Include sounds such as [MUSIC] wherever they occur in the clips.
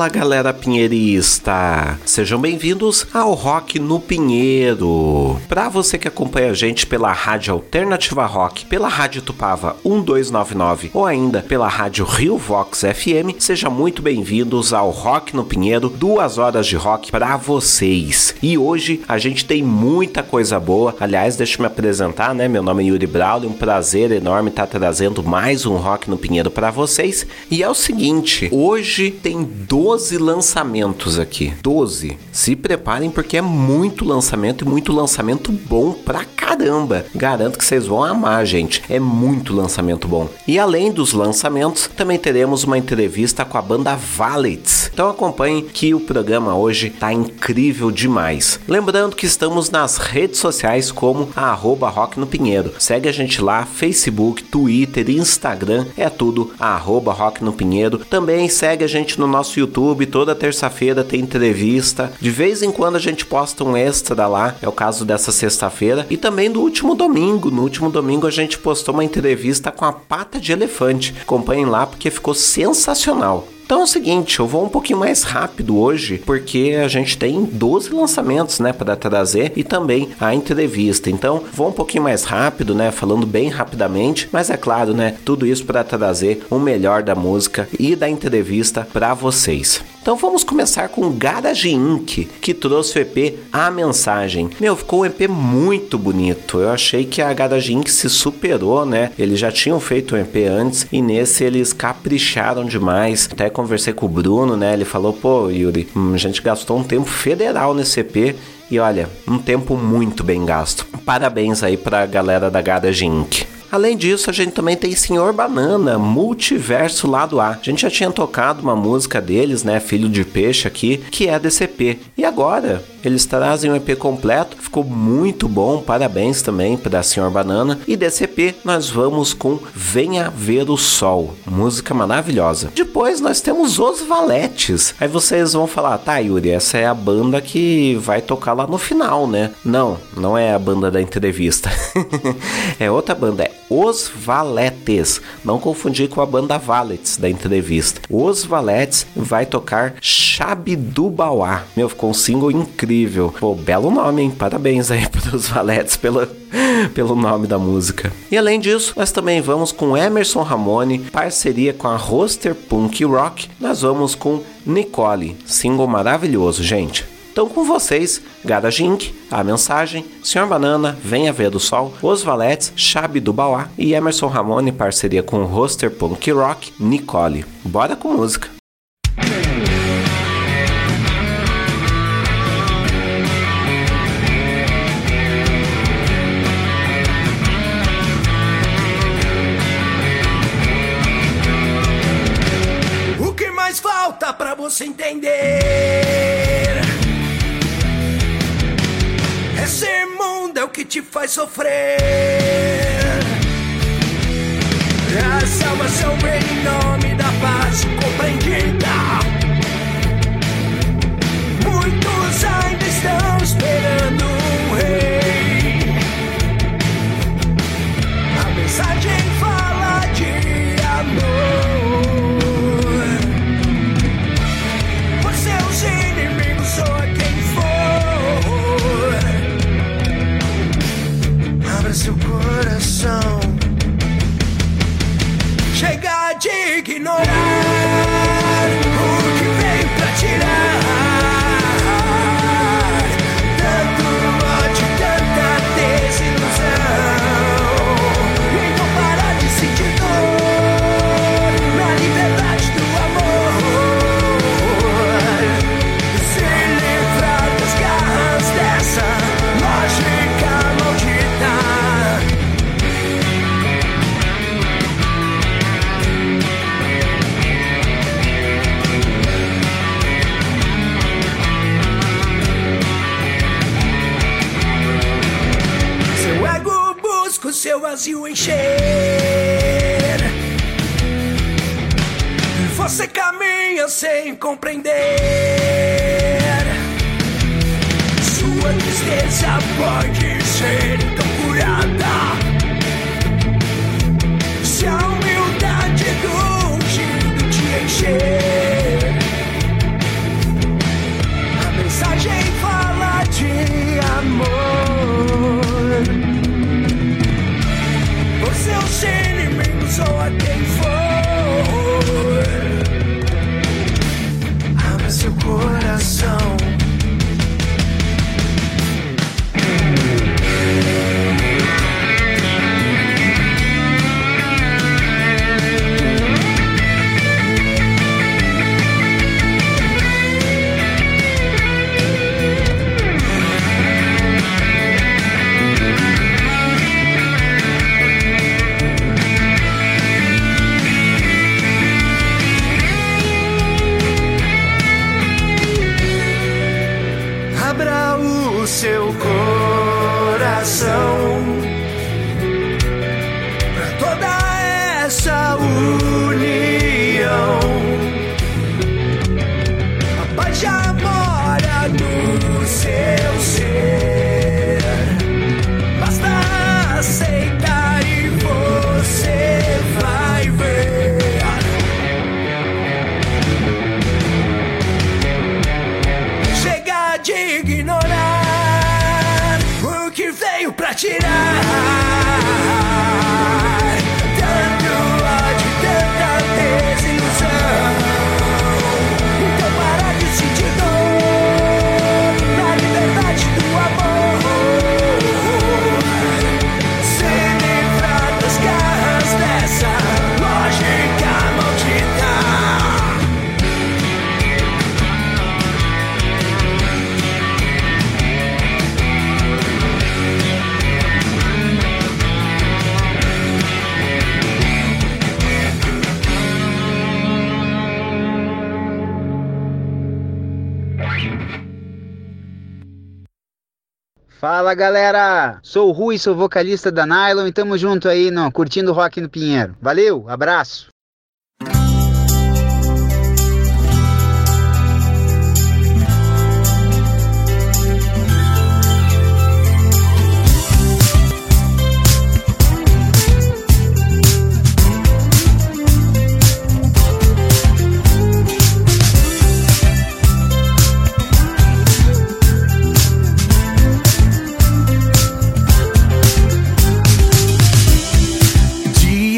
Fala galera pinheirista! Sejam bem-vindos ao Rock no Pinheiro. Para você que acompanha a gente pela Rádio Alternativa Rock, pela Rádio Tupava 1299 ou ainda pela Rádio Rio Vox FM, sejam muito bem-vindos ao Rock no Pinheiro, duas horas de rock para vocês. E hoje a gente tem muita coisa boa. Aliás, deixa eu me apresentar, né? Meu nome é Yuri Brauli, um prazer enorme estar trazendo mais um Rock no Pinheiro para vocês. E é o seguinte, hoje tem 12 lançamentos aqui. 12. Se preparem porque é muito lançamento e muito lançamento bom pra caramba. Garanto que vocês vão amar, gente. É muito lançamento bom. E além dos lançamentos, também teremos uma entrevista com a banda Valets. Então acompanhem que o programa hoje tá incrível demais. Lembrando que estamos nas redes sociais como arroba Rock no Pinheiro. Segue a gente lá, Facebook, Twitter, Instagram, é tudo arroba Rock no Pinheiro. Também segue a gente no nosso YouTube, toda terça-feira tem entrevista. De vez em quando a gente posta um extra lá, é o caso dessa sexta-feira. E também do último domingo. No último domingo a gente postou uma entrevista com a pata de elefante. Acompanhem lá porque ficou sensacional. Então é o seguinte, eu vou um pouquinho mais rápido hoje, porque a gente tem 12 lançamentos, né, para trazer e também a entrevista. Então, vou um pouquinho mais rápido, né, falando bem rapidamente, mas é claro, né, tudo isso para trazer o melhor da música e da entrevista para vocês. Então vamos começar com Garage Inc, que trouxe o EP A Mensagem. Meu, ficou um EP muito bonito. Eu achei que a Garage Inc se superou, né? Eles já tinham feito um EP antes e nesse eles capricharam demais. Até conversei com o Bruno, né? Ele falou: pô, Yuri, hum, a gente gastou um tempo federal nesse EP. E olha, um tempo muito bem gasto. Parabéns aí pra galera da Garage Inc. Além disso, a gente também tem Senhor Banana, Multiverso Lado A. A gente já tinha tocado uma música deles, né, Filho de Peixe aqui, que é DCP. E agora, eles trazem um EP completo, ficou muito bom, parabéns também para Senhor Banana. E DCP nós vamos com Venha Ver o Sol, música maravilhosa. Depois nós temos Os Valetes. Aí vocês vão falar, tá Yuri, essa é a banda que vai tocar lá no final, né? Não, não é a banda da entrevista. [LAUGHS] é outra banda, é Os Valetes. Não confundir com a banda Valets da entrevista. Os Valetes vai tocar Chave do Bauá. Meu, ficou um single incrível. Pô, belo nome, hein? Parabéns aí [LAUGHS] pros Valetes pelo, pelo nome da música. E além disso, nós também vamos com Emerson Ramone, parceria com a Roster Punk Rock. Nós vamos com Nicole, single maravilhoso, gente. Então com vocês, Garage Inc., A Mensagem, Senhor Banana, Venha Ver do Sol, Os Valetes, Chabe do Bauá e Emerson Ramone, parceria com o Roster Punk Rock, Nicole. Bora com música! Te faz sofrer. A salvação vem em nome da paz compreendida. galera! Sou o Rui, sou vocalista da Nylon e tamo junto aí não Curtindo Rock no Pinheiro. Valeu, abraço!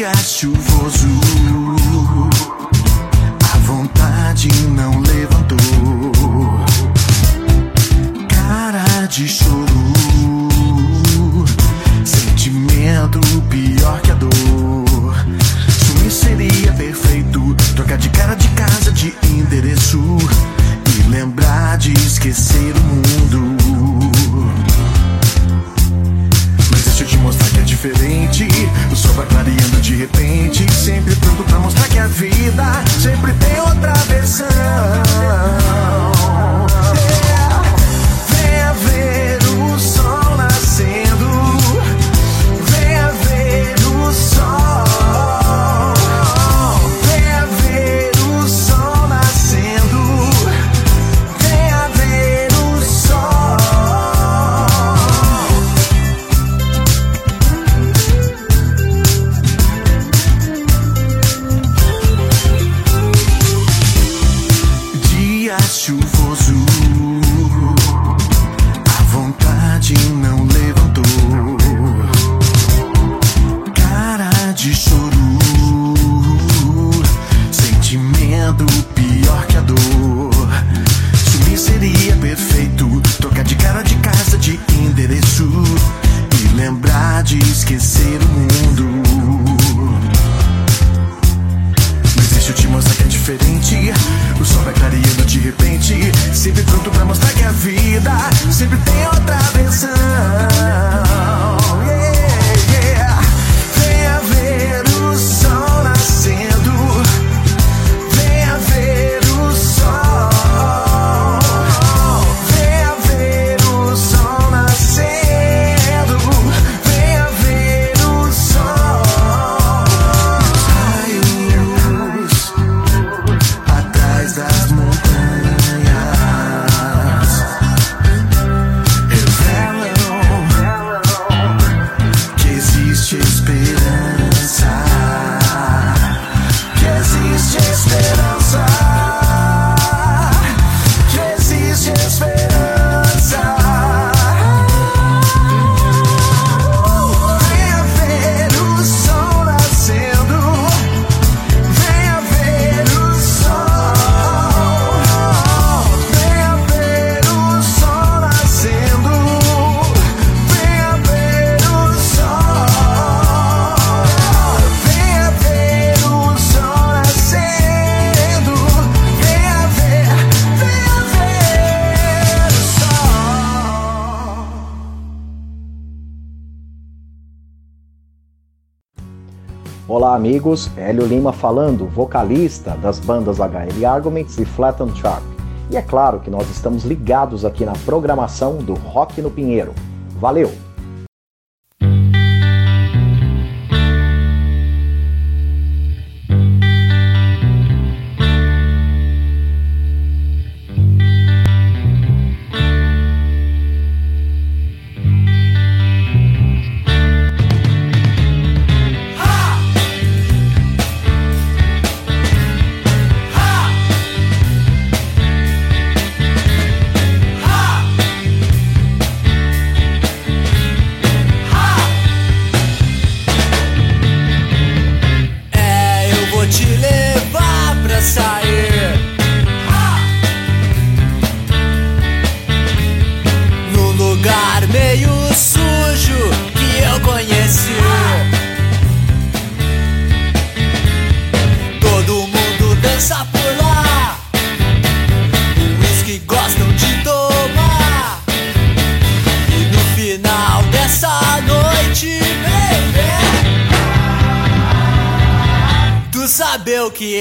dia chuvoso. A vontade não levantou. Cara de choro. Sentimento pior que a dor. Sumir seria perfeito. Trocar de cara de casa, de endereço. E lembrar de esquecer o mundo. repente, sempre pronto pra mostrar que a vida sempre tem outra versão. amigos, Hélio Lima falando, vocalista das bandas HL Arguments e Flattened Sharp. E é claro que nós estamos ligados aqui na programação do Rock no Pinheiro. Valeu!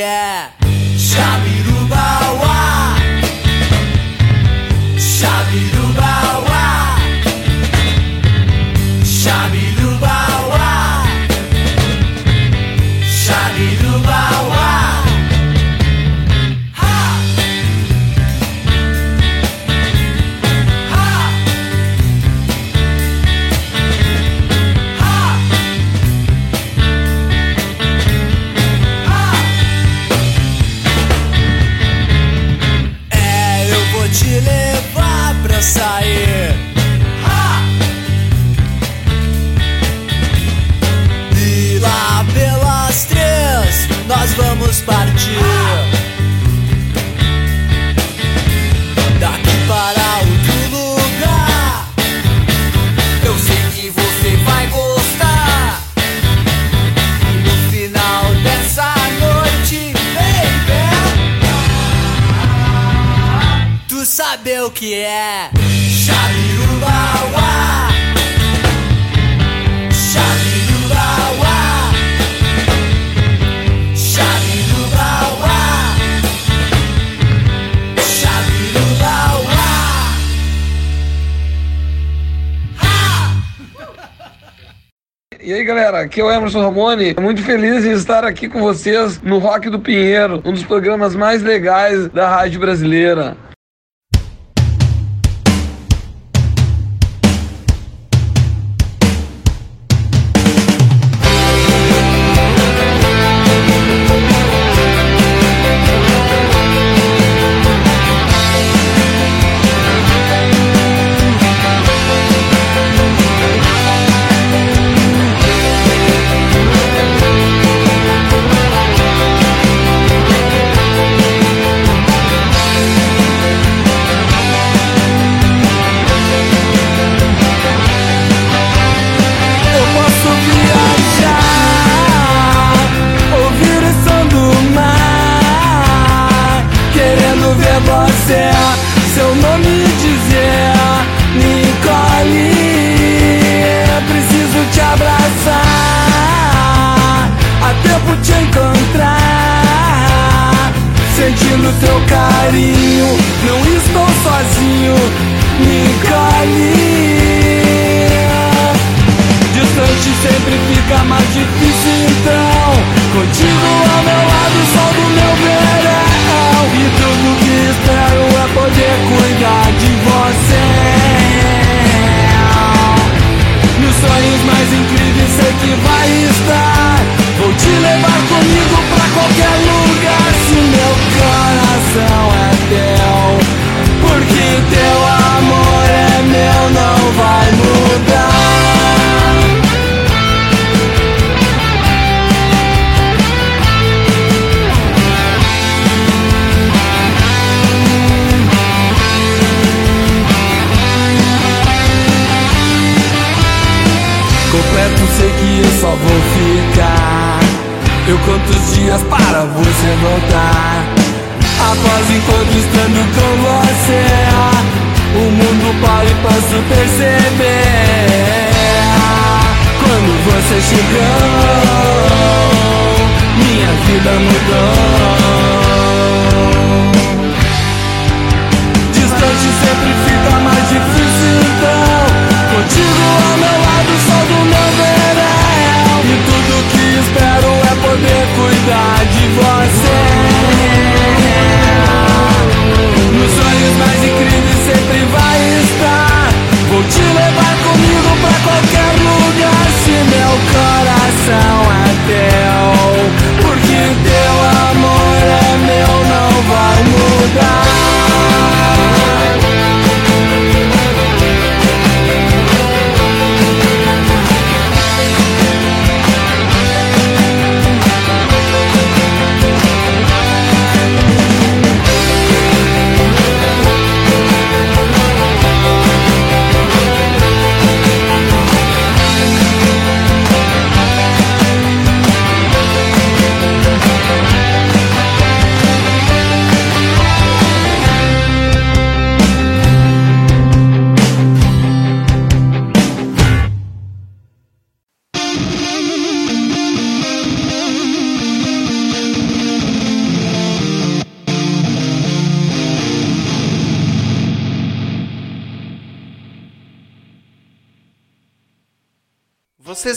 É aqui é o Emerson Ramone, muito feliz em estar aqui com vocês no Rock do Pinheiro, um dos programas mais legais da rádio brasileira. Posso perceber. Quando você chegou Minha vida mudou. Distante sempre fica mais difícil então. Contigo ao meu lado, sol do meu verão. E tudo que espero é poder cuidar de você. Nos sonhos mais incríveis sempre vai te levar comigo pra qualquer lugar Se meu coração é teu. Porque teu amor é meu, não vai mudar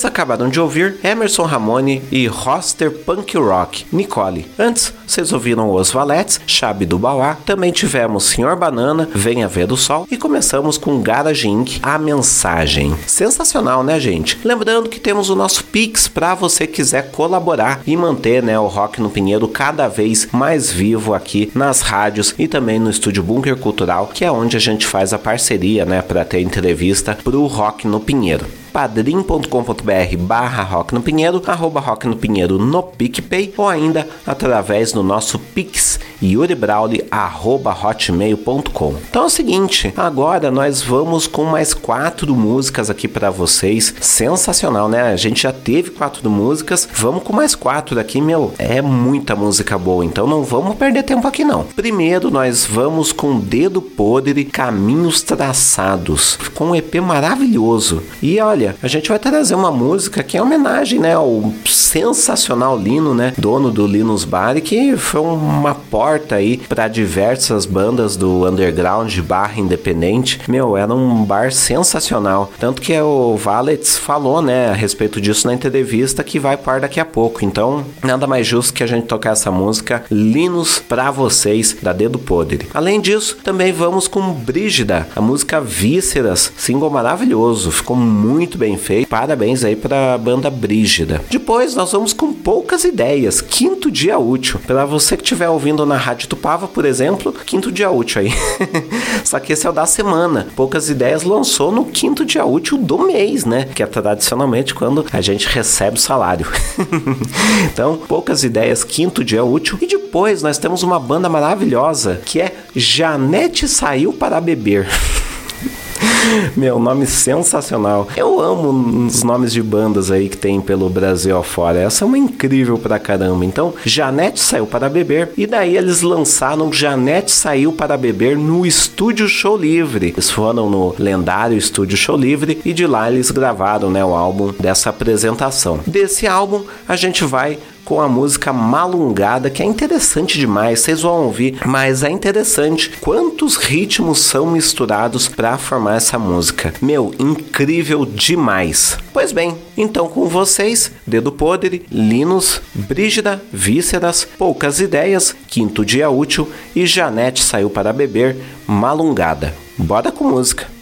Vocês acabaram de ouvir Emerson Ramone e Roster Punk Rock, Nicole. Antes, vocês ouviram Os Valetes, Chave do Bauá, também tivemos Senhor Banana, Venha Ver o Sol e começamos com Garage Inc, A Mensagem. Sensacional, né, gente? Lembrando que temos o nosso Pix para você quiser colaborar e manter né, o Rock no Pinheiro cada vez mais vivo aqui nas rádios e também no Estúdio Bunker Cultural, que é onde a gente faz a parceria né, para ter entrevista pro Rock no Pinheiro padrim.com.br barra Rock no Pinheiro, arroba Rock no Pinheiro no PicPay ou ainda através do nosso Pix yuribrauli.hotmail.com. Então é o seguinte, agora nós vamos com mais quatro músicas aqui para vocês. Sensacional, né? A gente já teve quatro músicas, vamos com mais quatro aqui, meu. É muita música boa, então não vamos perder tempo aqui não. Primeiro nós vamos com Dedo Podre, Caminhos Traçados. Ficou um EP maravilhoso. E olha, a gente vai trazer uma música que é homenagem, né, ao sensacional Lino, né, dono do Linus Bar, que foi uma porta aí para diversas bandas do underground barra independente. Meu, era um bar sensacional. Tanto que o Valets falou, né, a respeito disso na entrevista que vai par daqui a pouco. Então, nada mais justo que a gente tocar essa música Linus pra vocês da Dedo Podre. Além disso, também vamos com Brígida, a música Vísceras, single maravilhoso, ficou muito bem feito. Parabéns aí pra banda Brígida. Depois nós vamos com poucas ideias, quinto dia útil. Para você que estiver ouvindo na Rádio Tupava, por exemplo, quinto dia útil aí. [LAUGHS] Só que esse é o da semana. Poucas ideias lançou no quinto dia útil do mês, né? Que é tradicionalmente quando a gente recebe o salário. [LAUGHS] então, poucas ideias, quinto dia útil. E depois nós temos uma banda maravilhosa que é Janete Saiu para Beber. [LAUGHS] [LAUGHS] Meu, nome sensacional. Eu amo os nomes de bandas aí que tem pelo Brasil afora. Essa é uma incrível pra caramba. Então, Janete saiu para beber e daí eles lançaram Janete saiu para beber no Estúdio Show Livre. Eles foram no lendário Estúdio Show Livre e de lá eles gravaram, né, o álbum dessa apresentação. Desse álbum a gente vai com a música Malungada, que é interessante demais, vocês vão ouvir, mas é interessante quantos ritmos são misturados para formar essa música. Meu, incrível demais. Pois bem, então com vocês, Dedo Podre, Linus, Brígida, Vísceras, Poucas Ideias, Quinto Dia Útil e Janete Saiu para Beber, Malungada. Bora com música.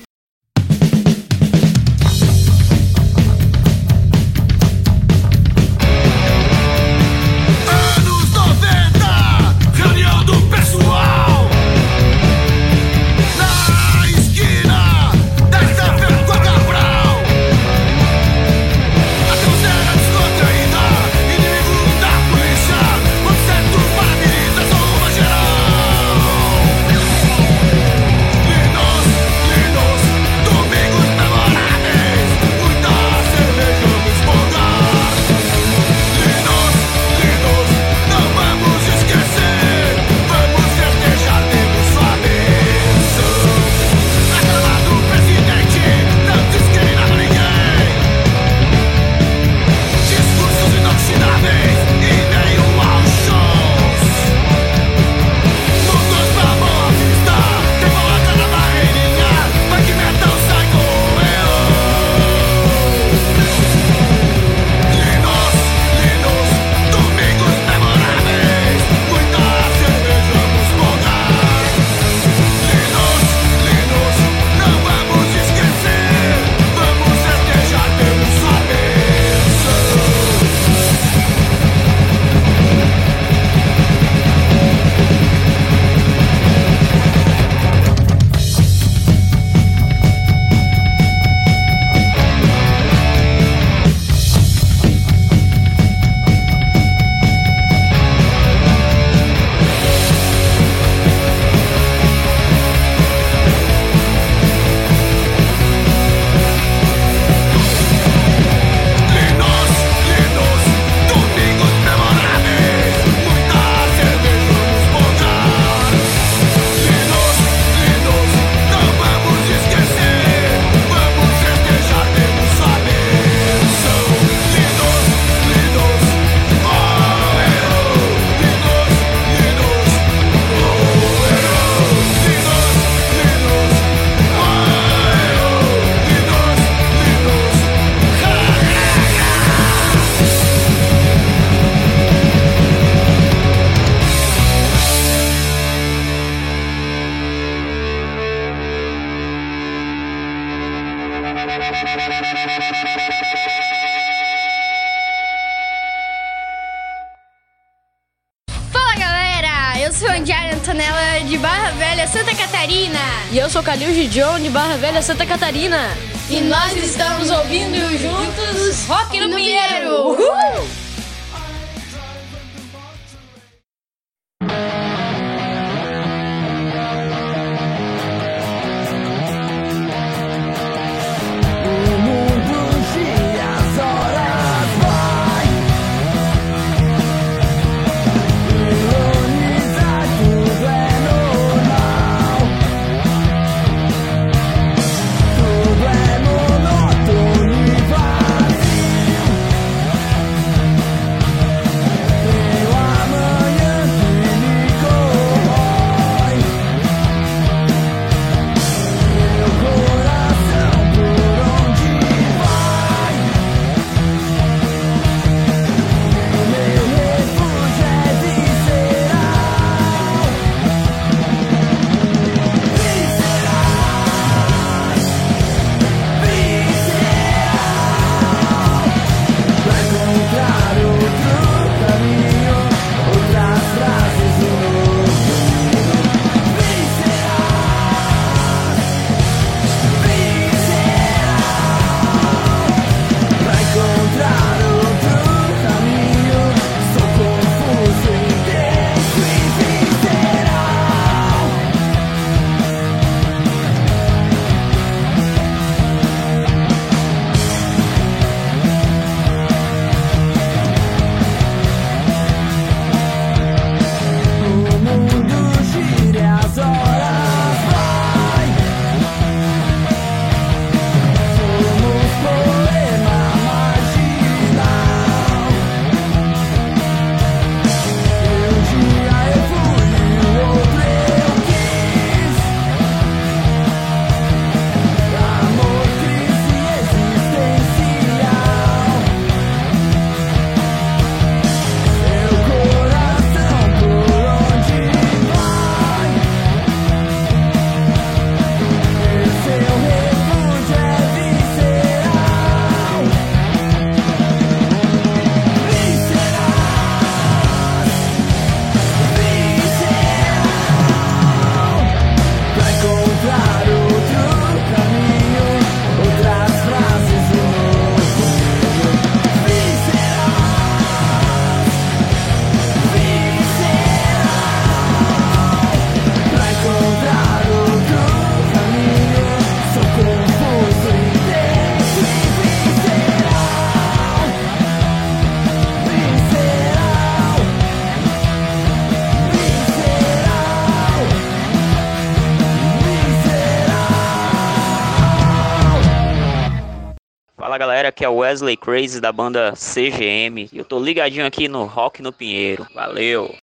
Wesley Crazy da banda CGM. E eu tô ligadinho aqui no Rock no Pinheiro. Valeu!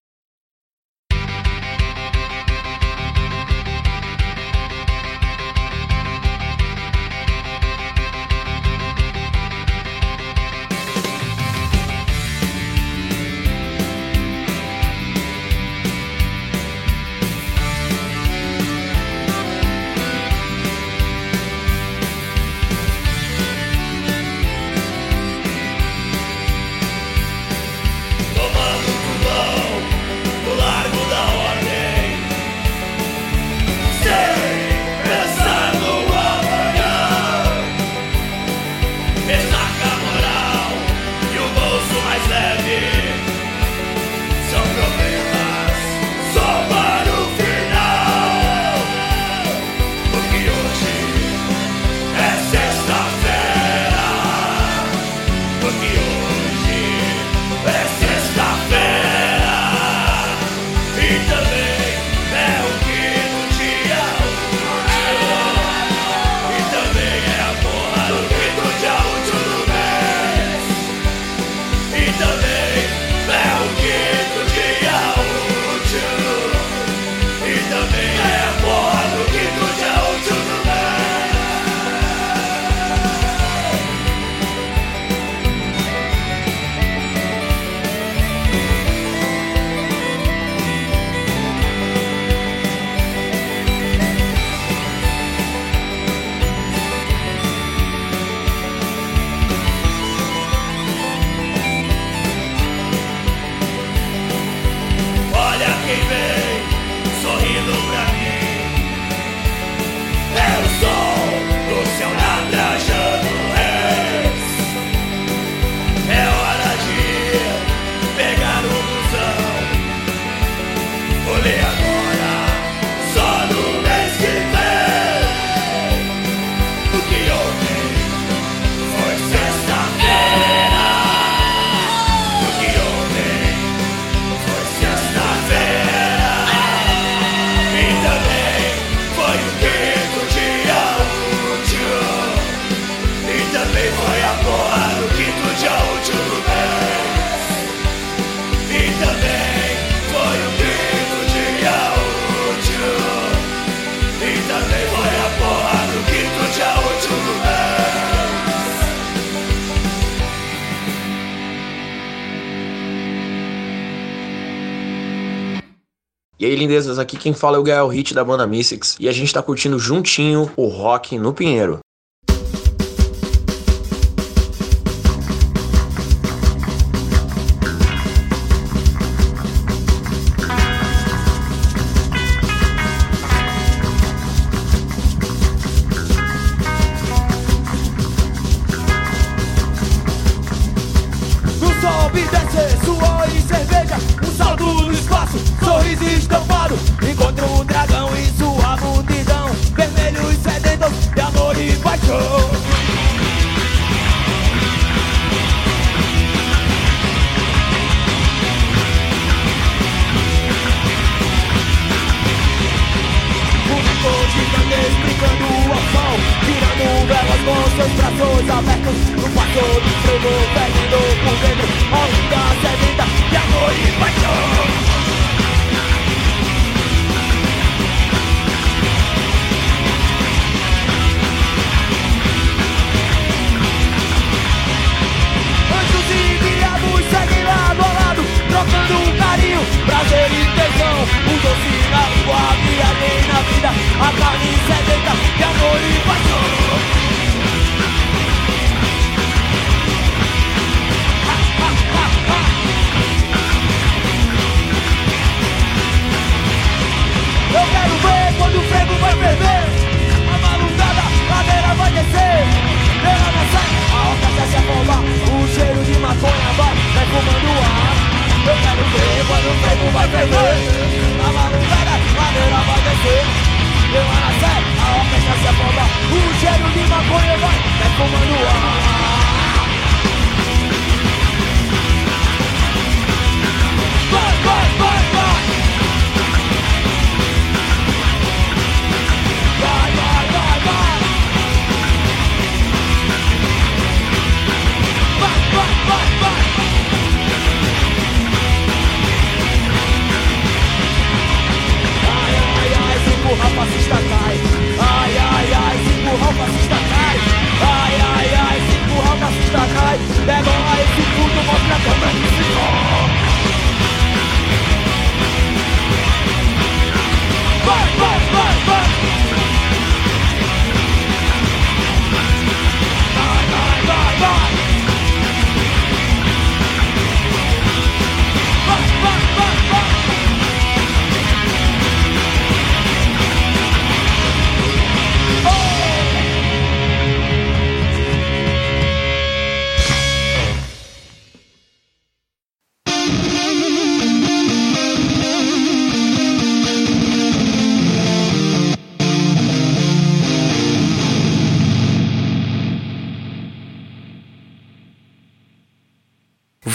E aí, lindezas, aqui quem fala é o Gael Hit da banda Mystics e a gente tá curtindo juntinho o rock no Pinheiro.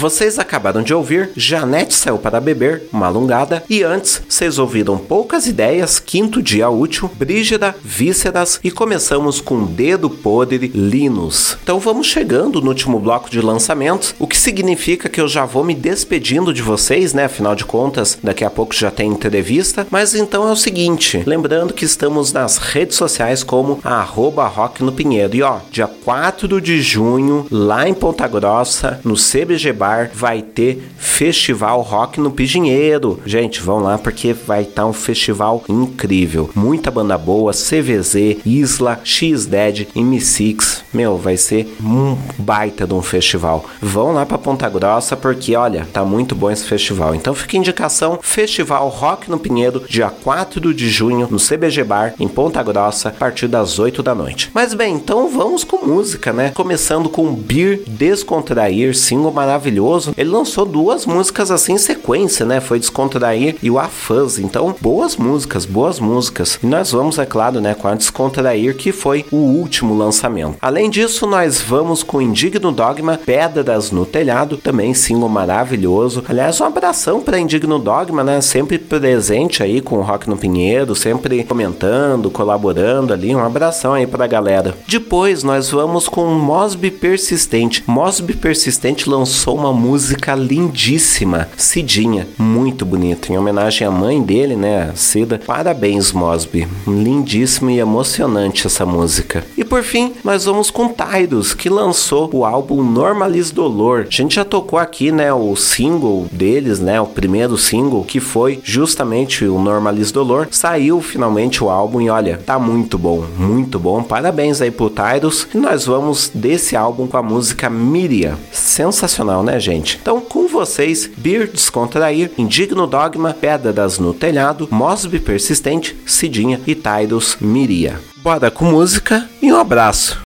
Vocês acabaram de ouvir Janete Saiu para Beber, uma alongada, e antes vocês ouviram Poucas Ideias, Quinto Dia Útil, Brígida, Vísceras e começamos com Dedo Podre, Linus. Então vamos chegando no último bloco de lançamentos, o que significa que eu já vou me despedindo de vocês, né? Afinal de contas, daqui a pouco já tem entrevista, mas então é o seguinte, lembrando que estamos nas redes sociais como arroba Rock no Pinheiro. E ó, dia 4 de junho, lá em Ponta Grossa, no CBG Bar, vai ter Festival Rock no Pijinheiro. Gente, vão lá porque vai estar tá um festival incrível. Muita banda boa, CVZ, Isla, X-Dead, M6. Meu, vai ser um baita de um festival. Vão lá para Ponta Grossa porque, olha, tá muito bom esse festival. Então fica indicação: Festival Rock no Pinheiro, dia 4 de junho, no CBG Bar, em Ponta Grossa, a partir das 8 da noite. Mas bem, então vamos com música, né? Começando com Beer Descontrair, single maravilhoso maravilhoso. Ele lançou duas músicas assim em sequência, né? Foi Descontrair e o Afuz. Então, boas músicas, boas músicas. E nós vamos, é claro, né, com a Descontrair, que foi o último lançamento. Além disso, nós vamos com Indigno Dogma, Pedras no Telhado, também single maravilhoso. Aliás, um abração para Indigno Dogma, né? Sempre presente aí com o Rock no Pinheiro, sempre comentando, colaborando ali. Um abração aí pra galera. Depois nós vamos com Mosby Persistente. Mosby Persistente lançou uma música lindíssima, Cidinha, muito bonito, em homenagem à mãe dele, né, Cida. Parabéns, Mosby. Lindíssimo e emocionante essa música. E por fim, nós vamos com Taidos, que lançou o álbum Normalis Dolor. A gente já tocou aqui, né, o single deles, né, o primeiro single, que foi justamente o Normalis Dolor. Saiu finalmente o álbum e olha, tá muito bom, muito bom. Parabéns aí pro Taidos. E nós vamos desse álbum com a música Miria. Sensacional, né, gente? Então, com vocês, Beer Descontrair, Indigno Dogma, Pedras no Telhado, Mosby Persistente, Cidinha e Taidos Miria. Bora com música e um abraço.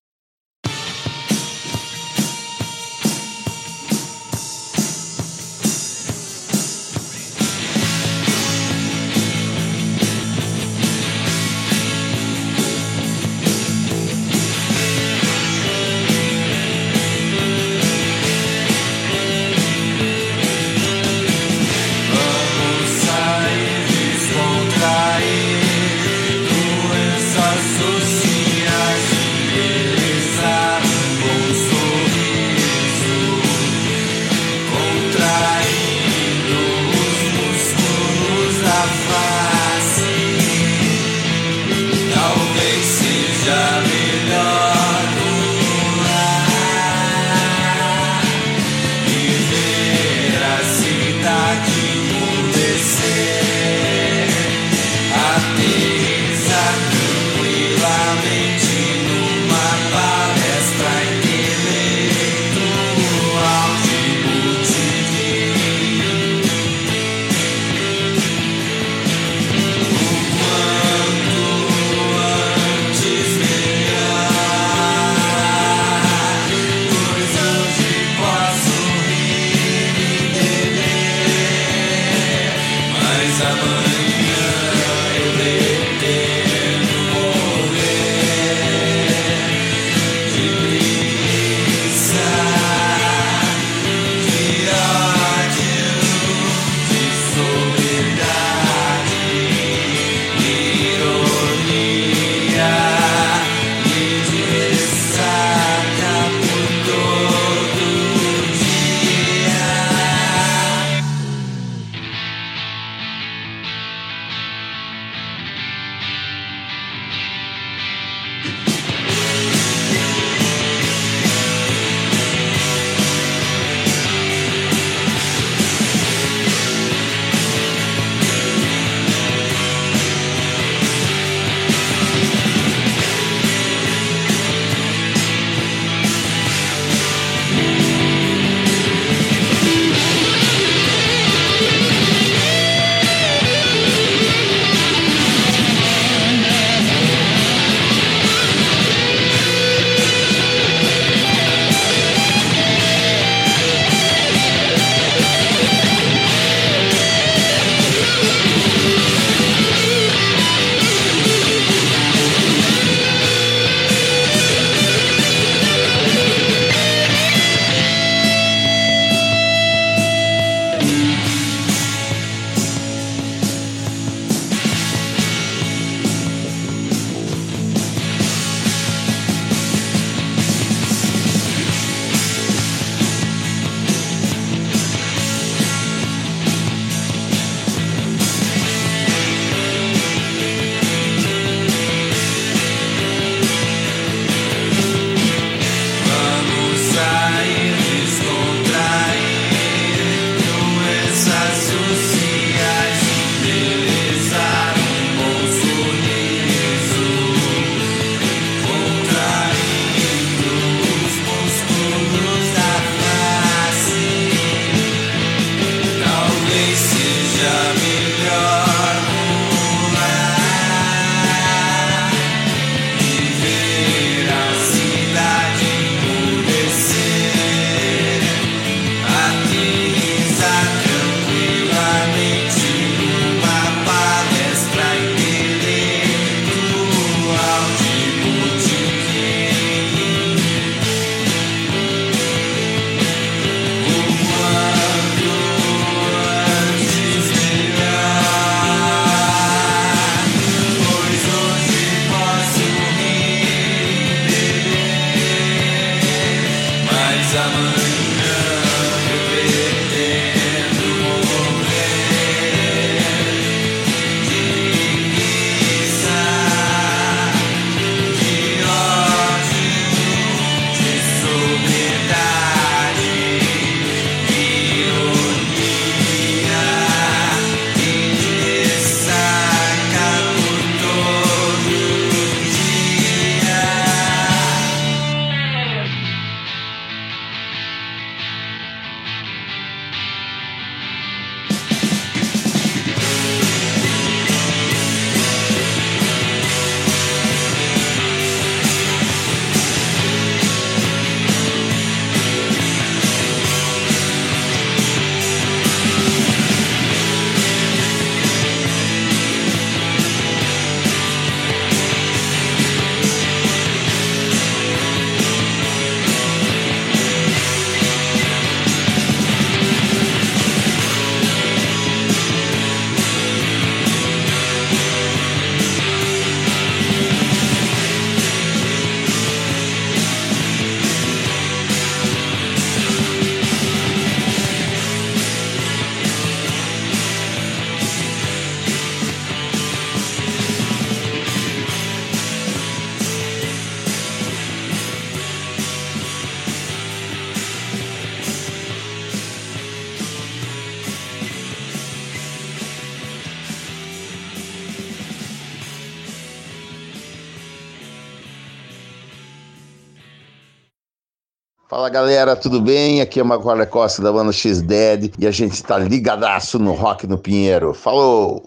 Fala galera, tudo bem? Aqui é Macaulay Costa da banda X-Dead e a gente tá ligadaço no Rock no Pinheiro. Falou!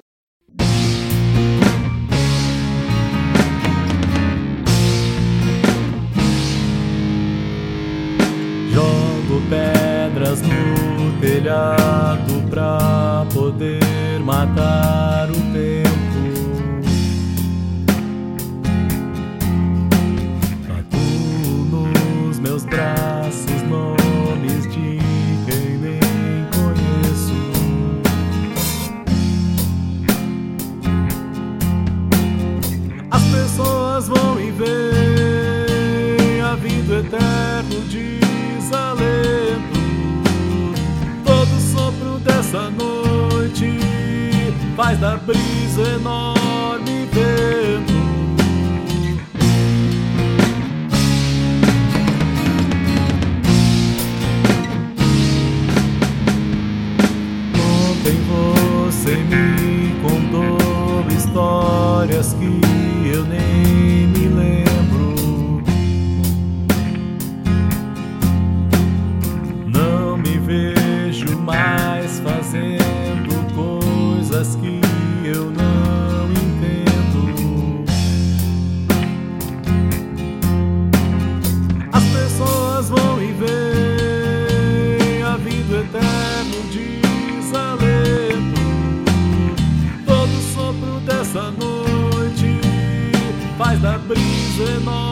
Jogo pedras no telhado pra poder matar o tempo. meus braços eterno desalento. Todo sopro dessa noite faz da brisa enorme vento. Brisa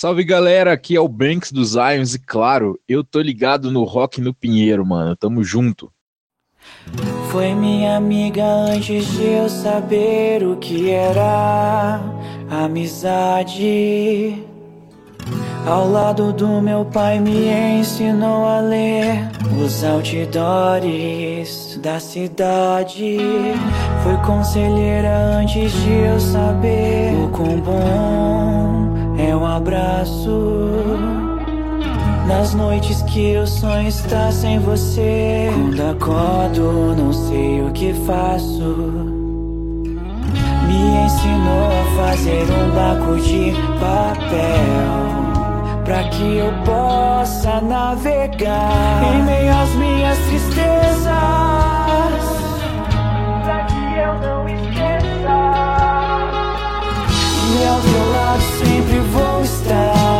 Salve galera, aqui é o Banks dos Zions e claro, eu tô ligado no Rock no Pinheiro, mano. Tamo junto. Foi minha amiga antes de eu saber o que era amizade. Ao lado do meu pai me ensinou a ler os outdoors da cidade. Foi conselheira antes de eu saber o quão bom é um abraço. Nas noites que eu sonho estar sem você. Quando acordo não sei o que faço. Me ensinou a fazer um barco de papel Pra que eu possa navegar Em meio às minhas tristezas. Pra que eu não esqueça. Lado sempre vou estar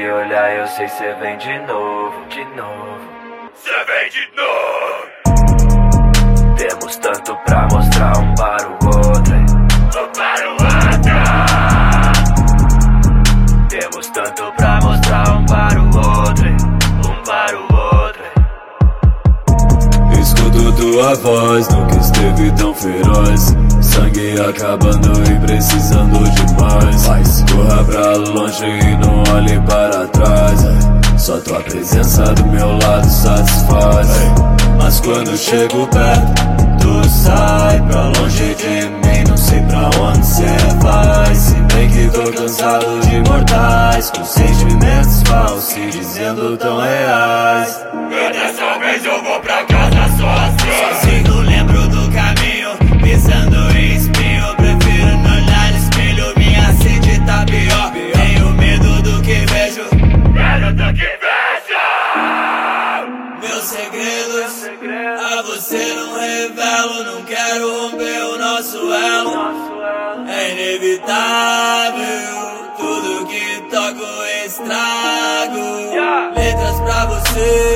Me olhar, eu sei cê vem de novo, de novo. Cê vem de novo. Temos tanto pra mostrar um para o outro. Voz, nunca esteve tão feroz. Sangue acabando e precisando de mais. Mas corra pra longe e não olhe para trás. Só tua presença do meu lado satisfaz. Mas quando chego perto, tu sai pra longe de mim. Não sei pra onde cê vai. Se bem que tô cansado de mortais. Com sentimentos falsos e dizendo tão reais. Dessa vez eu vou pra Letras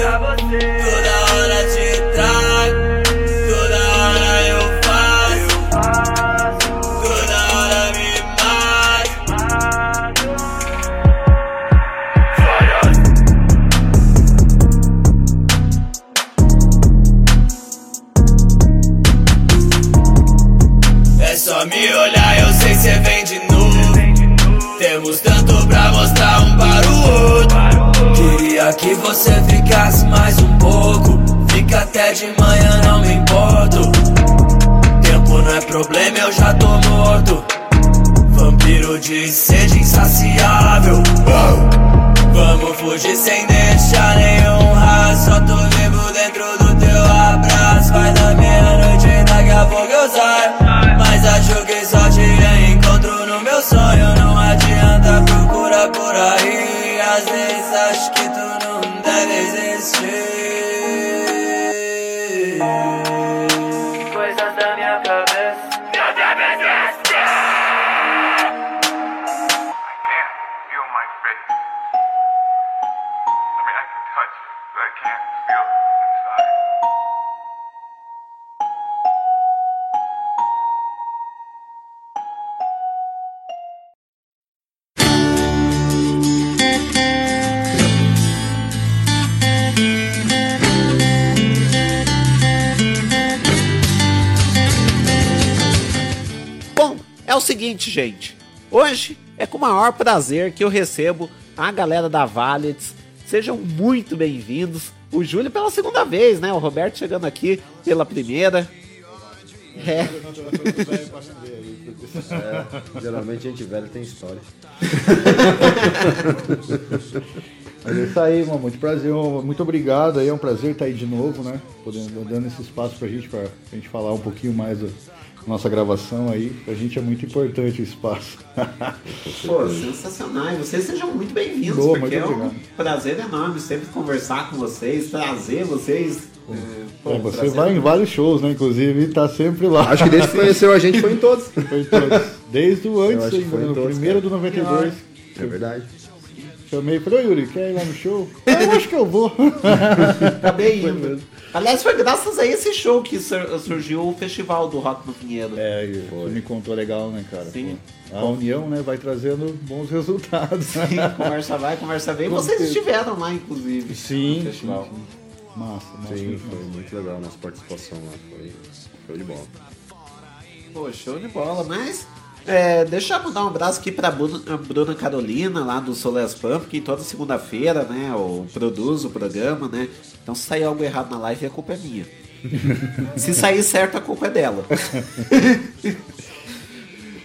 Queria que você ficasse mais um pouco. Fica até de manhã, não me importo. Tempo não é problema, eu já tô morto. Vampiro de sede insaciável. Vamos fugir sem deixar nenhum rastro. Só tô vivo dentro do teu abraço. Vai da meia-noite, daqui a pouco eu saio. Mas acho que só te encontro no meu sonho. Não adianta procurar por aí. Seguinte, gente. Hoje é com o maior prazer que eu recebo a galera da Valets. Sejam muito bem-vindos. O Júlio pela segunda vez, né? O Roberto chegando aqui pela primeira. É. É, geralmente gente velha tem história. [LAUGHS] Mas é isso aí, mano. Muito prazer, muito obrigado aí. É um prazer estar aí de novo, né? Podendo, dando esse espaço pra gente, pra, pra gente falar um pouquinho mais do, nossa gravação aí. Pra gente é muito importante o espaço. Pô, sensacional. E vocês sejam muito bem-vindos, Boa, porque muito é um obrigado. prazer enorme sempre conversar com vocês, trazer vocês. é, pô, É, você trazer- vai em vários shows, né? Inclusive, tá sempre lá. Acho que desde que conheceu a gente foi em todos. Foi em todos. Desde o antes ainda, foi em né? todos, primeiro cara. do 92. É verdade. Chamei e falei, ô Yuri, quer ir lá no show? [LAUGHS] Ah, eu acho que eu vou. [LAUGHS] Acabei indo. Aliás, foi graças a esse show que sur- surgiu o festival do Rock no Pinheiro. É, tu me contou legal, né, cara? Sim. Pô, A união, né, vai trazendo bons resultados. Sim, conversa vai, conversa vem. Com Vocês certeza. estiveram lá, inclusive. Sim, no festival. sim, Massa, massa. Sim, foi massa. muito legal a nossa participação lá. Foi show de bola. Pô, show de bola, mas. É, deixa eu mandar um abraço aqui pra Bruna, a Bruna Carolina, lá do Soles Pump, que toda segunda-feira, né, eu produzo o programa, né? Então se sair algo errado na live, a culpa é minha. [LAUGHS] se sair certo, a culpa é dela. [LAUGHS]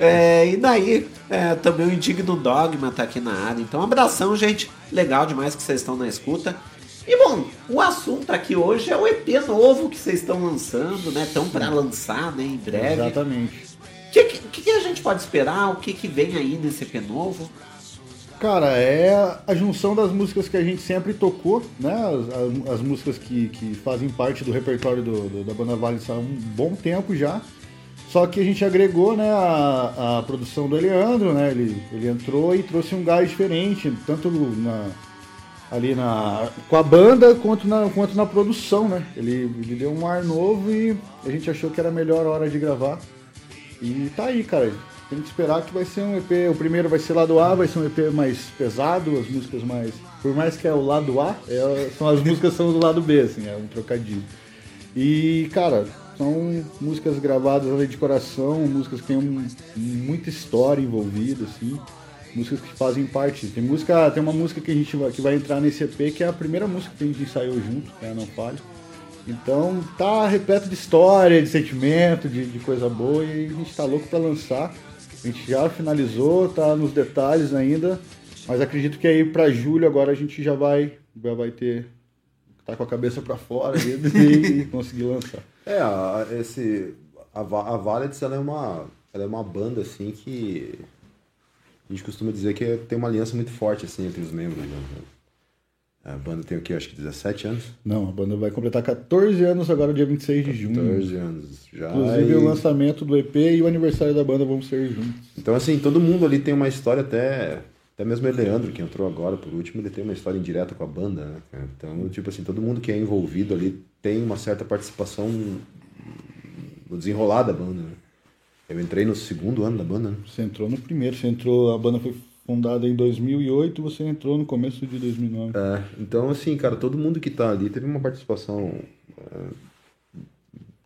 É, e daí, é, também o Indigno Dogma tá aqui na área. Então, um abração, gente. Legal demais que vocês estão na escuta. E bom, o assunto aqui hoje é o EP novo que vocês estão lançando, né? Estão para lançar, né? Em breve. Exatamente. O que, que, que a gente pode esperar? O que, que vem aí nesse EP novo? Cara, é a junção das músicas que a gente sempre tocou, né? As, as- as músicas que, que fazem parte do repertório do- do- da Banda Vale há um bom tempo já. Só que a gente agregou né, a, a produção do Eleandro, né? Ele, ele entrou e trouxe um gás diferente, tanto na, ali na, com a banda quanto na, quanto na produção, né? Ele, ele deu um ar novo e a gente achou que era a melhor hora de gravar. E tá aí, cara. Tem que esperar que vai ser um EP. O primeiro vai ser lado A, vai ser um EP mais pesado, as músicas mais. Por mais que é o lado A, é- são as músicas são do lado B, assim, é um trocadilho. E, cara, são músicas gravadas ali de coração, músicas que têm um- muita história envolvida, assim. Músicas que fazem parte. Tem música, tem uma música que a gente vai, que vai entrar nesse EP, que é a primeira música que a gente ensaiou junto, né? Não Fale. Então tá repleto de história, de sentimento, de, de coisa boa e a gente tá louco pra lançar. A gente já finalizou, tá nos detalhes ainda, mas acredito que aí pra julho agora a gente já vai, já vai ter tá com a cabeça pra fora [LAUGHS] e, e conseguir lançar. É, a, esse, a, a Valets, ela é uma, ela é uma banda, assim, que a gente costuma dizer que tem uma aliança muito forte, assim, entre os membros, né? A banda tem o quê? Acho que 17 anos? Não, a banda vai completar 14 anos agora, dia 26 de junho. 14 anos já. Inclusive e- o lançamento do EP e o aniversário da banda vão ser juntos. Então, assim, todo mundo ali tem uma história até. Até mesmo o Leandro, que entrou agora por último, ele tem uma história indireta com a banda, né? Então, tipo assim, todo mundo que é envolvido ali tem uma certa participação no desenrolar da banda, né? Eu entrei no segundo ano da banda, né? Você entrou no primeiro, você entrou, a banda foi fundada em 2008, você entrou no começo de 2009. É, então, assim, cara, todo mundo que tá ali teve uma participação é,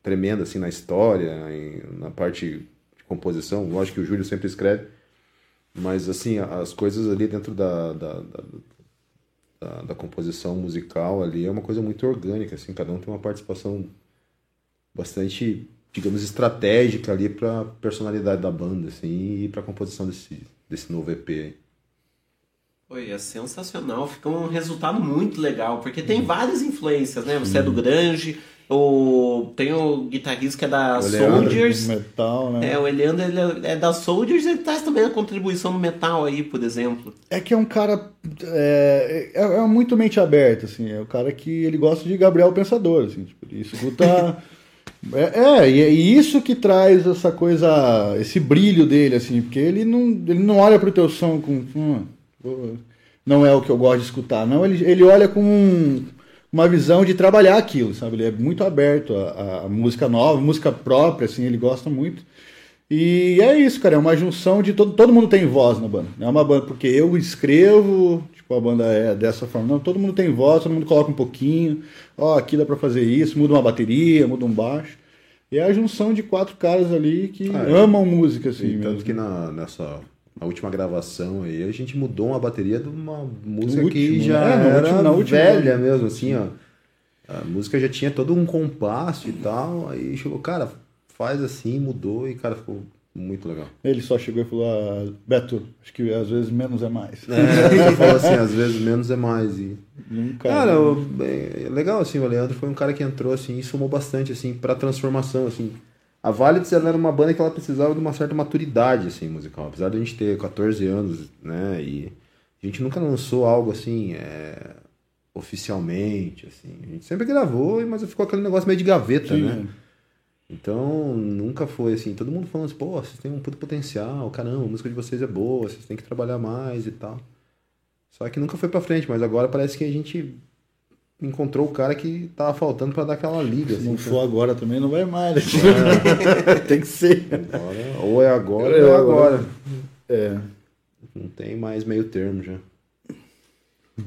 tremenda, assim, na história, em- na parte de composição. Lógico que o Júlio sempre escreve, mas, assim, as coisas ali dentro da, da, da, da- da composição musical ali é uma coisa muito orgânica, assim, cada um tem uma participação bastante, digamos, estratégica ali pra personalidade da banda, assim, e pra composição desse, desse novo EP aí. Foi, é sensacional. Fica um resultado muito legal, porque tem várias influências, né? Você é do grunge, o... tem o guitarrista que é da O Leandro, Soldiers. metal, né? É, o Eleandro ele é é da Soldiers e ele traz também a contribuição no metal aí, por exemplo. É que é um cara. É, é, é muito mente aberta, assim. É o cara que ele gosta de Gabriel Pensador, assim. Tipo, ele escuta. [LAUGHS] é, é, e é isso que traz essa coisa. Esse brilho dele, assim. Porque ele não, ele não olha pro teu som com. "Hum, não é o que eu gosto de escutar. Não, ele, ele olha com um- uma visão de trabalhar aquilo, sabe? Ele é muito aberto a música nova, música própria, assim. Ele gosta muito. E é isso, cara, é uma junção de todo, todo mundo tem voz na banda. É uma banda porque eu escrevo, tipo, a banda é dessa forma. Não, todo mundo tem voz, todo mundo coloca um pouquinho. Ó, aqui dá pra fazer isso, muda uma bateria, muda um baixo. E é a junção de quatro caras ali que Ah, é. amam música, assim. E tanto que na, nessa na última gravação aí, a gente mudou uma bateria de uma música No que último, já né? No era último- na última, velha mesmo, assim, ó. A música já tinha todo um compasso e tal, aí chegou, cara, faz assim, mudou e, cara, ficou muito legal. Ele só chegou e falou, ah, Beto, acho que às vezes menos é mais. É, ele falou assim, às vezes menos é mais. E... Nunca. Cara, o- bem, legal, assim, o Leandro foi um cara que entrou, assim, e somou bastante, assim, pra transformação, assim. A ela era uma banda que ela precisava de uma certa maturidade assim musical, apesar de a gente ter 14 anos, né? E a gente nunca lançou algo assim é, oficialmente, assim. A gente sempre gravou, mas ficou aquele negócio meio de gaveta, Sim. né? Então, nunca foi assim. Todo mundo falando assim, pô, vocês têm um puto potencial, caramba, a música de vocês é boa, vocês têm que trabalhar mais e tal. Só que nunca foi pra frente, mas agora parece que a gente encontrou o cara que tava faltando pra dar aquela liga. Se assim, não então- for agora também, não vai mais. né? [LAUGHS] Tem que ser. Agora, ou é agora, É ou é agora. agora. É. Não tem mais meio termo já.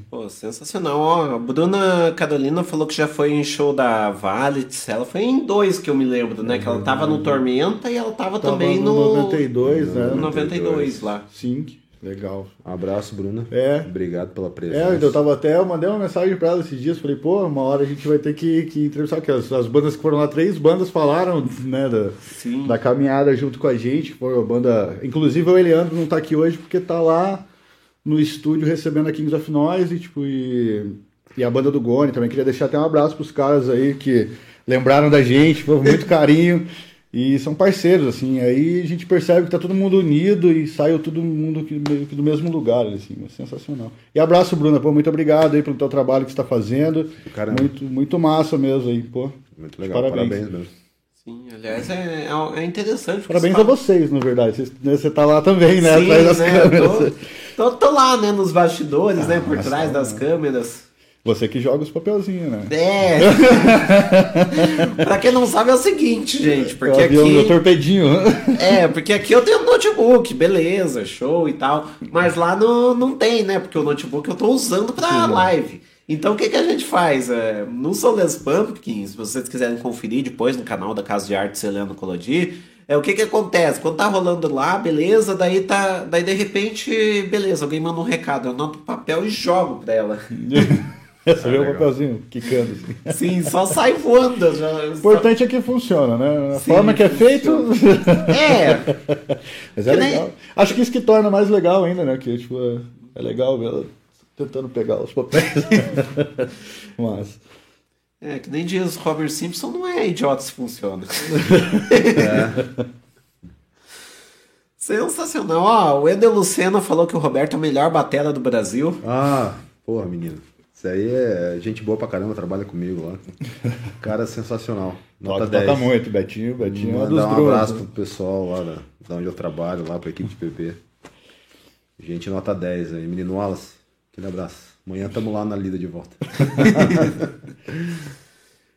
Pô, sensacional. Ó, a Bruna Carolina falou que já foi em show da Valitz. Ela foi em dois que eu me lembro, né? Que ela tava no Tormenta e ela tava, Tava também no no. 92, né? No 92 lá. Sim, legal. Um abraço, Bruna. É. Obrigado pela presença. É, então eu tava até, eu mandei uma mensagem pra ela esses dias, falei, pô, uma hora a gente vai ter que, que entrevistar, que as, as bandas que foram lá, três bandas falaram, né, da, da caminhada junto com a gente, foi uma banda, inclusive o Eliandro não tá aqui hoje porque tá lá no estúdio recebendo a Kings of Noise, e, tipo, e, e a banda do Gone, também queria deixar até um abraço pros caras aí que lembraram da gente, foi muito [LAUGHS] carinho, e são parceiros, assim, aí a gente percebe que tá todo mundo unido e saiu todo mundo que- meio que do mesmo lugar, assim, é sensacional. E abraço, Bruna, pô, muito obrigado aí pelo teu trabalho que você tá fazendo, Caramba. muito, muito massa mesmo aí, pô. Muito legal, Parabéns. parabéns mesmo. Sim, aliás, é, é, é interessante. Parabéns você a vocês, na verdade, Vocês- né, você tá lá também, né, Sim, atrás das né, câmeras. Tô, tô, lá, né, nos bastidores, né, por mas trás tá, das câmeras. Você que joga os papelzinhos, né? É. [LAUGHS] pra quem não sabe é o seguinte, gente, porque o avião aqui do torpedinho. É, porque aqui eu tenho um notebook, beleza, show e tal, mas lá não, não tem, né? Porque o notebook eu tô usando pra live. Então o que, que a gente faz? É, no Soulless Pumpkin, se vocês quiserem conferir depois no canal da Casa de Arte Celeno Colodi, é o que que acontece? Quando tá rolando lá, beleza, daí tá, daí de repente, beleza, alguém manda um recado, eu anoto o papel e jogo pra ela. [LAUGHS] Você vê o papelzinho quicando assim. Sim, só sai voando. Já, O importante é que funciona, né? A Sim, forma que é feito. É. [LAUGHS] Mas é Que nem- legal. Acho que isso que torna mais legal ainda, né? Que tipo, é, é legal ver ela tentando pegar os papéis. [LAUGHS] Mas. É, que nem diz Robert Simpson, não é idiota se funciona. É. [LAUGHS] Sensacional. Ó, o Eder Lucena falou que o Roberto é o melhor batera do Brasil. Ah, porra, menino. Isso aí é gente boa pra caramba, trabalha comigo lá. Cara sensacional. Nota Toca, 10. toca muito, Betinho. Betinho é um Mandar um abraço né? pro pessoal lá da, da onde eu trabalho, lá pra equipe de PP. Gente, nota 10 aí. Menino Wallace, aquele abraço. Amanhã tamo lá na lida de volta. [LAUGHS]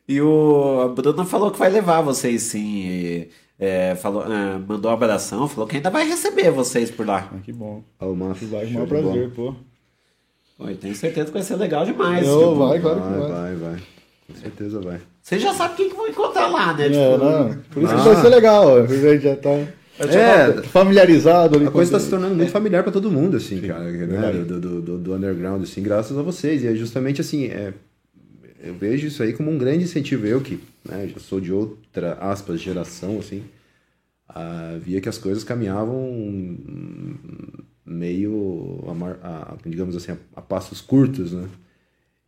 E o a Bruna falou que vai levar vocês sim. e, é, falou, é, mandou um abração, falou que ainda vai receber vocês por lá. que bom. Oh, mano, Vai, maior bola. prazer, pô. Pô, eu tenho certeza que vai ser legal demais. Tipo, vai, claro que vai. vai. Vai, vai. Com certeza vai. Vocês já sabem quem que vão encontrar lá, né? É, Tipo, não, por isso Ah. que vai ser legal. ó. A gente já tá É, familiarizado ali A coisa está se tornando muito familiar para todo mundo, assim, cara, né? Do, do, do, do underground, assim, graças a vocês. E é justamente assim, é, eu vejo isso aí como um grande incentivo. Eu que né, já sou de outra, aspas, geração, assim, ah, via que as coisas caminhavam meio, a a- digamos assim, a, a passos curtos, né?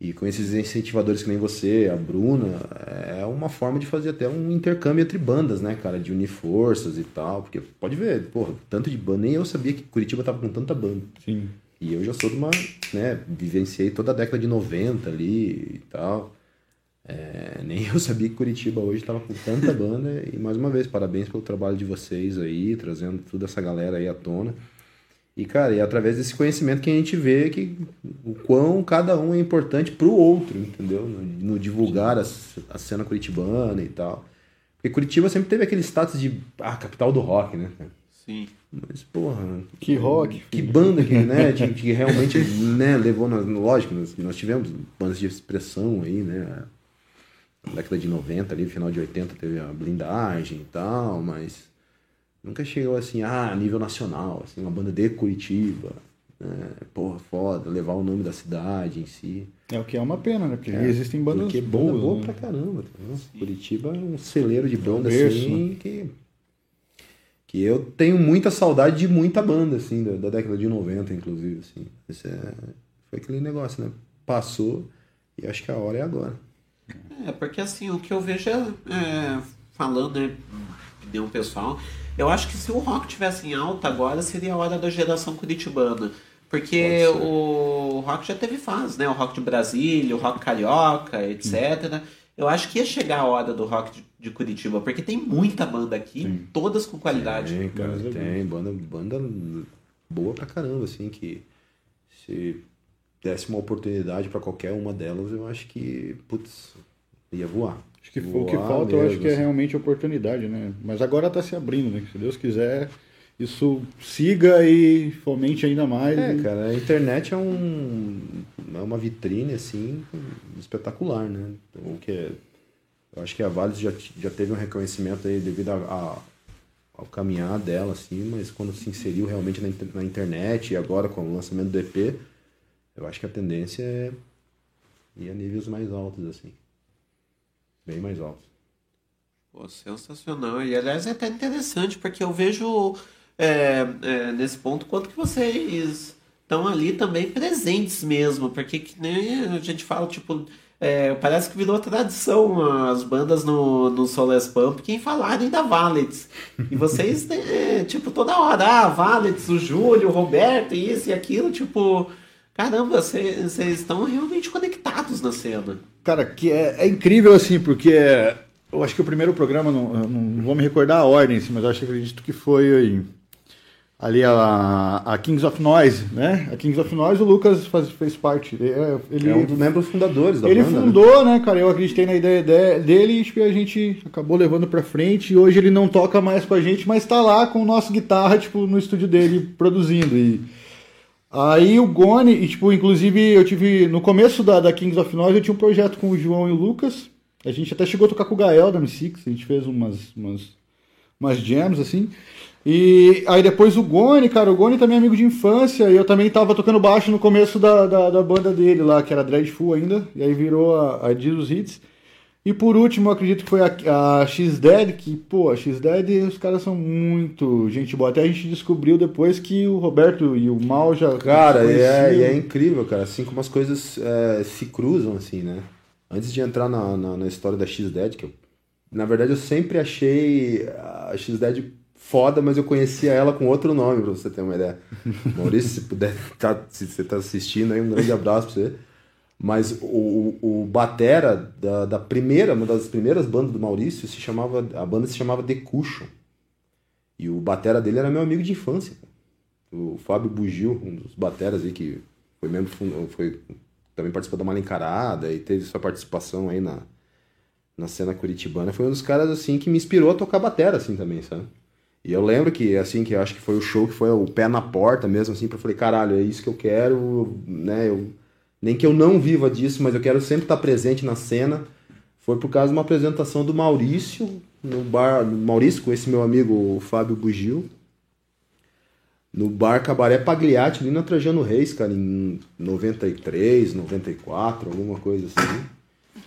E com esses incentivadores que nem você, a Bruna, é uma forma de fazer até um intercâmbio entre bandas, né, cara? De unir forças e tal. Porque pode ver, porra, tanto de banda, nem eu sabia que Curitiba tava com tanta banda. Sim. E eu já sou de uma, né, vivenciei toda a década de 90 ali e tal. É, nem eu sabia que Curitiba hoje tava com tanta banda. E mais uma vez, parabéns pelo trabalho de vocês aí, trazendo toda essa galera aí à tona. E, cara, é através desse conhecimento que a gente vê que o quão cada um é importante pro outro, entendeu? No, no divulgar a, a cena curitibana e tal. Porque Curitiba sempre teve aquele status de, ah, capital do rock, né? Sim. Mas, porra. Que rock. Que banda que, né? [LAUGHS] Que, que realmente né, levou. Na, lógico, nós, nós tivemos bandas de expressão aí, né? Na década de 90, ali, final de 80, teve a blindagem e tal, mas nunca chegou assim, ah, a nível nacional, assim, uma banda de Curitiba. Né? Porra, foda, levar o nome da cidade em si. É o que é uma pena, né? Porque É, existem bandas porque boas. banda boa né? pra caramba. Tá? Curitiba é um celeiro de banda berço, assim né? que que eu tenho muita saudade de muita banda assim da, da década de 90 inclusive assim. Esse é, foi aquele negócio, né? Passou e acho que a hora é agora. É, porque assim, o que eu vejo é, é, falando, né, opinião pessoal, eu acho que se o rock tivesse em alta agora, seria a hora da geração curitibana. Porque o rock já teve fase, né? O rock de Brasília, o rock carioca, etc. Eu acho que ia chegar a hora do rock de, de Curitiba, porque tem muita banda aqui, todas com qualidade. Tem, cara, tem. Banda, banda boa pra caramba, assim, que se desse uma oportunidade pra qualquer uma delas, eu acho que, putz, ia voar. Acho que o que falta, eu acho que é realmente oportunidade, né? Mas agora tá se abrindo, né? Se Deus quiser, isso siga e fomente ainda mais. É, e- cara, a internet é um é uma vitrine assim espetacular, né? Então, o que é, eu acho que a Vales já, já teve um reconhecimento aí devido a, a- ao caminhar dela, assim, mas quando se inseriu realmente na, na internet e agora com o lançamento do EP, eu acho que a tendência é ir a níveis mais altos, assim. Bem mais altos. Pô, sensacional. E aliás é até interessante, porque eu vejo é, é, nesse ponto quanto que vocês estão ali também presentes mesmo. Porque que nem a gente fala, tipo, é, parece que virou tradição as bandas no, no Pump quem falarem da Valets. E vocês, é, tipo, toda hora, ah, Valets, o Júlio, o Roberto, isso e aquilo, tipo. Caramba, vocês estão realmente conectados na cena. Cara, que é, é incrível assim, porque é- eu acho que o primeiro programa, não, não vou me recordar a ordem, assim, mas eu acho que acredito que foi ali a, a Kings of Noise, né? A Kings of Noise, o Lucas faz- fez parte. Ele, é- ele, É um dos membros fundadores da ele banda, né? fundou, né? cara? Eu acreditei na ideia de- dele e a gente acabou levando pra frente. E hoje ele não toca mais com a gente, mas tá lá com o nosso guitarra, tipo, no estúdio dele produzindo. E aí o Gone, e, tipo, inclusive eu tive. No começo da, da Kings of Noise, eu tinha um projeto com o João e o Lucas. A gente até chegou a tocar com o Gael da M6, a gente fez umas, umas, umas jams, assim. E aí depois o Gone, cara, o Gone também é amigo de infância, e eu também tava tocando baixo no começo da, da, da banda dele lá, que era Dreadful ainda, e aí virou a, a Jesus Hits. E por último, eu acredito que foi a, a X-Dead, que, pô, a X-Dead, os caras são muito gente boa. Até a gente descobriu depois que o Roberto e o Mal já Cara, e é, e é incrível, cara, assim como as coisas é, se cruzam, assim, né? Antes de entrar na, na, na história da X-Dead, que eu, na verdade eu sempre achei a X-Dead foda, mas eu conhecia ela com outro nome, pra você ter uma ideia. [LAUGHS] Maurício, se puder, tá, se você tá assistindo aí, um grande abraço pra você. Mas o, o, Batera da, da primeira, uma das primeiras bandas do Maurício, se chamava, a banda se chamava The Cushion. E o Batera dele era meu amigo de infância. O Fábio Bugil, um dos bateras aí que foi membro, foi, também participou da Mala Encarada e teve sua participação aí na, na cena curitibana, foi um dos caras assim que me inspirou a tocar batera assim também, sabe? E eu lembro que assim que eu acho que foi o show que foi o pé na porta mesmo assim, para falei, caralho, é isso que eu quero, né? Eu nem que eu não viva disso, mas eu quero sempre estar presente na cena. Foi por causa de uma apresentação do Maurício no bar, Maurício com esse meu amigo o Fábio Bugil, no bar Cabaré Pagliatti, ali na Trajano Reis, cara, em 93, 94, alguma coisa assim.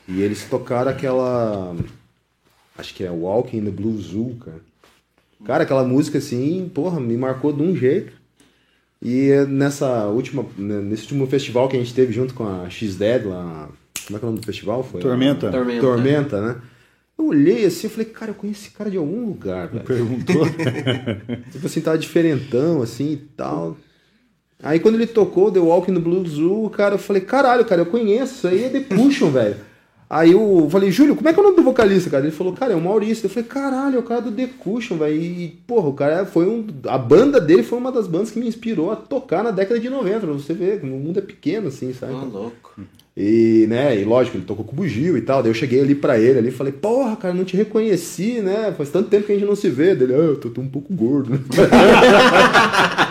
E eles tocaram aquela. Acho que é Walking in the Blue Zoo, cara. Cara, aquela música assim, porra, me marcou de um jeito. E nessa última, nesse último festival que a gente teve junto com a X-Dead lá. Como é que é o nome do festival? Foi Tormenta. Tormenta. Tormenta, né? Eu olhei assim e falei, cara, eu conheço esse cara de algum lugar, velho. Perguntou. [LAUGHS] tipo assim, tava diferentão, assim e tal. Aí quando ele tocou The Walk no Blue Zoo, cara, eu falei, caralho, cara, eu conheço, isso aí é The Cushion, velho. Aí eu falei, Júlio, como é que é o nome do vocalista, cara? Ele falou, cara, é o Maurício. Eu falei, caralho, é o cara do The Cushion, velho. E, porra, o cara foi um. A banda dele foi uma das bandas que me inspirou a tocar na década de 90, pra você ver, o mundo é pequeno, assim, sabe? Ô, louco. E, né, e lógico, ele tocou com o Bugio e tal. Daí eu cheguei ali pra ele ali e falei, porra, cara, não te reconheci, né? Faz tanto tempo que a gente não se vê. Dele, ah, eu tô, tô um pouco gordo. [LAUGHS]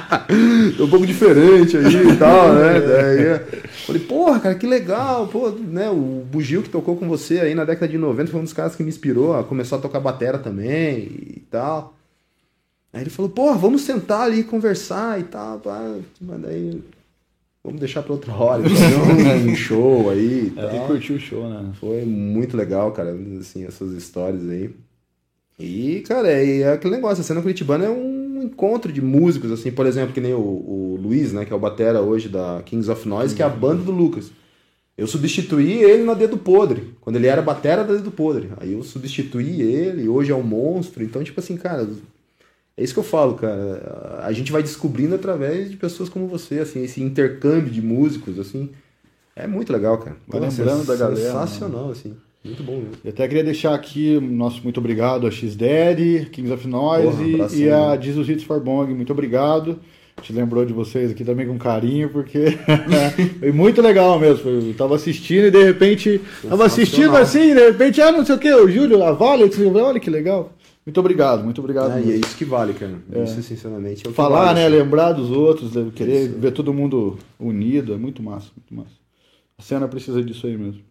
né?" [LAUGHS] tô um pouco diferente aí e tal, né? [LAUGHS] Daí falei, porra, cara, que legal, pô, né? O Bugio que tocou com você aí na década de 90 foi um dos caras que me inspirou a começar a tocar batera também e tal. Aí ele falou, porra, vamos sentar ali e conversar e tal. Pá. Mas daí Vamos deixar para outra hora. [LAUGHS] Um show aí. e É, tal. que curtir o show, né? Foi muito legal, cara, assim, essas histórias aí. E, cara, é, é aquele negócio, a cena curitibana é um encontro de músicos, assim, por exemplo, que nem o, o Luiz, né, que é o batera hoje da Kings of Noise, que é a banda do Lucas. Eu substituí ele na Dedo Podre, quando ele era batera da Dedo Podre. Aí eu substituí ele, hoje é um monstro. Então, tipo assim, cara, é isso que eu falo, cara. A gente vai descobrindo através de pessoas como você, assim, esse intercâmbio de músicos, assim. É muito legal, cara. Pô, lembrando da galera, Sensacional, assim. Muito bom mesmo. Eu até queria deixar aqui nosso muito obrigado a X-Daddy, Kings of Noise Porra, e- e a né? Jesus Hits for Bong. Muito obrigado. Te lembrou de vocês aqui também com carinho, porque [LAUGHS] foi muito legal mesmo. Eu tava assistindo e de repente. Tava assistindo assim, de repente, ah, não sei o que, o Júlio, a Vale, olha que legal. Muito obrigado, muito obrigado. É, e é isso que vale, cara. É. Isso, sinceramente, é Falar, vale, né? assim. Lembrar dos outros, né, querer ver todo mundo unido, é muito massa, muito massa. A cena precisa disso aí mesmo.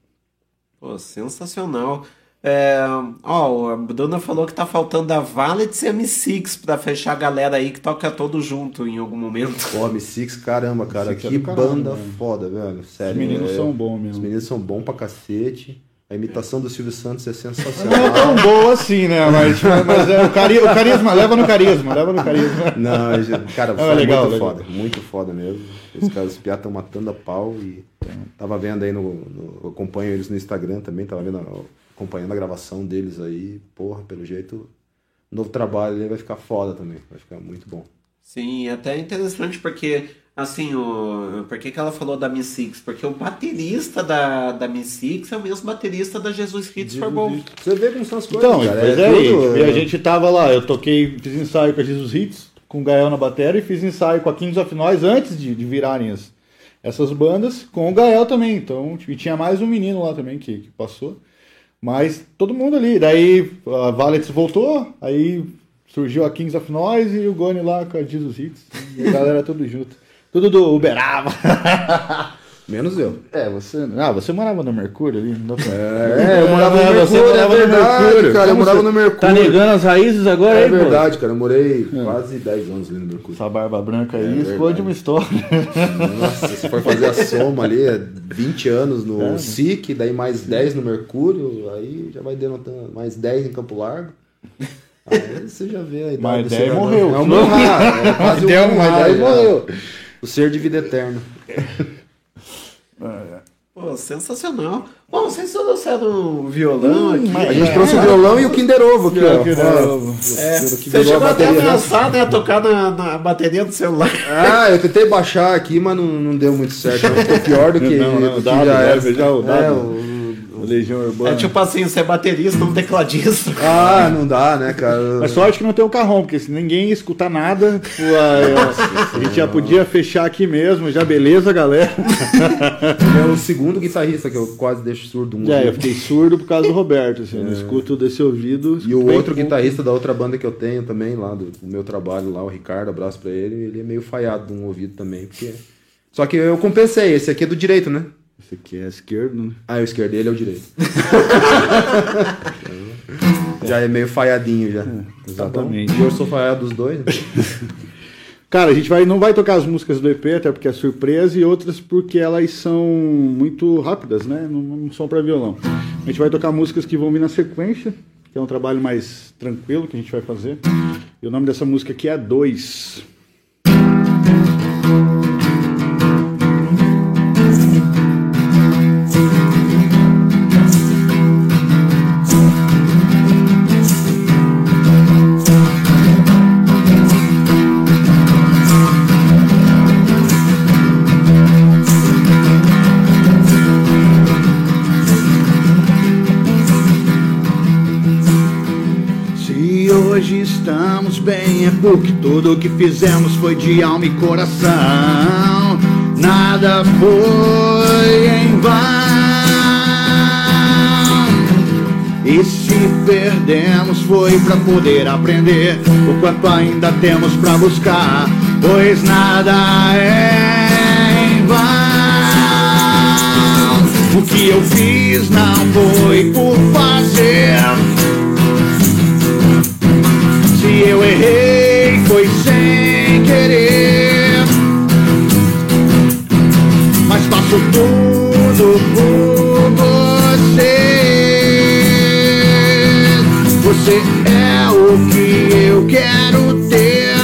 Pô, sensacional. É, ó, a Bruna falou que tá faltando a Valet e a M6 pra fechar a galera aí que toca todo junto em algum momento. Pô, M6, caramba, cara, M6 é que caralho, banda né? foda, velho. Sério. Os meninos é- são bons mesmo. Os meninos são bons pra cacete. A imitação do Silvio Santos é Não é sensacional. tão boa assim, né? Mas, mas é, o, cari- o carisma, leva no carisma, leva no carisma. Não, mas, cara, foi é legal, muito legal. foda, muito foda mesmo. Os caras, os piá estão matando a pau e tava vendo aí no, no- Eu acompanho eles no Instagram também, tava vendo, acompanhando a gravação deles aí. Porra, pelo jeito, o novo trabalho ele vai ficar foda também. Vai ficar muito bom. Sim, até interessante porque, assim, o, por que, que ela falou da Mi Six? Porque o baterista da, da Mi Six é o mesmo baterista da Jesus Hits for Bom. Você vê como são as coisas, Então, cara. pois é é, tudo- e a gente tava lá, eu toquei, fiz ensaio com a Jesus Hits, com o Gael na bateria, e fiz ensaio com a Kings of Noise antes de, de virarem as- essas bandas, com o Gael também. Então, e tinha mais um menino lá também que, que passou. Mas todo mundo ali. Daí a Valets voltou, aí surgiu a Kings of Noise e o Goni lá com a Jesus Hits. E a galera tudo junto. Tudo do Uberaba. [LAUGHS] Menos eu. É, você. Ah, você morava no Mercúrio ali? Não dá pra... É, eu morava no você Mercúrio, morava é no verdade, Mercúrio. cara, eu morava você no Mercúrio. Tá negando as raízes agora, É hein, pô? verdade, cara. Eu morei quase 10 anos ali no Mercúrio. Essa barba branca aí É esconde uma história. Nossa, se for fazer a soma ali, é 20 anos no É. SIC, daí mais 10 no Mercúrio, aí já vai denotando mais 10 em Campo Largo. Aí você já vê a idade Mas do 10 cidadão. morreu. É um morrar, [LAUGHS] é quase um Deu, morrar, mas 10 já. morreu. O ser de vida eterna. [LAUGHS] Pô, sensacional. Bom, vocês trouxeram um violão aqui. A gente trouxe o violão e o Kinder Ovo aqui, ó. Kinder Ovo. É, você chegou a até a bateria, né? né? Tocar na, na bateria do celular. Ah, eu tentei baixar aqui, mas não, não deu muito certo. Ficou pior do [LAUGHS] que, Não, não, que dado, já era. já o É, dado. O- Legião Urbana. É tipo assim, você é baterista, um tecladista. [LAUGHS] Ah, não dá, né, cara? Mas sorte que não tem o carrão, porque se ninguém escutar nada, pô, aí, ó, [LAUGHS] a gente já podia fechar aqui mesmo, já beleza, galera. [LAUGHS] É o segundo guitarrista que eu quase deixo surdo um Já, ouvido. eu fiquei surdo por causa do Roberto, assim, eu não escuto desse ouvido. E o bem outro pouco. guitarrista da outra banda que eu tenho também, lá do, do meu trabalho lá, o Ricardo, abraço pra ele, ele é meio falhado de um ouvido também, porque... Só que eu compensei, esse aqui é do direito, né? Esse aqui é esquerdo, né? Ah, o esquerdo, ele é o direito. [LAUGHS] já é meio falhadinho já. exatamente. Tá bom. E eu sou falhado dos dois. né? [LAUGHS] Cara, a gente vai, não vai tocar as músicas do EP, até porque é surpresa, e outras porque elas são muito rápidas, né? Não, não são para violão. A gente vai tocar músicas que vão vir na sequência, que é um trabalho mais tranquilo que a gente vai fazer. E o nome dessa música aqui é Dois. É porque tudo que fizemos foi de alma e coração. Nada foi em vão. E se perdemos foi pra poder aprender o quanto ainda temos pra buscar, pois nada é em vão. O que eu fiz não foi por fazer. Se eu errei, faço tudo por você. Você é o que eu quero ter.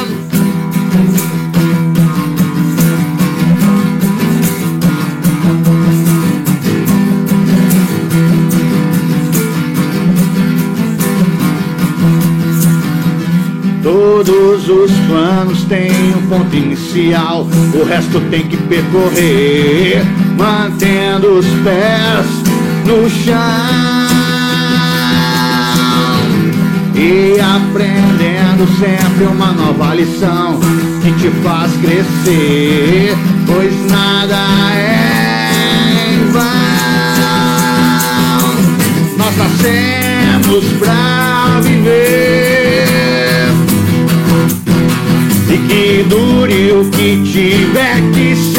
Todos os planos têm um ponto inicial, o resto tem que percorrer, mantendo os pés no chão e aprendendo sempre uma nova lição que te faz crescer, pois nada é em vão. Nós nascemos pra viver que tiver que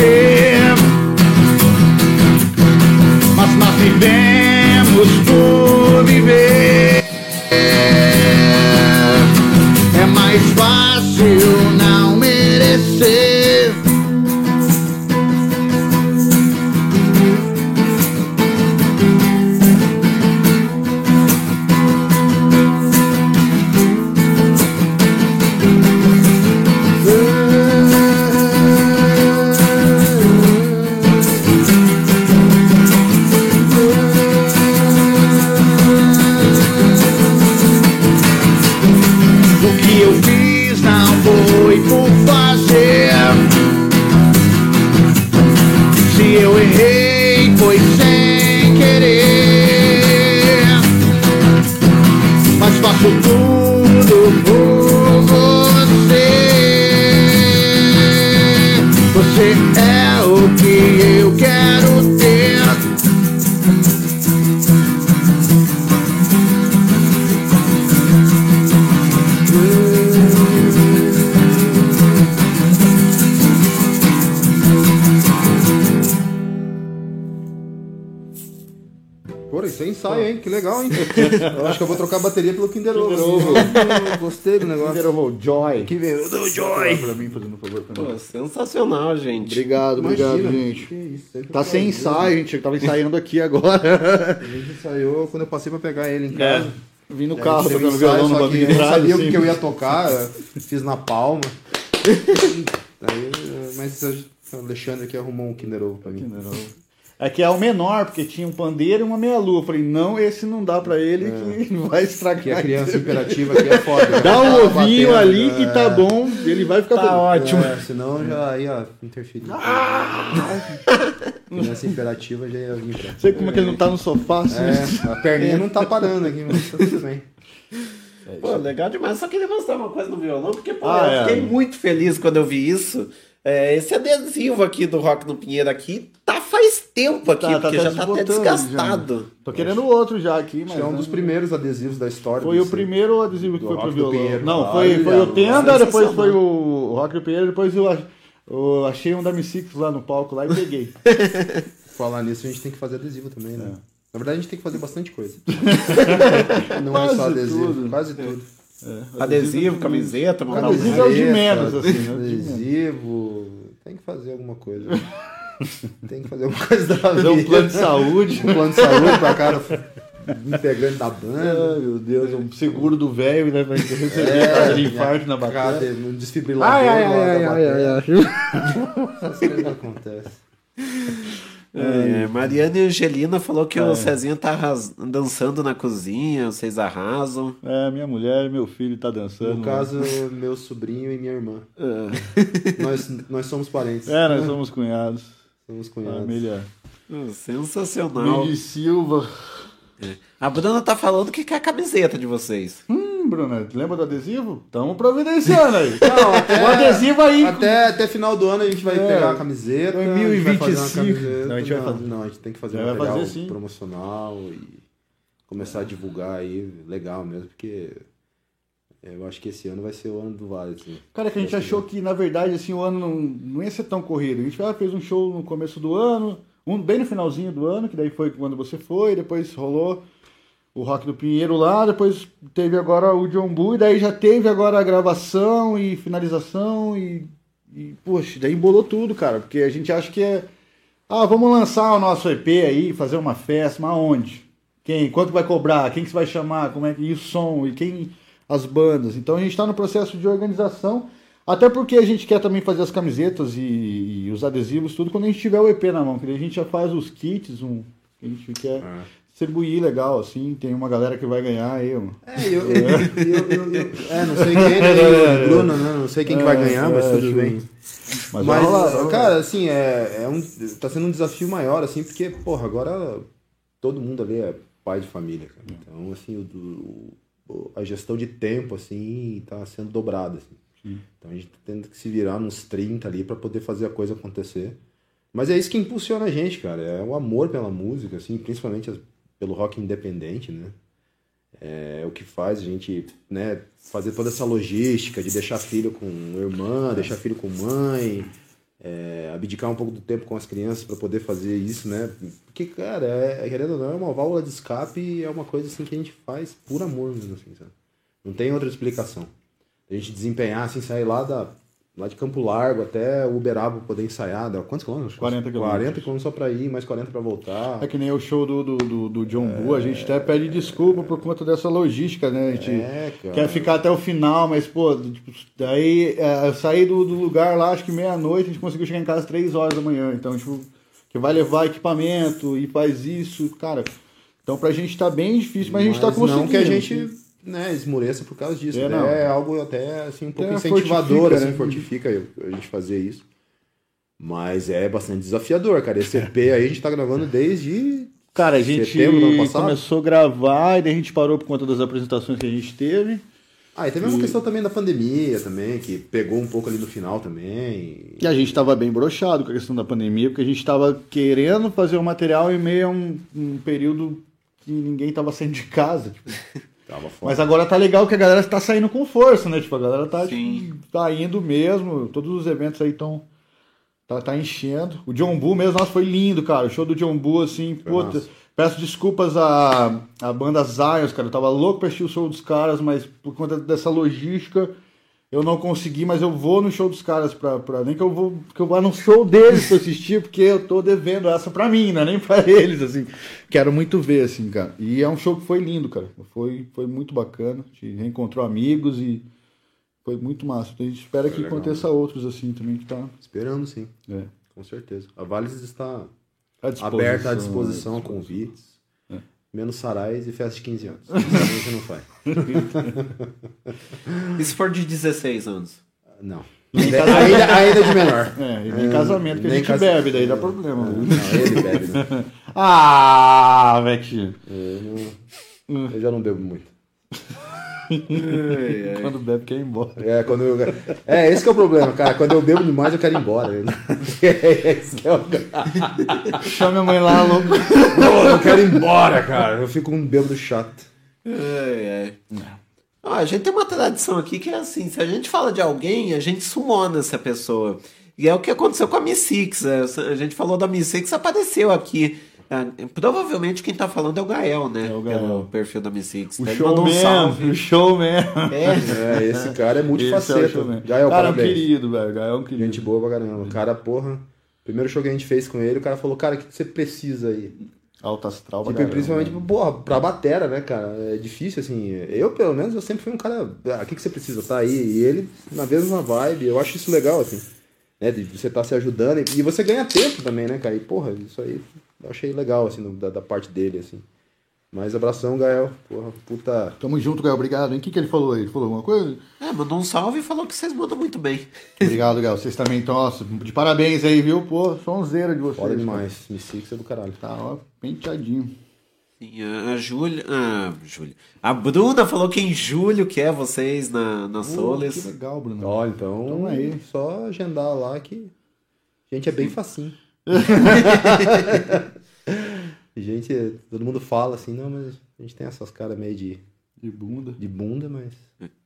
Kinder Ovo Joy. Pra mim, fazendo um favor pra mim. Pô, sensacional, gente. Obrigado, obrigado, Imagina. gente. Que isso, Tá sem ensaio, gente. Eu tava ensaiando aqui agora. A gente ensaiou quando eu passei pra pegar ele em casa. É, vim no carro tocando ensaio, violão no de eu sabia assim. o que eu ia tocar, fiz na palma. [LAUGHS] Aí, mas o Alexandre aqui arrumou um Kinder Ovo pra mim. É que é o menor, porque tinha um pandeiro e uma meia-lua. Eu falei, não, esse não dá pra ele que vai estragar. Que a criança imperativa aqui é foda. [LAUGHS] Dá um Tá ovinho batendo, ali né? que tá bom, ele vai ficar Tá bom. ótimo. É, senão já ia interferir. Criança imperativa já ia vir pra. Sei como é que ele não tá no sofá, assim. É, a perninha não tá parando aqui, mas tá tudo bem. Pô, legal demais. Só queria mostrar uma coisa no violão, porque pô, Ah, eu é. fiquei muito feliz quando eu vi isso. É, esse adesivo aqui do Rock no Pinheiro aqui tá faz tempo aqui, Tá, tá porque até já tá até desbotando, desgastado. já. Tô querendo outro já aqui, mas. É um dos primeiros adesivos da história. Foi o primeiro adesivo que do foi pro violão. Pinheiro. Não, foi, Olha, foi o Tenda, depois foi o Rock do Pinheiro, depois eu, eu achei um da Missix lá no palco lá e peguei. [LAUGHS] Falar nisso, a gente tem que fazer adesivo também, né? Na verdade, a gente tem que fazer bastante coisa. [LAUGHS] Não é só adesivo, tudo. quase tudo. Adesivo, camiseta, montar Adesivo é o de menos, assim, né? Adesivo. Tem que fazer alguma coisa. [LAUGHS] Tem que fazer alguma coisa da Fazer vida. um plano de saúde. Um plano de saúde pra cara integrante da banda. Ai, meu Deus, um seguro do velho, né? Vai receber É, de infarto na batata. um desfibrilador Ai, ai, ai, da ai, bateria. ai, Essas coisas acontecem. É, Mariana e Angelina falou que É. o Cezinha tá arras- dançando na cozinha, vocês arrasam. É, minha mulher e meu filho tá dançando. No caso, meu sobrinho e minha irmã. É. [LAUGHS] Nós, nós somos parentes. É, nós somos cunhados. Somos cunhados. Família. Hum, Sensacional. Luiz Silva. A Bruna tá falando que quer a camiseta de vocês. Hum, Bruna, lembra do adesivo? Tamo providenciando aí. [LAUGHS] Não, até, o adesivo aí. Até, até final do ano a gente vai É. pegar a camiseta. a gente vai fazer uma 2025. camiseta. Não, a gente vai fazer. não, a gente tem que fazer um material fazer, promocional e começar a divulgar aí legal mesmo, porque eu acho que esse ano vai ser o ano do Vale. Assim. Cara, que a gente achou que, na verdade, assim, o ano não, não ia ser tão corrido. A gente fez um show no começo do ano, um bem no finalzinho do ano, que daí foi quando você foi, depois rolou o Rock do Pinheiro lá, depois teve agora o John Bull, e daí já teve agora a gravação e finalização e, e poxa, daí embolou tudo, cara, porque a gente acha que é, ah, vamos lançar o nosso EP aí, fazer uma festa, mas aonde? Quem? Quanto vai cobrar? Quem que vai chamar? Como é que e o som? E quem as bandas? Então a gente está no processo de organização, até porque a gente quer também fazer as camisetas e, e os adesivos, tudo quando a gente tiver o EP na mão, que a gente já faz os kits, um, a gente quer distribuir legal, assim. Tem uma galera que vai ganhar aí, mano. É, eu, eu, eu, eu- eu- é, não sei quem, né? [LAUGHS] Bruno, né? Não sei quem que vai ganhar, mas É, tudo bem. Mas Mas, rolar, cara, assim, é, é um, tá sendo um desafio maior, assim, porque, porra, agora todo mundo ali é pai de família, cara. Então, assim, o, o- a gestão de tempo, assim, tá sendo dobrada, assim. Sim. Então a gente tá tendo que se virar nos 30 ali pra poder fazer a coisa acontecer. Mas é isso que impulsiona a gente, cara. É o amor pela música, assim, principalmente as- pelo rock independente, né? É o que faz a gente, né, fazer toda essa logística de deixar filho com irmã, deixar filho com mãe, é, abdicar um pouco do tempo com as crianças para poder fazer isso, né? Porque, cara, é, querendo ou não, é uma válvula de escape é uma coisa assim que a gente faz por amor mesmo, assim, sabe? Não tem outra explicação. A gente desempenhar, assim, sair lá, da, lá de Campo Largo até Uberaba poder ensaiar, dá quantos quilômetros? 40 quilômetros. 40 quilômetros só pra ir, mais 40 pra voltar. É que nem o show do, do, do, do John Boo, a gente até pede desculpa por conta dessa logística, né? A gente É, cara. quer ficar até o final, mas, pô, tipo, daí é, eu saí do, do lugar lá, acho que meia-noite, a gente conseguiu chegar em casa às 3 horas da manhã. Então, tipo, que vai levar equipamento e faz isso, cara. Então pra gente tá bem difícil, mas, a gente tá conseguindo. Não que a gente né, esmoreça por causa disso. É, É, não. é algo até assim, um pouco É, incentivador, fortifica, assim, né? fortifica a gente fazer isso. Mas é bastante desafiador, cara. Esse EP aí a gente tá gravando desde. Cara, a gente setembro do ano passado. começou a gravar e daí a gente parou por conta das apresentações que a gente teve. Ah, e teve uma questão também da pandemia também, que pegou um pouco ali no final também. E a gente estava bem broxado com a questão da pandemia, porque a gente estava querendo fazer o material em meio a um, um período que ninguém estava saindo de casa. Tipo. Tava foda. Mas agora tá legal que a galera tá saindo com força, né? Tipo, a galera tá, tipo, tá indo mesmo. Todos os eventos aí estão. Tá, tá enchendo. O John Boo mesmo, nossa, foi lindo, cara. O show do John Boo, assim, puta. massa. Peço desculpas à, à banda Zions, cara. Eu tava louco pra assistir o show dos caras, mas por conta dessa logística eu não consegui, mas eu vou no show dos caras pra. pra nem que eu vou. Que eu vá no show deles pra assistir, porque eu tô devendo essa pra mim, né? Nem pra eles, assim. Quero muito ver, assim, cara. E é um show que foi lindo, cara. Foi, foi muito bacana. A gente reencontrou amigos e foi muito massa. Então a gente espera Foi que legal, aconteça outros, assim, também, que tá. Esperando sim. É. Com certeza. A Vales está À aberta à disposição a convites. É. Menos sarais e festa de 15 anos. [LAUGHS] A gente não faz. E se for de 16 anos? Não. Ainda, ainda, de menor. É, e nem casamento que a gente cas- bebe, daí dá problema. Não, ele bebe, né? [LAUGHS] ah, Vecchio. Eu, não- eu já não bebo muito. Quando bebe, quer ir embora. É, quando eu, é, esse que é o problema, cara. Quando eu bebo demais, eu quero ir embora. [LAUGHS] Esse que é o... Chama minha mãe lá, louco. Eu quero ir embora, cara. Eu fico um bêbado chato. É, é. Ó, a gente tem uma tradição aqui que é assim: se a gente fala de alguém, a gente sumona essa pessoa. E é o que aconteceu com a Miss Six. é, A gente falou da Miss Six, apareceu aqui. Ah, Provavelmente quem tá falando é o Gael, né? É o Gael. Pelo perfil da Miss Six. O um showman, salve. o showman. É, esse cara é é o multifaceta. showman. Gael, Cara, é um parabéns. querido, velho. Gael é um querido. Gente boa pra caramba. O cara, porra. Primeiro show que a gente fez com ele, o cara falou, cara, o que que você precisa aí? Alto astral Tipo, principalmente, né? porra, pra batera, né, cara? É difícil, assim. Eu, pelo menos, eu sempre fui um cara. Ah, o que, que você precisa? Tá aí. E ele, na mesma vibe. Eu acho isso legal, assim. Né, de você tá se ajudando. E, e você ganha tempo também, né, cara? E, porra, isso aí eu achei legal, assim, no- da, da parte dele, assim. Mas abração, Gael. Porra, puta. Tamo junto, Gael. Obrigado. hein? O que, que ele falou aí? Ele falou alguma coisa? É, mandou um salve e falou que vocês mandam muito bem. Obrigado, Gael. Vocês também estão, nossa, de parabéns aí, viu? Pô, sonzeira de vocês. Foda cara. demais. Me Six é do caralho. Tá, ó, penteadinho. Sim, a Júlia. Ah, Júlia. A Bruna falou que em julho quer vocês na, na Pô, Soles. que legal, Bruno. Ó, então. Tamo aí. Só agendar lá que. Gente, é bem facinho. [LAUGHS] gente, todo mundo fala assim, não, mas a gente tem essas caras meio de. De bunda. De bunda, mas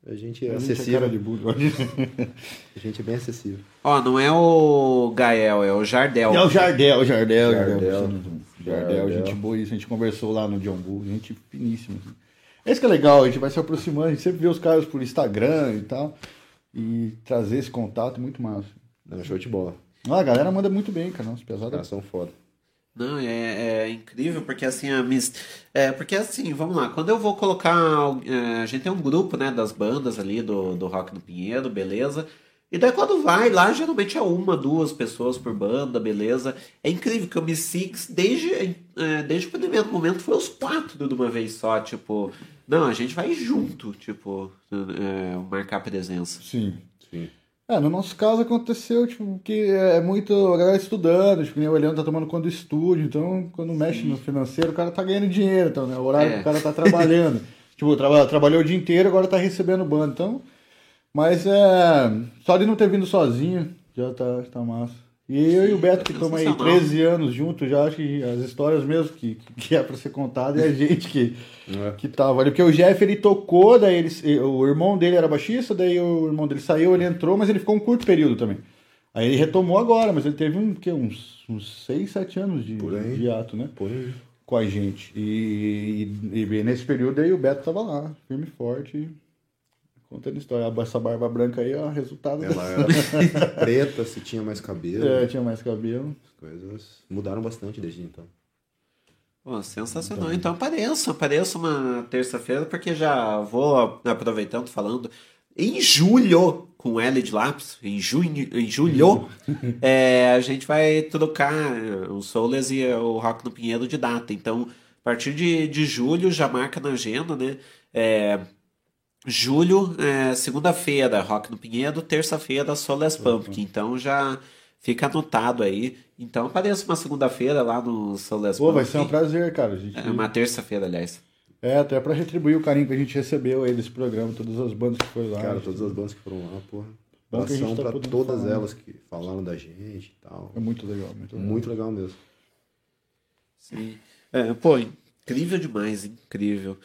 a gente é A gente é acessível. cara de bunda. a gente é bem acessível. Ó, não é o Gael, é o Jardel. É o Jardel, o Jardel, Jardel. Jardel. Jardel, Jardel. gente boa isso. A gente conversou lá no John Bull, gente finíssima. assim. Esse que é legal, a gente vai se aproximando, a gente sempre vê os caras por Instagram e tal. E trazer esse contato, muito massa. É show de bola. Ah, a galera manda muito bem, cara. Os Os pesados. caras são foda. Não, é, é incrível, porque assim, a Miss. É, porque assim, vamos lá, quando eu vou colocar. é, a gente tem um grupo, né, das bandas ali do, do Rock no Pinheiro, beleza? E daí quando vai lá, geralmente é uma, duas pessoas por banda, beleza. É incrível que o Mi Six, desde, é, desde o primeiro momento, foi os quatro de uma vez só, tipo... Não, a gente vai junto, tipo, é, marcar presença. Sim. Sim. É, no nosso caso aconteceu, tipo, que é muito a galera estudando, tipo, nem o Eliano tá tomando conta do estúdio, então quando mexe no financeiro, o cara tá ganhando dinheiro, então, né? O horário É. que o cara tá trabalhando. [LAUGHS] tipo, traba, trabalhou o dia inteiro, agora tá recebendo banda, então. Mas é. Só de não ter vindo sozinho, já tá, tá massa. E eu e o Beto, que estamos aí sensacional. 13 anos juntos, já acho que as histórias mesmo que, que é pra ser contada é a gente que, que tava ali. Porque o Jeff, ele tocou, daí ele, o irmão dele era baixista, daí o irmão dele saiu, ele entrou, mas ele ficou um curto período também. Aí ele retomou agora, mas ele teve um, que, uns, uns 6, 7 anos de, de ato, né? Com a gente. E, e- e nesse período aí o Beto tava lá, firme e forte, contando história. Essa barba branca aí, ó, resultado Ela dessa- era [LAUGHS] preta, se tinha mais cabelo. É, tinha mais cabelo. As coisas mudaram bastante desde então. Pô, sensacional. Então apareça, apareça uma terça-feira, porque já vou aproveitando falando. Em julho, com L de lápis, em junho, em julho, [LAUGHS] é, a gente vai trocar o Soulless e o Rock no Pinheiro de data. Então, a partir de, de julho, já marca na agenda, né? É, julho, é, segunda-feira, Rock no Pinheiro, terça-feira, Soulless Pumpkin. Então já fica anotado aí. Então apareça uma segunda-feira lá no Soulless Pô, vai ser um prazer, cara. A gente... É uma terça-feira, aliás. É, até pra retribuir o carinho que a gente recebeu aí desse programa, todas as bandas que foi lá. Cara, todas as bandas que foram lá, porra. Bom que a gente Abração tá pra podendo todas falar, elas que falaram da gente e tal. É muito legal, muito legal. Muito legal mesmo. Sim. É, pô, incrível demais, incrível.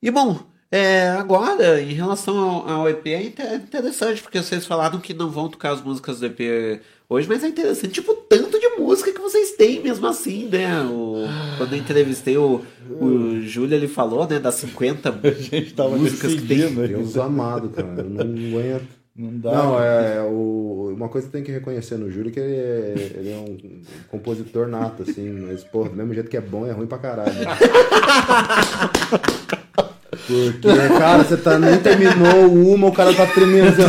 E bom, é, agora, em relação ao, ao EP, é inte- interessante, porque vocês falaram que não vão tocar as músicas do EP hoje, mas é interessante, tipo, o tanto de música que vocês têm mesmo assim, né? O, quando eu entrevistei o, o Júlio, ele falou, né, das 50 [LAUGHS] tava músicas que tem. Deus amado, cara. Eu não aguento. Não dá. Não, é, é o, uma coisa que tem que reconhecer no Júlio é que ele é, ele é um, um compositor nato, assim, mas, pô, do mesmo jeito que é bom, é ruim pra caralho. [LAUGHS] Porque, cara, você tá, nem terminou uma, o cara tá tremendo. Assim,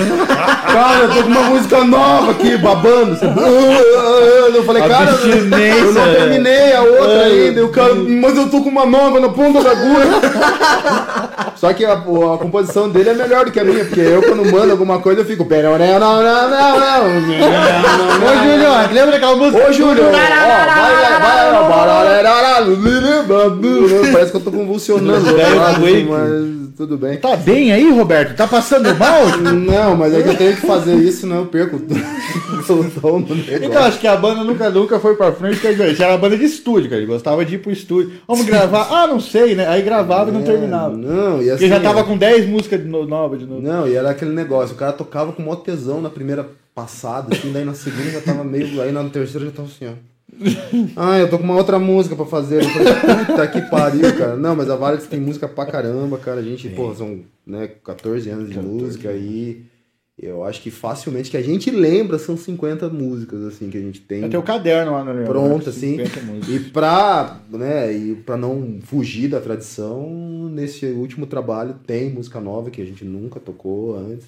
cara, eu tô com uma música nova aqui, babando. Eu falei, cara, eu não terminei a outra ainda. E o cara, mas eu tô com uma nova na ponta da agulha. Só que a, a composição dele é melhor do que a minha, porque eu, quando mando alguma coisa, eu fico. Não, não, não, não, não. Ô, Júlio, lembra daquela música? Ô, Júlio, ó, vai, vai, vai. Parece que eu tô convulsionando. Assim. Mas [LAUGHS] tudo bem. Tá bem aí, Roberto? Tá passando mal? [LAUGHS] Não, mas é que eu tenho que fazer isso, senão eu perco [LAUGHS] o tom do negócio. Então, acho que a banda nunca, nunca foi pra frente, quer dizer, isso era uma banda de estúdio, cara. Ele gostava de ir pro estúdio. Vamos gravar? Ah, não sei, né? Aí gravava e não É, terminava. Não, e assim. Porque já tava ó, com 10 músicas de no- novas de novo. Não, e era aquele negócio, o cara tocava com mó tesão na primeira passada, assim, daí na segunda já tava meio. Aí na terceira já tava assim, ó. [LAUGHS] Ah, eu tô com uma outra música pra fazer. Eu falei, puta que pariu, cara. Não, mas a Valex tem música pra caramba, cara. A gente, pô, são né, 14 anos de música aí. Eu acho que facilmente que a gente lembra são 50 músicas, assim, que a gente tem. Tem o caderno lá no Leandro, Pronto, né? assim. 50 músicas. E pra, né, e pra não fugir da tradição, nesse último trabalho tem música nova que a gente nunca tocou antes.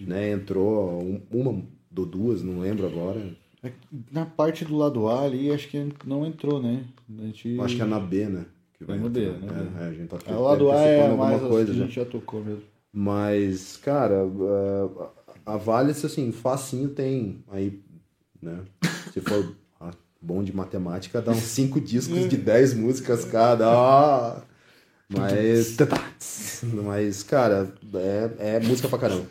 Né? Entrou um- uma ou duas, não lembro agora. É Na parte do lado A ali, acho que não entrou, né? A gente... Acho que é na B, né? Que É no B, entrar. né? É, é, a gente tá É, o lado A é mais alguma as que a gente já tocou mesmo. Mas, cara, a- Valice, assim, facinho tem aí, né? Se for [LAUGHS] ah, bom de matemática, dá uns cinco discos de [LAUGHS] 10 músicas cada. Ah! [LAUGHS] Mas, mas, cara, é, é música pra caramba.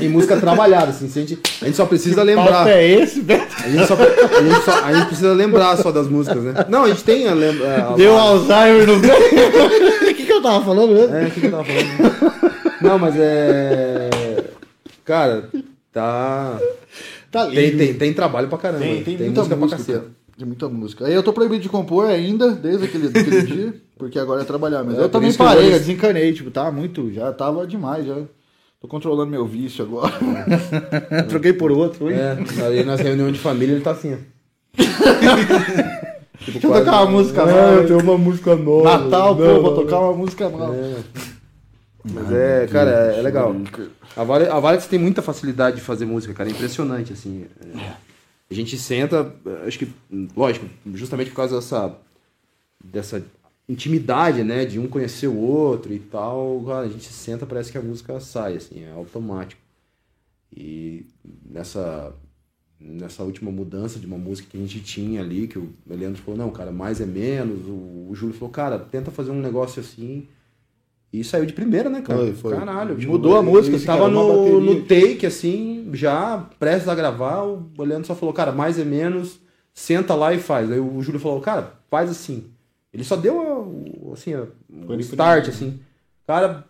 E música trabalhada, assim, a, gente, a gente só precisa lembrar. papo é esse, Beto? A gente, só, a, gente só- a gente precisa lembrar só das músicas, né? Não, a gente tem a lembra. a- Deu Alzheimer no O [LAUGHS] que, que eu tava falando mesmo? É, o que, que eu tava falando? Não, mas é. Cara, tá. Tá Tem, lindo. tem, tem trabalho pra caramba. Tem, tem, muita música, música, pra cacete. Tem muita música. Aí eu tô proibido de compor ainda, desde aquele, daquele [LAUGHS] dia, porque agora é trabalhar mesmo. É, eu também que parei, eu desencanei, tipo, tá muito, já tava demais, já. Tô controlando meu vício agora. [LAUGHS] Troquei por outro, hein? É, aí nas reuniões de família ele tá assim, ó. Tipo, [LAUGHS] Deixa eu tocar uma música é, nova. Eu tenho uma música nova. Natal, pô, Não, vou não. tocar uma música nova. É. Mas é, cara, é, é legal. A Vale, a Vale tem muita facilidade de fazer música, cara. É impressionante, assim. É, a gente senta, acho que, lógico, justamente por causa dessa, dessa intimidade, né? De um conhecer o outro e tal, a gente senta, parece que a música sai, assim, é automático. E nessa, nessa última mudança de uma música que a gente tinha ali, que o Leandro falou, não, cara, mais é menos. O, o Júlio falou, cara, tenta fazer um negócio assim. E saiu de primeira, né, cara? Foi, foi. Caralho. tipo, Mudou a música, Ele assim, tava cara, no, no take, assim, já prestes a gravar. O Leandro só falou, cara, mais é menos, senta lá e faz. Aí o Júlio falou, cara, faz assim. Ele só deu, assim, o start, assim. Cara,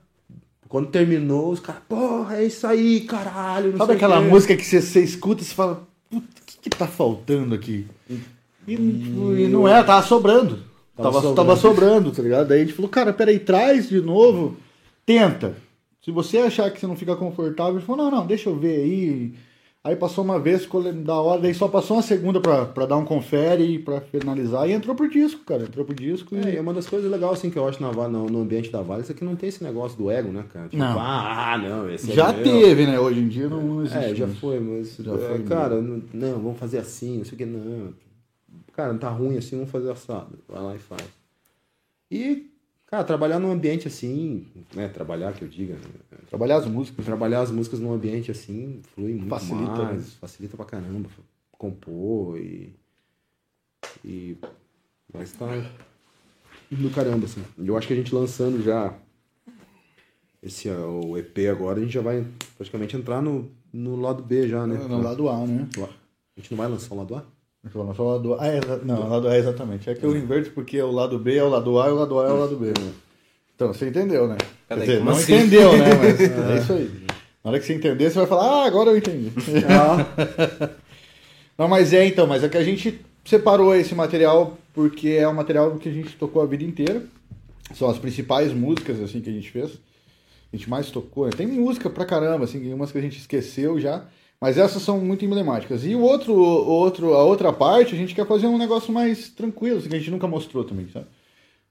quando terminou, os caras, porra, é isso aí, caralho. não Sabe aquela quê." música que você, você escuta e você fala, puta, o que, que tá faltando aqui? E, e não é, tava sobrando. Tava Tava, sobrando. tava sobrando, tá ligado? Daí a gente falou, cara, peraí, traz de novo, tenta. Se você achar que você não fica confortável, ele falou, não, não, deixa eu ver aí. Aí passou uma vez, ficou da hora, daí só passou uma segunda pra, pra dar um confere e pra finalizar. E entrou pro disco, cara, entrou pro disco. É, E... e é uma das coisas legais assim, que eu acho na, no, no ambiente da Vale, isso aqui não tem esse negócio do ego, né, cara? Tipo, Não. ah, não, esse é Já meu. teve, né? Hoje em dia não, não existe. É, já foi, mas. Já é, foi cara, não, não, vamos fazer assim, não sei o que, não. Cara, tá ruim assim, vamos fazer assado. Vai lá e faz. E, cara, trabalhar num ambiente assim, né? Trabalhar, que eu diga. né? Trabalhar as músicas. Trabalhar as músicas num ambiente assim flui muito Facilita, mais. né? Facilita pra caramba. Compor e. E. Mas tá do caramba, assim. Eu acho que a gente lançando já esse o EP agora, a gente já vai praticamente entrar no, no lado B já, né? No lado A, né? A gente não vai lançar o lado A? Então, nós falamos lado A. Ah, é, não, o lado A exatamente. É que eu inverto porque o lado B é o lado A e o lado A é o lado B. né? Então, você entendeu, né? Quer Peraí, dizer, não assim? entendeu, né? [LAUGHS] Mas é isso aí. Na hora que você entender, você vai falar, ah, agora eu entendi. [LAUGHS] não, mas é então, mas é que a gente separou esse material porque é um material que a gente tocou a vida inteira. São as principais músicas, assim, que a gente fez. A gente mais tocou, né? Tem música pra caramba, assim, tem umas que a gente esqueceu já. Mas essas são muito emblemáticas. E o outro, outro, a outra parte, a gente quer fazer um negócio mais tranquilo, assim, que a gente nunca mostrou também, sabe?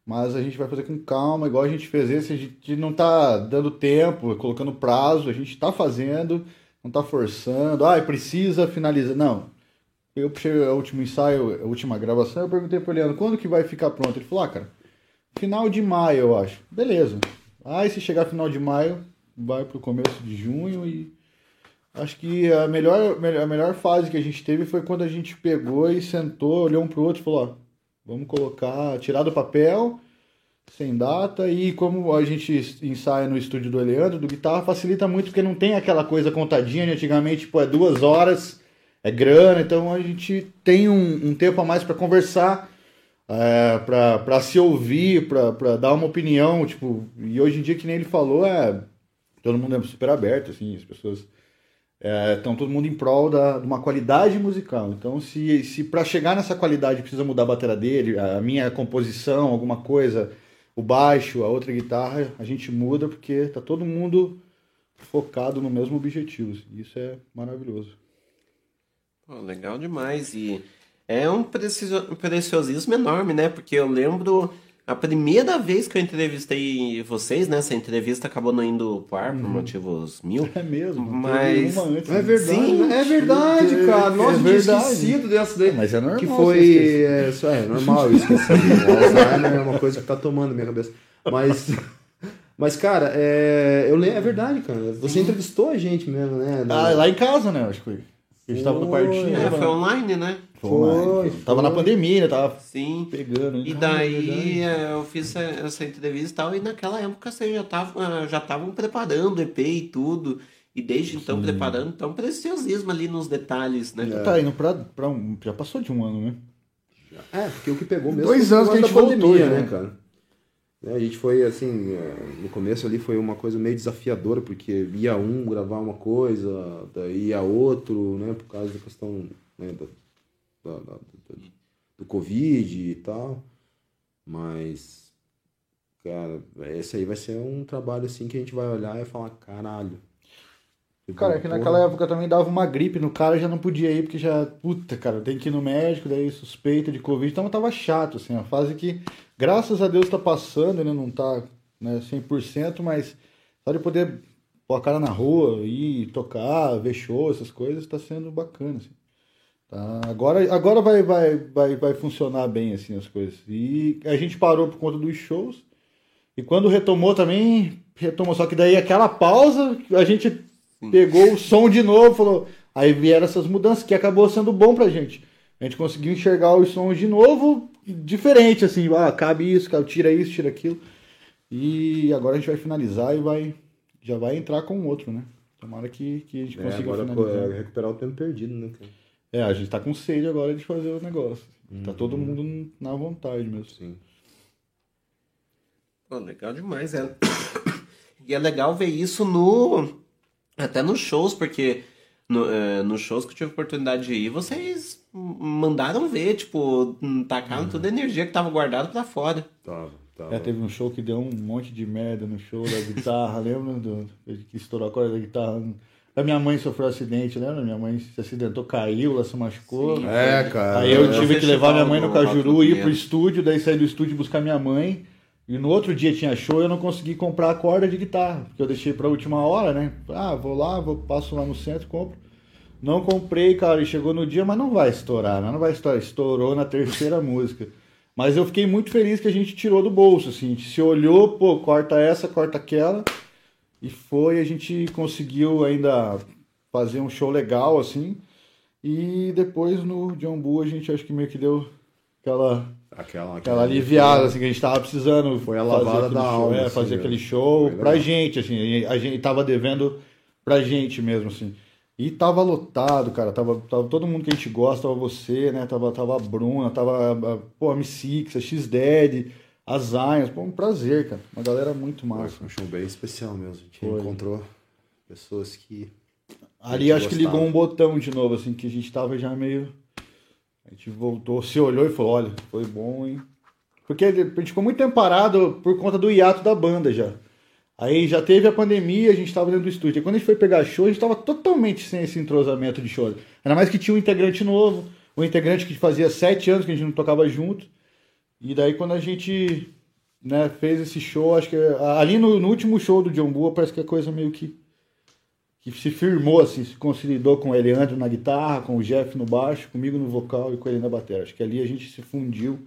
Mas a gente vai fazer com calma, igual a gente fez esse, a gente não tá dando tempo, colocando prazo, a gente tá fazendo, não tá forçando, ah, precisa finalizar. Não. Eu puxei o último ensaio, a última gravação, eu perguntei pro Leandro, quando que vai ficar pronto? Ele falou, ah, cara, final de maio, eu acho. Beleza. Aí se chegar final de maio, vai pro começo de junho e acho que a melhor, a melhor fase que a gente teve foi quando a gente pegou e sentou, olhou um pro outro e falou, ó, vamos colocar, tirar do papel, sem data, e como a gente ensaia no estúdio do Eleandro, do guitarra, facilita muito porque não tem aquela coisa contadinha de antigamente, tipo, é duas horas, é grana, então a gente tem um, um tempo a mais para conversar, é, para se ouvir, para dar uma opinião, tipo, e hoje em dia, que nem ele falou, é, todo mundo é super aberto, assim, as pessoas estão todo mundo em prol da, de uma qualidade musical. Então, se, se para chegar nessa qualidade precisa mudar a bateria dele, a, minha composição, alguma coisa, o baixo, a outra guitarra, a gente muda porque tá todo mundo focado no mesmo objetivo. Isso é maravilhoso. Legal demais. E é um preciosismo enorme, né? Porque eu lembro a primeira vez que eu entrevistei vocês, né? Essa entrevista acabou não indo pro ar por motivos mil. É mesmo. Mas. Antes, É né? verdade, Sim. é verdade, cara. Nossa, É eu tinha esquecido dessa daí. Mas é normal Que foi. É, isso é normal, eu esqueci. [LAUGHS] Alzheimer é uma coisa que tá tomando minha cabeça. Mas. Mas, cara, é, eu lembro, é verdade, cara. Você entrevistou a gente mesmo, né? Ah, lá em casa, né? Acho que foi. A gente tava no Foi. quartinho. É, né? foi online, né? Foi online. Tava na pandemia, tava Sim. pegando. E Ah, daí é eh, eu fiz essa- entrevista e tal, e naquela época vocês já estavam já estavam preparando o EP e tudo. E desde então preparando, então preciosismo ali nos detalhes, né? Tá indo pra, pra um. Já passou de um ano, né? É, porque o que pegou mesmo Dois foi anos que a gente voltou, pandemia, já. né, cara? Né, A gente foi assim, é, no começo ali foi uma coisa meio desafiadora, porque ia um gravar uma coisa, daí ia outro, né, por causa da questão né, da- do Covid e tal. Mas, cara, esse aí vai ser um trabalho assim que a gente vai olhar e falar, caralho. Cara, é que naquela época também dava uma gripe no cara já não podia ir, porque já, puta, cara, tem que ir no médico, daí suspeita de Covid, então tava chato, assim, a fase que, graças a Deus tá passando, ele não tá né, 100%, mas Só de poder pôr a cara na rua, ir tocar, ver show, essas coisas, tá sendo bacana, assim. Tá, agora agora vai, vai, vai, vai funcionar bem, assim, as coisas. E a gente parou por conta dos shows. E quando retomou também, retomou. Só que daí aquela pausa, a gente pegou o som de novo, falou. Aí vieram essas mudanças que acabou sendo bom pra gente. A gente conseguiu enxergar os sons de novo, diferente, assim, ah, cabe isso, cabe, tira isso, tira aquilo. E agora a gente vai finalizar e vai. Já vai entrar com o outro, né? Tomara que, que a gente É, consiga agora finalizar. é, recuperar o tempo perdido, né, cara? É, a gente tá com sede agora de fazer o negócio. Tá todo Uhum. mundo na vontade mesmo. Sim. Pô, legal demais, é. [COUGHS] E é legal ver isso no. Até nos shows, porque no, eh, nos shows que eu tive oportunidade de ir, vocês mandaram ver, tipo, tacaram toda a energia que tava guardada pra fora. Tava, tava. É, teve um show que deu um monte de merda no show da guitarra, [LAUGHS] lembra? Do, que estourou a corda da guitarra. A minha mãe sofreu um acidente, lembra? Minha mãe se acidentou, caiu, ela se machucou. Sim. É, cara. Aí eu É tive que levar minha mãe no Cajuru, ir pro estúdio, daí sair do estúdio buscar minha mãe. E no outro dia tinha show eu não consegui comprar a corda de guitarra, porque eu deixei pra última hora, né? Ah, vou lá, vou, passo lá no centro, compro. Não comprei, cara, e chegou no dia, mas não vai estourar, né? Não vai estourar. Estourou na terceira [LAUGHS] música. Mas eu fiquei muito feliz que a gente tirou do bolso, assim. A gente se olhou, pô, corta essa, corta aquela. E foi, a gente conseguiu ainda fazer um show legal, assim. E depois no John Bull a gente acho que meio que deu aquela, Aquela, aquela aliviada, assim, que a gente tava precisando. Foi a lavada da show, alma, É, assim, fazer né? aquele show pra gente, assim. A gente tava devendo pra gente mesmo, assim. E tava lotado, cara. Tava, tava todo mundo que a gente gosta, tava você, né? Tava, tava a Bruna, tava a, pô, a M6, a X-Dead, a Zions. Pô, um prazer, cara. Uma galera muito massa. Foi um show bem especial mesmo. A gente Foi. encontrou pessoas que. Ali acho que ligou um botão de novo, assim, que a gente tava já meio. A gente voltou, se olhou e falou, olha, foi bom, hein? Porque a gente ficou muito tempo parado por conta do hiato da banda já. Aí já teve a pandemia, a gente tava dentro do estúdio. E quando a gente foi pegar show, a gente tava totalmente sem esse entrosamento de show. Ainda mais que tinha um integrante novo, um integrante que fazia sete anos que a gente não tocava junto. E daí quando a gente né, fez esse show, acho que ali no, no último show do John Bua, parece que a coisa meio que que se firmou, assim, se consolidou com o Eleandro na guitarra, com o Jeff no baixo, comigo no vocal e com ele na bateria. Acho que ali a gente se fundiu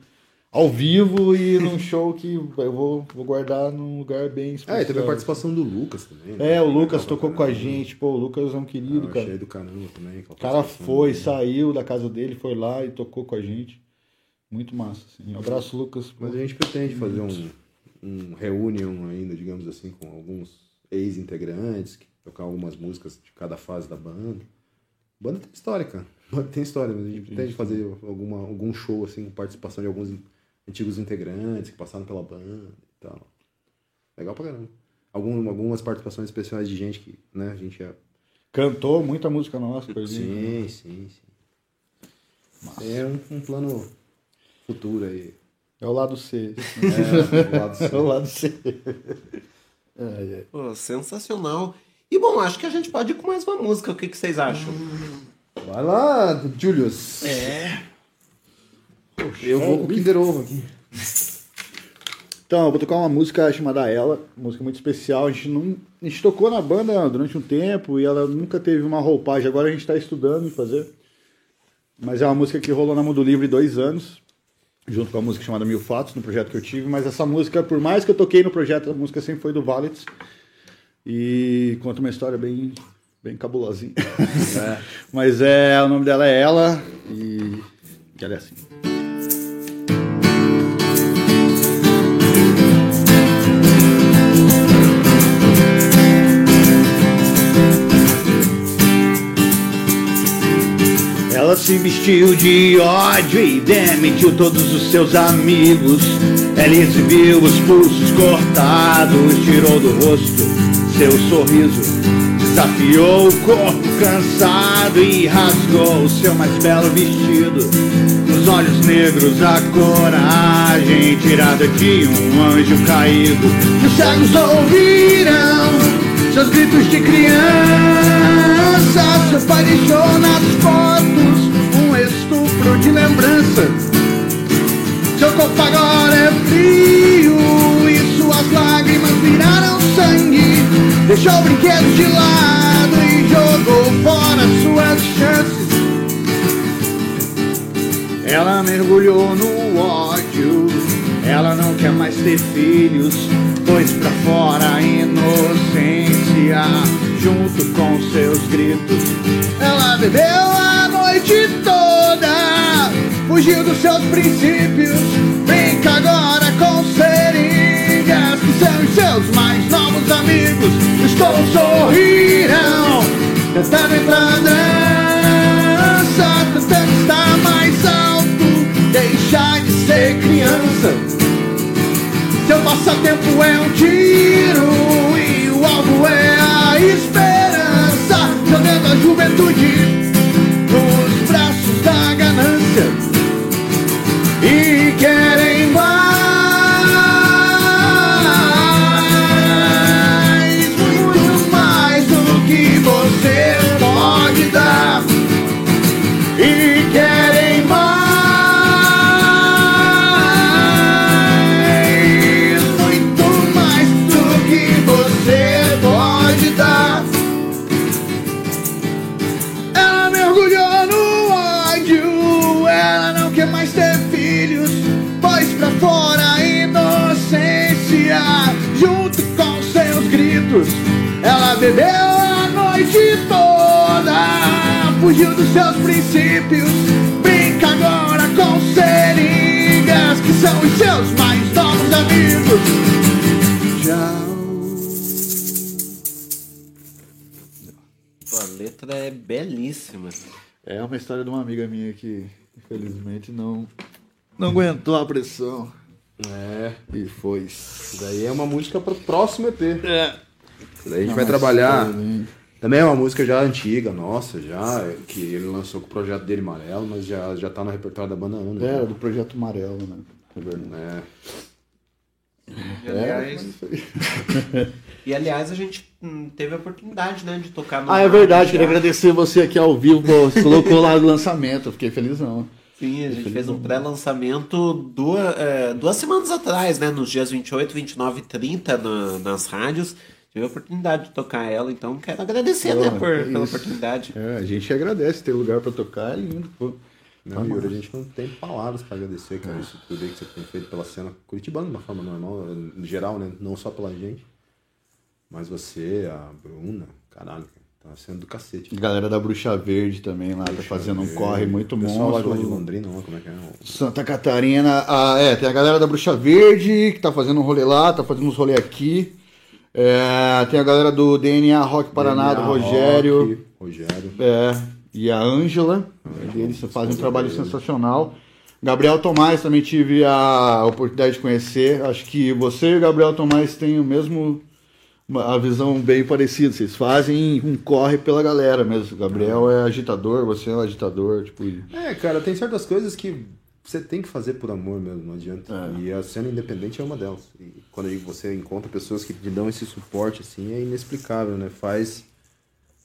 ao vivo e num show que eu vou, vou guardar num lugar bem especial. É, e teve a participação do Lucas também. né? É, o Lucas Legal tocou com a gente, pô, o Lucas é um querido, Ah, cara. achei do caramba também. O cara foi, saiu da casa dele, foi lá e tocou com a gente. Muito massa, assim. Um abraço, Lucas. Mas a gente pretende fazer um, um reunion ainda, digamos assim, com alguns ex-integrantes, que tocar algumas músicas de cada fase da banda. Banda tem história, cara. [LAUGHS] Banda tem história, mas a gente pretende fazer alguma, algum show, assim, com participação de alguns antigos integrantes que passaram pela banda e tal. Legal pra caramba. Algum, algumas participações especiais de gente que, né, a gente é... Cantou muita música nossa a gente. Sim, sim, sim. É um, um plano futuro aí. É o lado C. É, [LAUGHS] o lado C. É o lado C. É, é. Pô, sensacional. E bom, acho que a gente pode ir com mais uma música. O que, que vocês acham? Vai lá, Julius. É. Eu vou com o Kinder Ovo aqui. Então, eu vou tocar uma música chamada Ela, música muito especial. A gente, não, a gente tocou na banda durante um tempo e ela nunca teve uma roupagem. Agora a gente está estudando em fazer. Mas é uma música que rolou na Mundo Livre dois anos, junto com a música chamada Mil Fatos, no projeto que eu tive. Mas essa música, por mais que eu toquei no projeto, a música sempre foi do Valets. E conta uma história bem, bem cabulosinha. [LAUGHS] Mas é, o nome dela é Ela e ela é assim. Ela se vestiu de ódio e demitiu todos os seus amigos. Ela exibiu os pulsos cortados, tirou do rosto seu sorriso. Desafiou o corpo cansado e rasgou o seu mais belo vestido. Nos olhos negros a coragem tirada de um anjo caído. Os cegos ouviram seus gritos de criança. Seu pai deixou nas fotos um estupro de lembrança. Seu corpo agora é frio e suas lágrimas viraram sangue. Deixou o brinquedo de lado e jogou fora suas chances. Ela mergulhou no ódio, ela não quer mais ter filhos. pois pra fora a inocência, junto com seus gritos. Ela bebeu a noite toda, fugiu dos seus princípios. Brinca agora com os seus mais novos amigos. Estou sorrirão, tentando entrar na dança, tentando estar mais alto, deixar de ser criança. Seu passatempo é um tiro e o alvo é a esperança. Jogando a juventude nos braços da ganância e querem fugiu dos seus princípios, brinca agora com seringas, que são os seus mais novos amigos. Tchau. A letra é belíssima. É uma história de uma amiga minha que, infelizmente, não, não aguentou a pressão. É. E foi. Isso daí é uma música pro próximo EP. É. Isso daí a gente Não, vai trabalhar. Também é uma música já antiga, nossa, já, que ele lançou com o projeto dele Amarelo, mas já, já tá no repertório da banda Ana. É, do projeto Amarelo, né? É verdade. É. E, aliás, [LAUGHS] e aliás, a gente hum, teve a oportunidade, né, de tocar no. Ah, é verdade, queria agradecer você aqui ao vivo, você colocou lá no lançamento, eu fiquei felizão. Sim, a gente fez um pré-lançamento duas, é, duas semanas atrás, né? Nos dias 28, 29 e 30 na- nas rádios. Tive a oportunidade de tocar ela, então quero agradecer, né, por, que pela oportunidade. É, a gente agradece ter lugar pra tocar, é lindo, pô. Não, Tá Yuri, a gente não tem palavras pra agradecer, cara, isso tudo aí que você tem feito pela cena curitibana de uma forma normal, no geral, né? Não só pela gente. Mas você, a Bruna, caralho, cara, tá sendo do cacete. Galera da Bruxa Verde também lá, tá fazendo um Verde. corre muito Pessoal lá monstro. de Londrina, como é que é? Santa Catarina, ah, é, tem a galera da Bruxa Verde que tá fazendo um rolê lá, tá fazendo uns rolê aqui. É, tem a galera do DNA Rock Paraná, do DNA Rogério. Rock, Rogério. É, e a Ângela. Eles fazem um trabalho sensacional. Gabriel Tomás também tive a oportunidade de conhecer. Acho que você e o Gabriel Tomás têm o mesmo. A visão bem parecida. Vocês fazem um corre pela galera mesmo. O Gabriel é agitador, você é um agitador. Tipo, É, cara, tem certas coisas que você tem que fazer por amor mesmo, não adianta. É. E a cena independente é uma delas. E quando você encontra pessoas que te dão esse suporte, assim, é inexplicável, né? Faz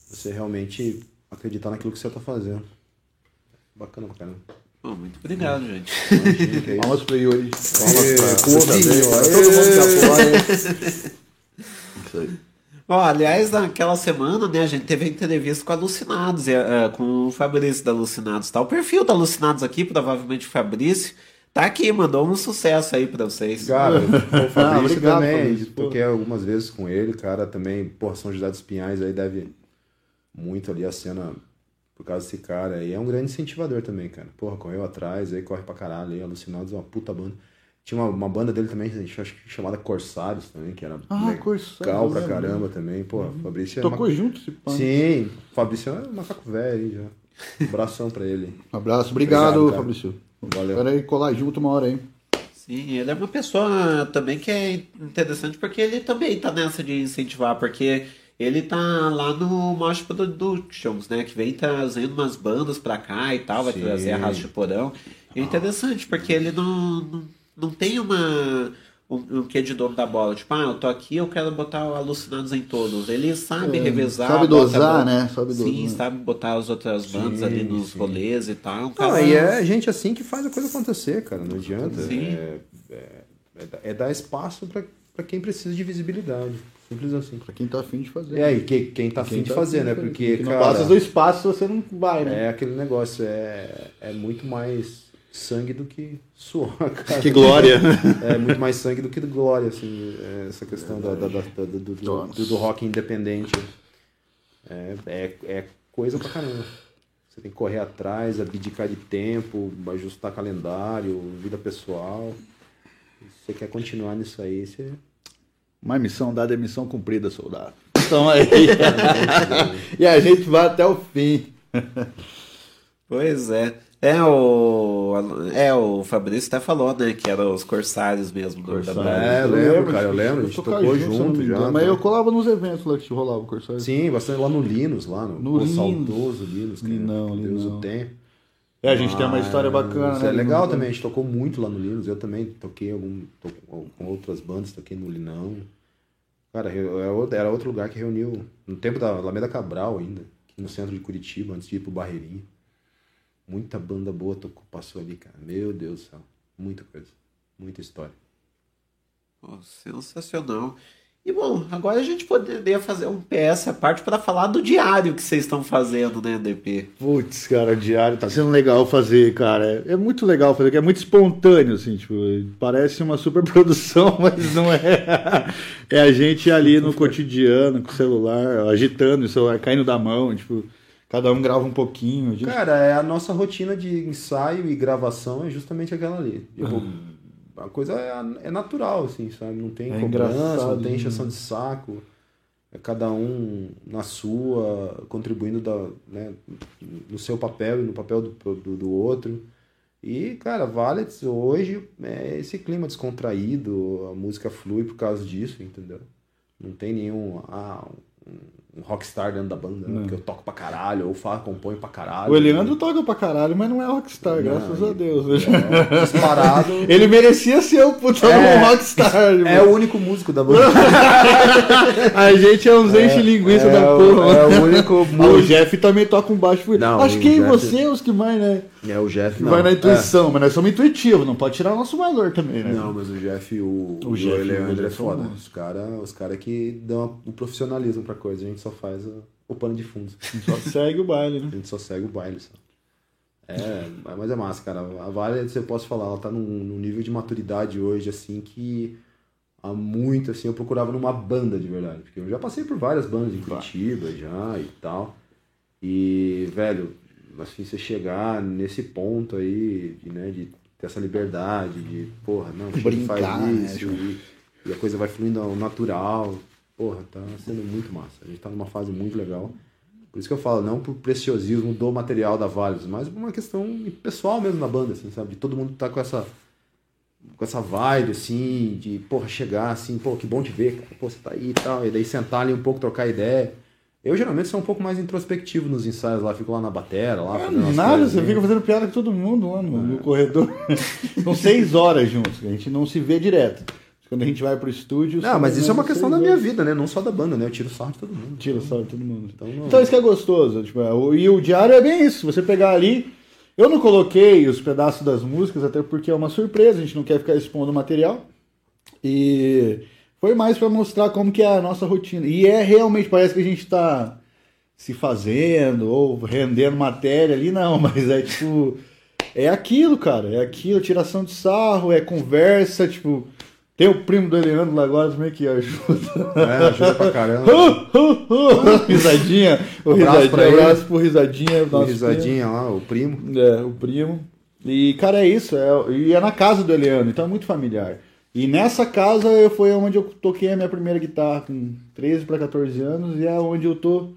você realmente acreditar naquilo que você tá fazendo. Bacana pra caramba. Pô, muito obrigado, gente. Imagina, é isso. Palmas pro Yuri. Palmas Aê, pra todo mundo que apoia. [LAUGHS] Isso aí. Ó, aliás, naquela semana, né, a gente teve a entrevista com Alucinados, e, eh, com o Fabrício da Alucinados. Tá o perfil da Alucinados aqui, provavelmente o Fabrício. Tá aqui, mandou um sucesso aí pra vocês. Cara, [LAUGHS] o Ah, Fabrício obrigado, também, Fabrício, toquei algumas vezes com ele, cara, também, pô, São José dos Pinhais aí deve muito ali a cena por causa desse cara aí. É um grande incentivador também, cara. Porra, correu atrás, aí corre pra caralho, aí, Alucinados é uma puta banda. Tinha uma, uma banda dele também, acho que chamada Corsários também, que era Ah, legal Corsários, pra lembro. caramba também. Pô, Fabrício é Tocou junto esse pano. Sim, Fabrício é macaco velho aí já. [LAUGHS] Um abração pra ele. Um abraço, obrigado, cara. Fabrício. Valeu. Espera aí colar junto uma hora aí. Sim, ele é uma pessoa também que é interessante porque ele também tá nessa de incentivar, porque ele tá lá no Mosh Productions, né? Que vem trazendo umas bandas pra cá e tal, vai Sim. trazer a Raça de Porão. É interessante, porque ele não, não, não tem uma. Um, um quê de dono da bola, tipo, ah, eu tô aqui, eu quero botar Alucinados em todos. Ele sabe É, revezar. sabe dosar, né? Sabe Sim, dosar. sabe botar as outras bandas Sim, ali nos sim. rolês e tal. Um cara- e é gente assim que faz a coisa acontecer, cara. Não adianta. Sim. É, é, é dar- é dar espaço pra, pra quem precisa de visibilidade. Simples assim. Pra quem tá afim de fazer. É, e que, quem tá Quem afim de tá fazer, afim né? Porque, Porque não cara, basta do espaço você não vai, né? É aquele negócio, é, é muito mais sangue do que suor, [LAUGHS] cara. Que glória. É muito mais sangue do que glória, assim, é, essa questão da, da- da- da- do, do, do, do rock independente. É, é, é coisa pra caramba. Você tem que correr atrás, abdicar de tempo, ajustar calendário, vida pessoal. Se você quer continuar nisso aí, você. Mas missão dada é missão cumprida, soldado. Então aí. [LAUGHS] e a gente vai até o fim. Pois é. É o. É, o Fabrício até falou, né? Que eram os corsários mesmo do da banda. É, eu lembro, cara, eu lembro. A gente tocava tocou não junto já. Mas tá? eu colava nos eventos lá que rolava o Corsário. Sim, bastante lá no Linus, lá no, No pô, Linus. saudoso Linus. Cara. Linão, Deus Linão. o tem. É, a gente tem uma história bacana, Mas né, É legal também, a gente tocou muito lá no Linus. Eu também toquei algum, com outras bandas, toquei no Linão. Cara, eu- era outro- era outro lugar que reuniu, no tempo da Alameda Cabral ainda, no centro de Curitiba, antes de ir pro Barreirinho. Muita banda boa tocou, passou ali, cara. Meu Deus do céu. Muita coisa. Muita história. Pô, sensacional. E bom, agora a gente poderia fazer um PS à parte para falar do diário que vocês estão fazendo, né, DP? Putz, cara, o diário tá sendo legal fazer, cara. É, é muito legal fazer, porque é muito espontâneo, assim, tipo, parece uma super produção, [LAUGHS] mas não é. É a gente ali no cotidiano, com o celular, agitando o celular, caindo da mão, tipo, cada um grava um pouquinho. gente- Cara, é a nossa rotina de ensaio e gravação é justamente aquela ali. Tipo, a coisa é, é natural, assim, sabe? Não tem É cobrança, não tem encheção de saco. É cada um na sua, contribuindo da, né, no seu papel e no papel do, do, do outro. E, cara, Valets hoje é esse clima descontraído, a música flui por causa disso, entendeu? Não tem nenhum. Ah, um, um rockstar dentro da banda, né? Não. porque eu toco pra caralho, ou falo, componho pra caralho. O Eliandro toca pra caralho, mas não é rockstar, Não, graças ele- a Deus. É, disparado. [LAUGHS] Ele merecia ser É, um rockstar. [LAUGHS] é o único músico da banda. [LAUGHS] a gente é uns enche linguiça é da porra. é o único Ah, o Jeff também toca um baixo. Não, Acho que Jeff- você é os que mais, né? É, o Jeff não. vai na É. intuição, mas nós somos intuitivos, não pode tirar o nosso valor também, né? Não, mas o Jeff e o, O o, Jeff o Leandro é são foda. Os caras os cara que dão o profissionalismo pra coisa, a gente só faz o, o pano de fundo. Só segue o baile, né? A gente só segue o baile, só. É, mas é massa, cara. A Vale, você posso falar, ela tá num, num nível de maturidade hoje, assim, que há muito, assim, eu procurava numa banda de verdade. Porque eu já passei por várias bandas em Curitiba já e tal. E, velho, assim, você chegar nesse ponto aí, de, né, de ter essa liberdade, de, porra, não, Brincar, faz né, isso, João? e, e a coisa vai fluindo ao natural. Porra, tá sendo muito massa. A gente tá numa fase muito legal. Por isso que eu falo, não por preciosismo do material da Vales, mas por uma questão pessoal mesmo da banda, assim, sabe? De todo mundo tá com essa com essa vibe, assim, de, porra, chegar assim, pô, que bom te ver, cara, pô, você tá aí e tal, e daí sentar ali um pouco, trocar ideia. Eu geralmente sou um pouco mais introspectivo nos ensaios lá, fico lá na batera, lá, umas Nada, você fica fazendo piada com todo mundo lá no, no corredor. [LAUGHS] São seis horas juntos, a gente não se vê direto. Quando a gente vai pro estúdio. Não, mas isso é uma questão da horas. minha vida, né? Não só da banda, né? Eu tiro sarro de todo mundo. Tira sarro de todo mundo. Então, não... Então isso que é gostoso. Tipo, é, o- e o diário é bem isso. Você pegar ali. Eu não coloquei os pedaços das músicas, até porque é uma surpresa, a gente não quer ficar expondo o material. E foi mais para mostrar como que é a nossa rotina. E é realmente, parece que a gente tá se fazendo ou rendendo matéria ali, não, [LAUGHS] mas é tipo. É aquilo, cara. É aquilo, tiração de sarro, é conversa, tipo. Tem o primo do Eliandro lá agora também que ajuda. É, ajuda pra caramba. [LAUGHS] risadinha. O Abraço risadinha, pra ele. abraço pro risadinha. O risadinha lá, o primo. primo. É, o primo. E, cara, é isso. É, e é na casa do Eliandro, então é muito familiar. E nessa casa eu, foi onde eu toquei a minha primeira guitarra com 13 para 14 anos e é onde eu tô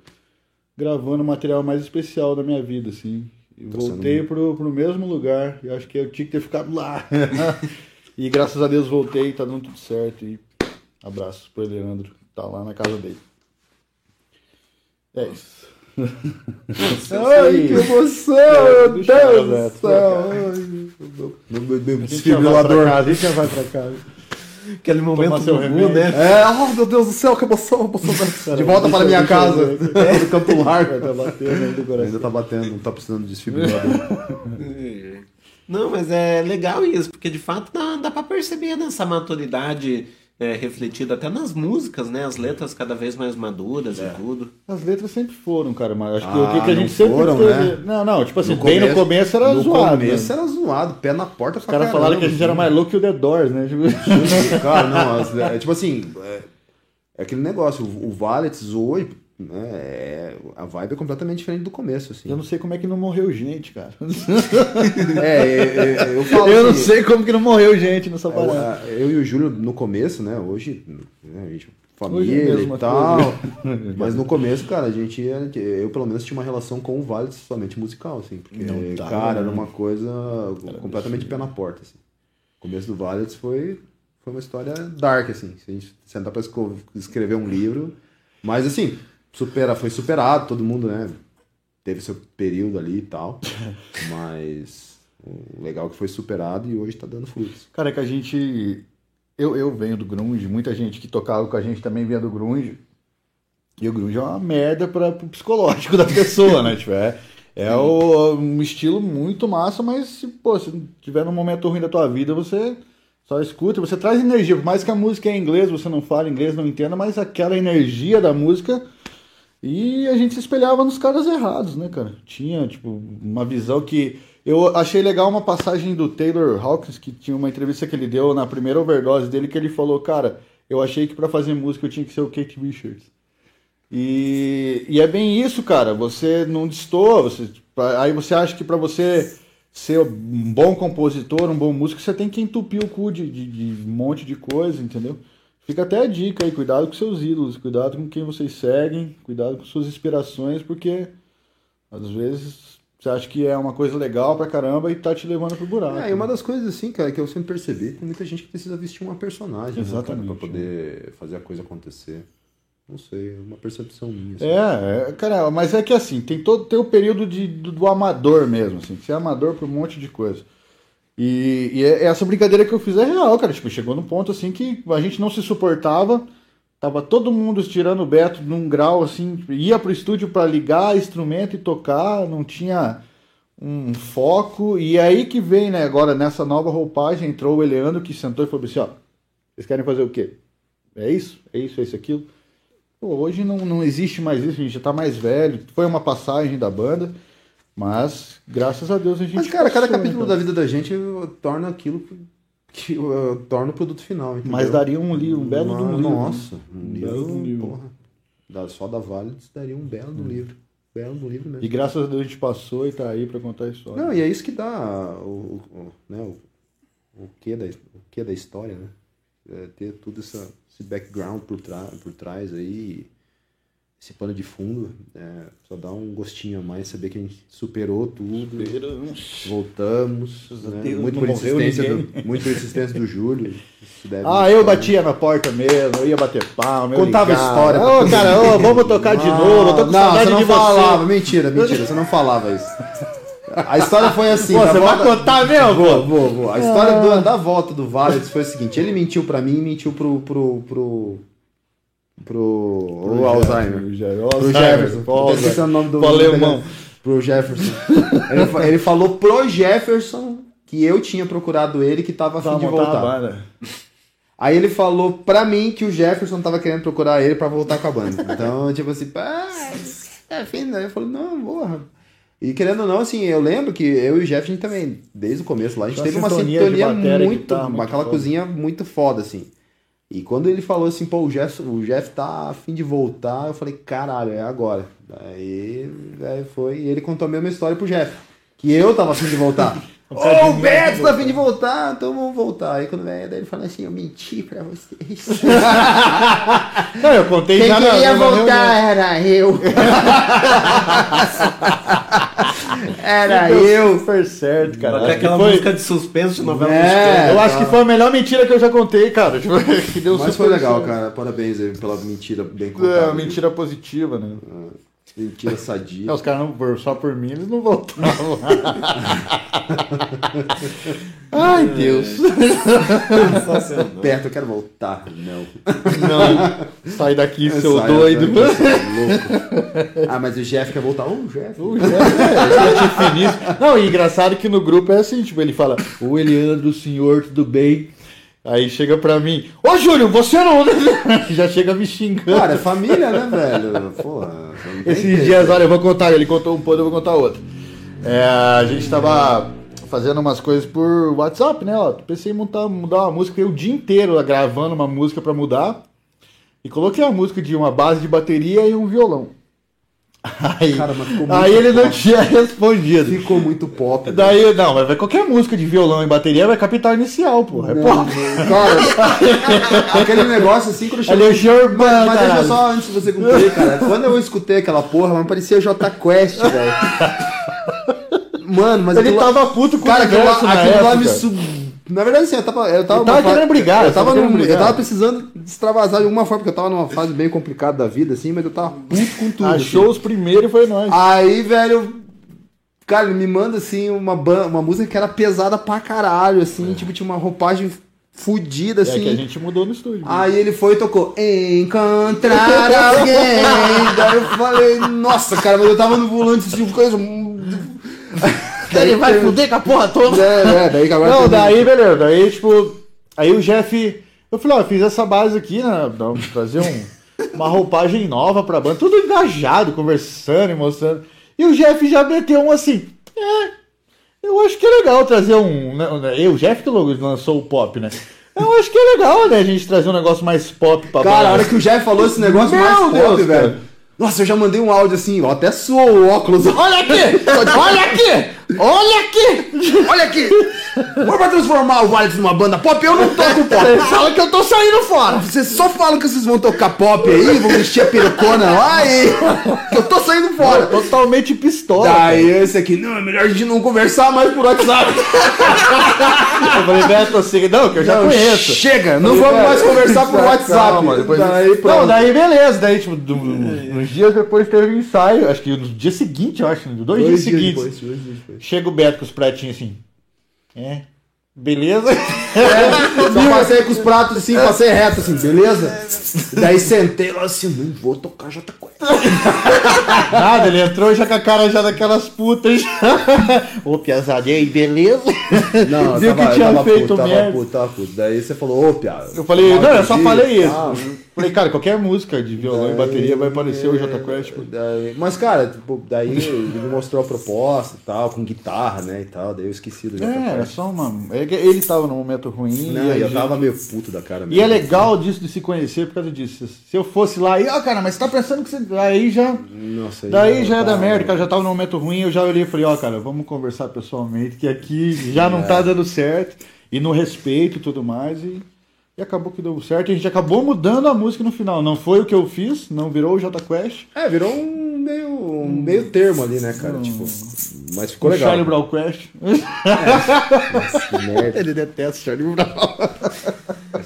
gravando o material mais especial da minha vida, assim. E Tá sendo voltei pro, pro mesmo lugar. E acho que eu tinha que ter ficado lá. [LAUGHS] e graças a Deus voltei, tá dando tudo certo. E abraço pro Leandro, tá lá na casa dele. É isso. Ai, [LAUGHS] que emoção, É, meu Deus eu do céu. desfibrilador. A gente já vai pra casa. Aquele momento do né? É, oh meu Deus do céu, que emoção, emoção. De volta para minha casa. [LAUGHS] É, do Campo Largo. Tá batendo ainda. Ainda tá batendo, não tá precisando de desfibrilador. [LAUGHS] Não, mas é legal isso, porque de fato dá, dá pra perceber nessa maturidade é, refletido até nas músicas, né? As letras cada vez mais maduras É. e tudo. As letras sempre foram, cara, mas acho que Ah, o que, que a gente sempre foram, teve- né? Não, não, tipo assim, No bem no começo era no zoado. começo né? era zoado, pé na porta Os caras falaram que a gente era mais louco que o The Doors, né? Tipo... Cara, não, as- [LAUGHS] é, tipo assim, é, é aquele negócio, o, o Valets hoje, é, a vibe é completamente diferente do começo, assim. Eu não sei como é que não morreu gente, cara. [LAUGHS] É, é, eu falo Eu não assim, sei como que não morreu gente nessa parada. Eu, eu e o Júlio no começo, né? Hoje, né, a gente, família é a mesma e tal. coisa. [LAUGHS] Mas no começo, cara, a gente ia- eu pelo menos tinha uma relação com o Vale somente musical, assim. Porque, Não dá, cara, né? era uma coisa completamente pé na porta, assim. O começo do Vale foi, foi uma história dark, assim. Se a gente sentar pra escrever um livro. Mas assim, supera, foi superado, todo mundo, né? Teve seu período ali e tal. [LAUGHS] mas o legal é que foi superado e hoje tá dando frutos. Cara, é que a gente. Eu, eu venho do Grunge, muita gente que tocava com a gente também vinha do Grunge. E o Grunge é uma merda para o psicológico da pessoa, né? Tipo, é é o- um estilo muito massa, mas se, pô, se tiver num momento ruim da tua vida, você só escuta, você traz energia. Por mais que a música é em inglês, você não fala inglês, não entenda, mas aquela energia da música. E a gente se espelhava nos caras errados, né, cara? Tinha, tipo, uma visão que. Eu achei legal uma passagem do Taylor Hawkins, que tinha uma entrevista que ele deu na primeira overdose dele, que ele falou, cara, eu achei que pra fazer música eu tinha que ser o Kate Richards. E, e é bem isso, cara. Você não destoa. Você, aí você acha que pra você ser um bom compositor, um bom músico, você tem que entupir o cu de, de, de um monte de coisa, entendeu? Fica até a dica aí, cuidado com seus ídolos, cuidado com quem vocês seguem, cuidado com suas inspirações, porque às vezes você acha que é uma coisa legal pra caramba e tá te levando pro buraco. É, e uma das coisas assim, cara, que eu sempre percebi, tem muita gente que precisa vestir uma personagem, né, Exatamente. pra poder fazer a coisa acontecer. Não sei, é uma percepção minha. assim. É, é, cara, mas é que assim, tem todo tem o período de, do, do amador mesmo, assim, você é amador por um monte de coisa. E, e é- essa brincadeira que eu fiz é real, cara. Tipo, chegou num ponto assim que a gente não se suportava. Tava todo mundo estirando o Beto num grau assim, ia pro estúdio pra ligar instrumento e tocar, não tinha um foco. E é aí que vem, né, agora nessa nova roupagem, entrou o Eleandro que sentou e falou assim, ó, vocês querem fazer o quê? É isso? É isso, é isso, aquilo? Pô, hoje não, não existe mais isso, a gente já tá mais velho. Foi uma passagem da banda, mas graças a Deus a gente. Mas, cara, cada capítulo então. da vida da gente torna aquilo que uh, torna o produto final. entendeu? Mas daria um livro, um belo de um livro. Nossa, um livro, belo um livro. porra. Da- Só da Vale daria um belo do livro. Belo do livro mesmo. E graças a Deus a gente passou e tá aí pra contar a história. Não, e é isso que dá o, o, né, o, o, que da, o que da história, né? É ter tudo essa, esse background por, tra por trás aí, esse pano de fundo, é, só dá um gostinho a mais, saber que a gente superou tudo, voltamos, né? Deus, muito, por insistência do, muito por insistência do Júlio. Ah, eu batia na porta mesmo, eu ia bater palma. Contava ligava. história. Ô, todo cara, ô, vamos tocar de novo. Eu tô com não, saudade você não de falava. você. Mentira, mentira, você não falava isso. A história foi assim. Pô, você vai volta- contar mesmo? Vou, vou, vou. A história Ah. do- da volta do Vales foi o seguinte: ele mentiu pra mim e mentiu pro. pro. pro. Pro. Pro o Alzheimer. Jefferson. Pro. Jefferson. O nome do. pro alemão. Pro Jefferson. ele, ele falou pro Jefferson que eu tinha procurado ele que tava a fim Pra de voltar. a banda. Aí ele falou pra mim que o Jefferson tava querendo procurar ele pra voltar com a banda. Então, [LAUGHS] tipo assim, pá, é fim, né? Eu falei, não, porra. E querendo ou não, assim, eu lembro que eu e o Jefferson também, desde o começo lá, a gente Uma teve uma sintonia sintonia muito, guitarra muito aquela foda. cozinha muito foda, assim. E quando ele falou assim, pô, o Jeff, o Jeff tá a fim de voltar, eu falei, caralho, é agora. Aí, aí foi, e ele contou a mesma história pro Jeff, que eu tava a fim de voltar. [LAUGHS] Ô, o Beto tá a fim de voltar, então vamos voltar. Aí quando veio, daí ele falou assim, eu menti pra vocês. [LAUGHS] Não, eu contei Quem já na- queria voltar reunião. era eu. [LAUGHS] Era eu. super certo, cara. Até aquela foi- música de suspense de novela É, mexicana. Eu acho que foi a melhor mentira que eu já contei, cara. [LAUGHS] Tipo, que deu Mas super foi legal, certo. cara. Parabéns aí pela mentira bem É, contada. uma mentira positiva, né? Mentira sadia. É, os caras não só por mim, eles não voltavam. [LAUGHS] Ai, Deus. Perto, eu quero voltar. Não. Não. Sai daqui, seu Sai doido. daqui, seu louco. Ah, mas o Jeff quer voltar. Ô, Jeff. O Jeff é finíssima. Não, e engraçado que no grupo é assim, tipo, ele fala, o Eliandro, senhor, tudo bem? Aí chega pra mim, ô Júlio, você não. [LAUGHS] Já chega me xingando. Cara, é família, né, velho? Porra. Esses dias, olha, eu vou contar, ele contou um ponto, eu vou contar outro. É, a gente tava fazendo umas coisas por WhatsApp, né? Ó, pensei em montar, mudar uma música, fiquei o dia inteiro lá gravando uma música pra mudar. E coloquei a música de uma base de bateria e um violão. Aí, Cara, mas aí ele não pop. tinha respondido. Ficou muito pop. Daí, não, mas vai qualquer música de violão e bateria vai capital inicial, porra. É Não, pop. Cara, [LAUGHS] aquele negócio assim quando Ali é o Germán, Mas deixa só antes de você concluir, cara. Quando eu escutei aquela porra, mas parecia J Quest, velho. [LAUGHS] Mano, mas Ele aquilo tava puto com cara, o aquilo, universo na aquilo lá me época. Na verdade, assim, eu tava. Eu tava, Eu tava querendo brigar, Eu tava, num- brigar. eu tava precisando extravasar de alguma forma, porque eu tava numa fase bem complicada da vida, assim, mas eu tava puto com tudo. Achou assim. os primeiros e foi nós. Aí, velho. Cara, ele me manda assim uma, uma música que era pesada pra caralho, assim, tipo, tinha uma roupagem fudida, É assim. que a gente mudou no estúdio. Aí ele foi e tocou Encontrar alguém. [LAUGHS] Daí eu falei, nossa, cara, mas eu tava no volante assim, coisa. Ele vai fuder com a porra toda. É, é, daí que agora Não, daí, beleza. Daí, tipo, aí o Jeff. Eu falei, ó, eu fiz essa base aqui, né? Trazer um, uma roupagem nova pra banda. Tudo engajado, conversando e mostrando. E o Jeff já meteu um assim. É, eu acho que é legal trazer um. Né, né, eu, o Jeff que lançou o pop, né? Eu acho que é legal, né? A gente trazer um negócio mais pop pra Cara, a hora que o Jeff falou esse negócio Meu mais pop, Deus, velho. cara. Nossa, eu já mandei um áudio assim, ó, até suou o óculos. Olha aqui! [LAUGHS] Olha aqui! Olha aqui! Olha aqui! Ou vai transformar o Vales numa banda pop? Eu não toco pop. [LAUGHS] Fala que eu tô saindo fora. Vocês só falam que vocês vão tocar pop aí, vão mexer a perucona lá e... Que [LAUGHS] eu tô saindo fora. Totalmente pistola. Daí esse aqui, não, é melhor a gente não conversar mais por WhatsApp. [LAUGHS] Eu falei, Beto, você... não, que eu já Não, conheço. chega, não Falei, vamos mais conversar por WhatsApp. calma, depois- Daí. Não, daí beleza. Daí, tipo, do- uns dias depois teve um ensaio. Acho que no dia seguinte, eu acho. Dois, Dois dias dias seguintes. depois, dois dias depois. Chega o Beto com os pratinhos assim. É. Beleza? É, só [LAUGHS] passei com os pratos assim, passei reto assim, beleza? [LAUGHS] Daí sentei lá assim, não vou tocar J Quest. Nada, ele entrou já com a cara já daquelas putas. [LAUGHS] Ô, piazadinha aí, beleza? Não, Viu tava, que tinha tava feito puto, tava puto, tava puto. Daí você falou, ô, piada. Eu falei, não, eu só falei isso. Ah, Falei, cara, qualquer música de violão e bateria vai aparecer o J Quest. Daí- mas, cara, tipo, daí ele me mostrou a proposta e tal, com guitarra, né, e tal, daí eu esqueci do J É, era Quest. só uma. é Ele tava num momento ruim. Não, e eu gente- tava meio puto da cara E é legal disso de se conhecer por causa disso. Se eu fosse lá e, ó, cara, mas você tá pensando que você. Aí já. Nossa, aí Daí já já é da tá- merda, cara, já tava num momento ruim, eu já olhei e falei, ó, cara, vamos conversar pessoalmente, que aqui já não É. tá dando certo, e no respeito e tudo mais, e, e acabou que deu certo, e a gente acabou mudando a música no final. Não foi o que eu fiz, não virou o J Quest. É, virou um meio, um meio termo ali, né, cara? Tipo, mas ficou o legal. Charlie Brown Quest. [LAUGHS] Nossa, que merda. Ele detesta o Charlie Brown.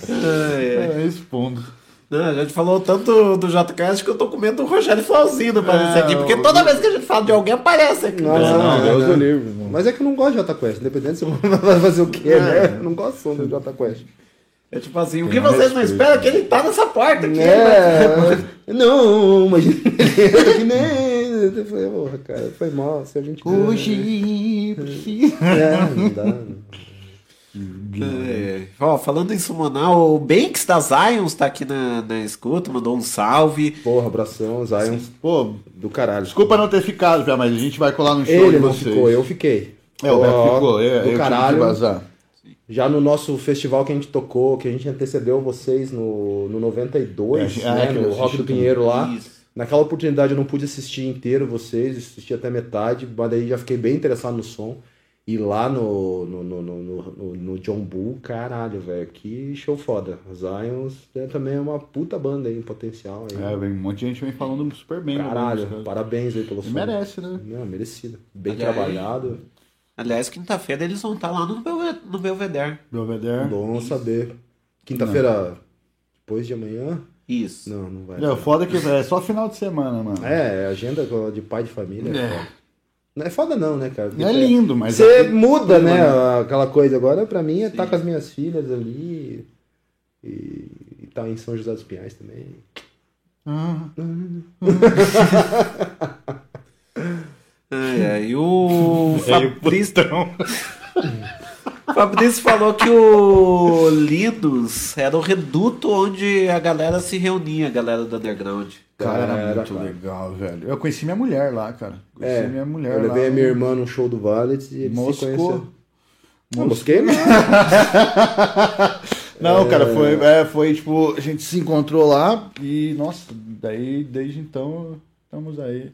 É, É, expondo. Não, a gente falou tanto do JCast que eu tô com medo do Rogério Flauzino aparecer É, aqui, porque toda vez que a gente fala de alguém aparece aqui. Nossa, É, não, não, Deus não. do livre. Mas é que eu não gosto de Jota Quest, independente se eu vai [LAUGHS] fazer o quê, É. né? Eu não gosto do Jota Quest. É tipo assim, o que vocês não esperam é que ele tá nessa porta aqui. né? É, [LAUGHS] não, mas [LAUGHS] ele entra que nem. Eu falei, porra, cara, foi mal, se a gente. Hoje. É, não dá. não. É. Ó, falando em summonar, o Banks da Zions tá aqui na, na escuta, mandou um salve. Porra, abração, Zion. Pô, do caralho. Desculpa não ter ficado, mas a gente vai colar no show Ele de não vocês. ficou, eu fiquei. É, o Beto ficou, é, eu do tive que caralho. vazar. Já no nosso festival que a gente tocou, que a gente antecedeu vocês no, no 92, É, né, é, no Rock do. Pinheiro lá. Isso. Naquela oportunidade eu não pude assistir inteiro vocês, assisti até metade, mas daí já fiquei bem interessado no som. E lá no, no, no, no, no- no John Bull, caralho, velho, que show foda. Zions é, também é uma puta banda aí, em potencial. Aí. É, vem, um monte de gente vem falando super bem. né, Caralho, parabéns aí pelo E som. merece, né? Não, merecido. Bem Aliás, trabalhado. Aliás, quinta-feira eles vão estar lá no, Belve- no Belvedere. Belvedere. Bom saber. Quinta-feira, depois de amanhã? Isso. Não, não vai. É, foda que é só final de semana, mano. É, agenda de pai de família. É. É. foda. Não é foda não, né, cara? É lindo, mas Você é- muda, né, Mano. aquela coisa. Agora, pra mim, é estar com as minhas filhas ali e estar em São José dos Pinhais também. Ah. [LAUGHS] Ai, ai, o Velho Fabrício... O [LAUGHS] Fabrício falou que o Linus era o reduto onde a galera se reunia, a galera do underground. Cara, era, Era, muito cara. legal, velho. Eu conheci minha mulher lá, cara. Conheci É, minha mulher eu levei lá. a minha irmã num show do Valet e eles se Moscou. conheceram. Não, Moscou. mosquei não. [LAUGHS] Não, É. cara, foi, é, foi tipo, a gente se encontrou lá e, nossa, daí desde então estamos aí.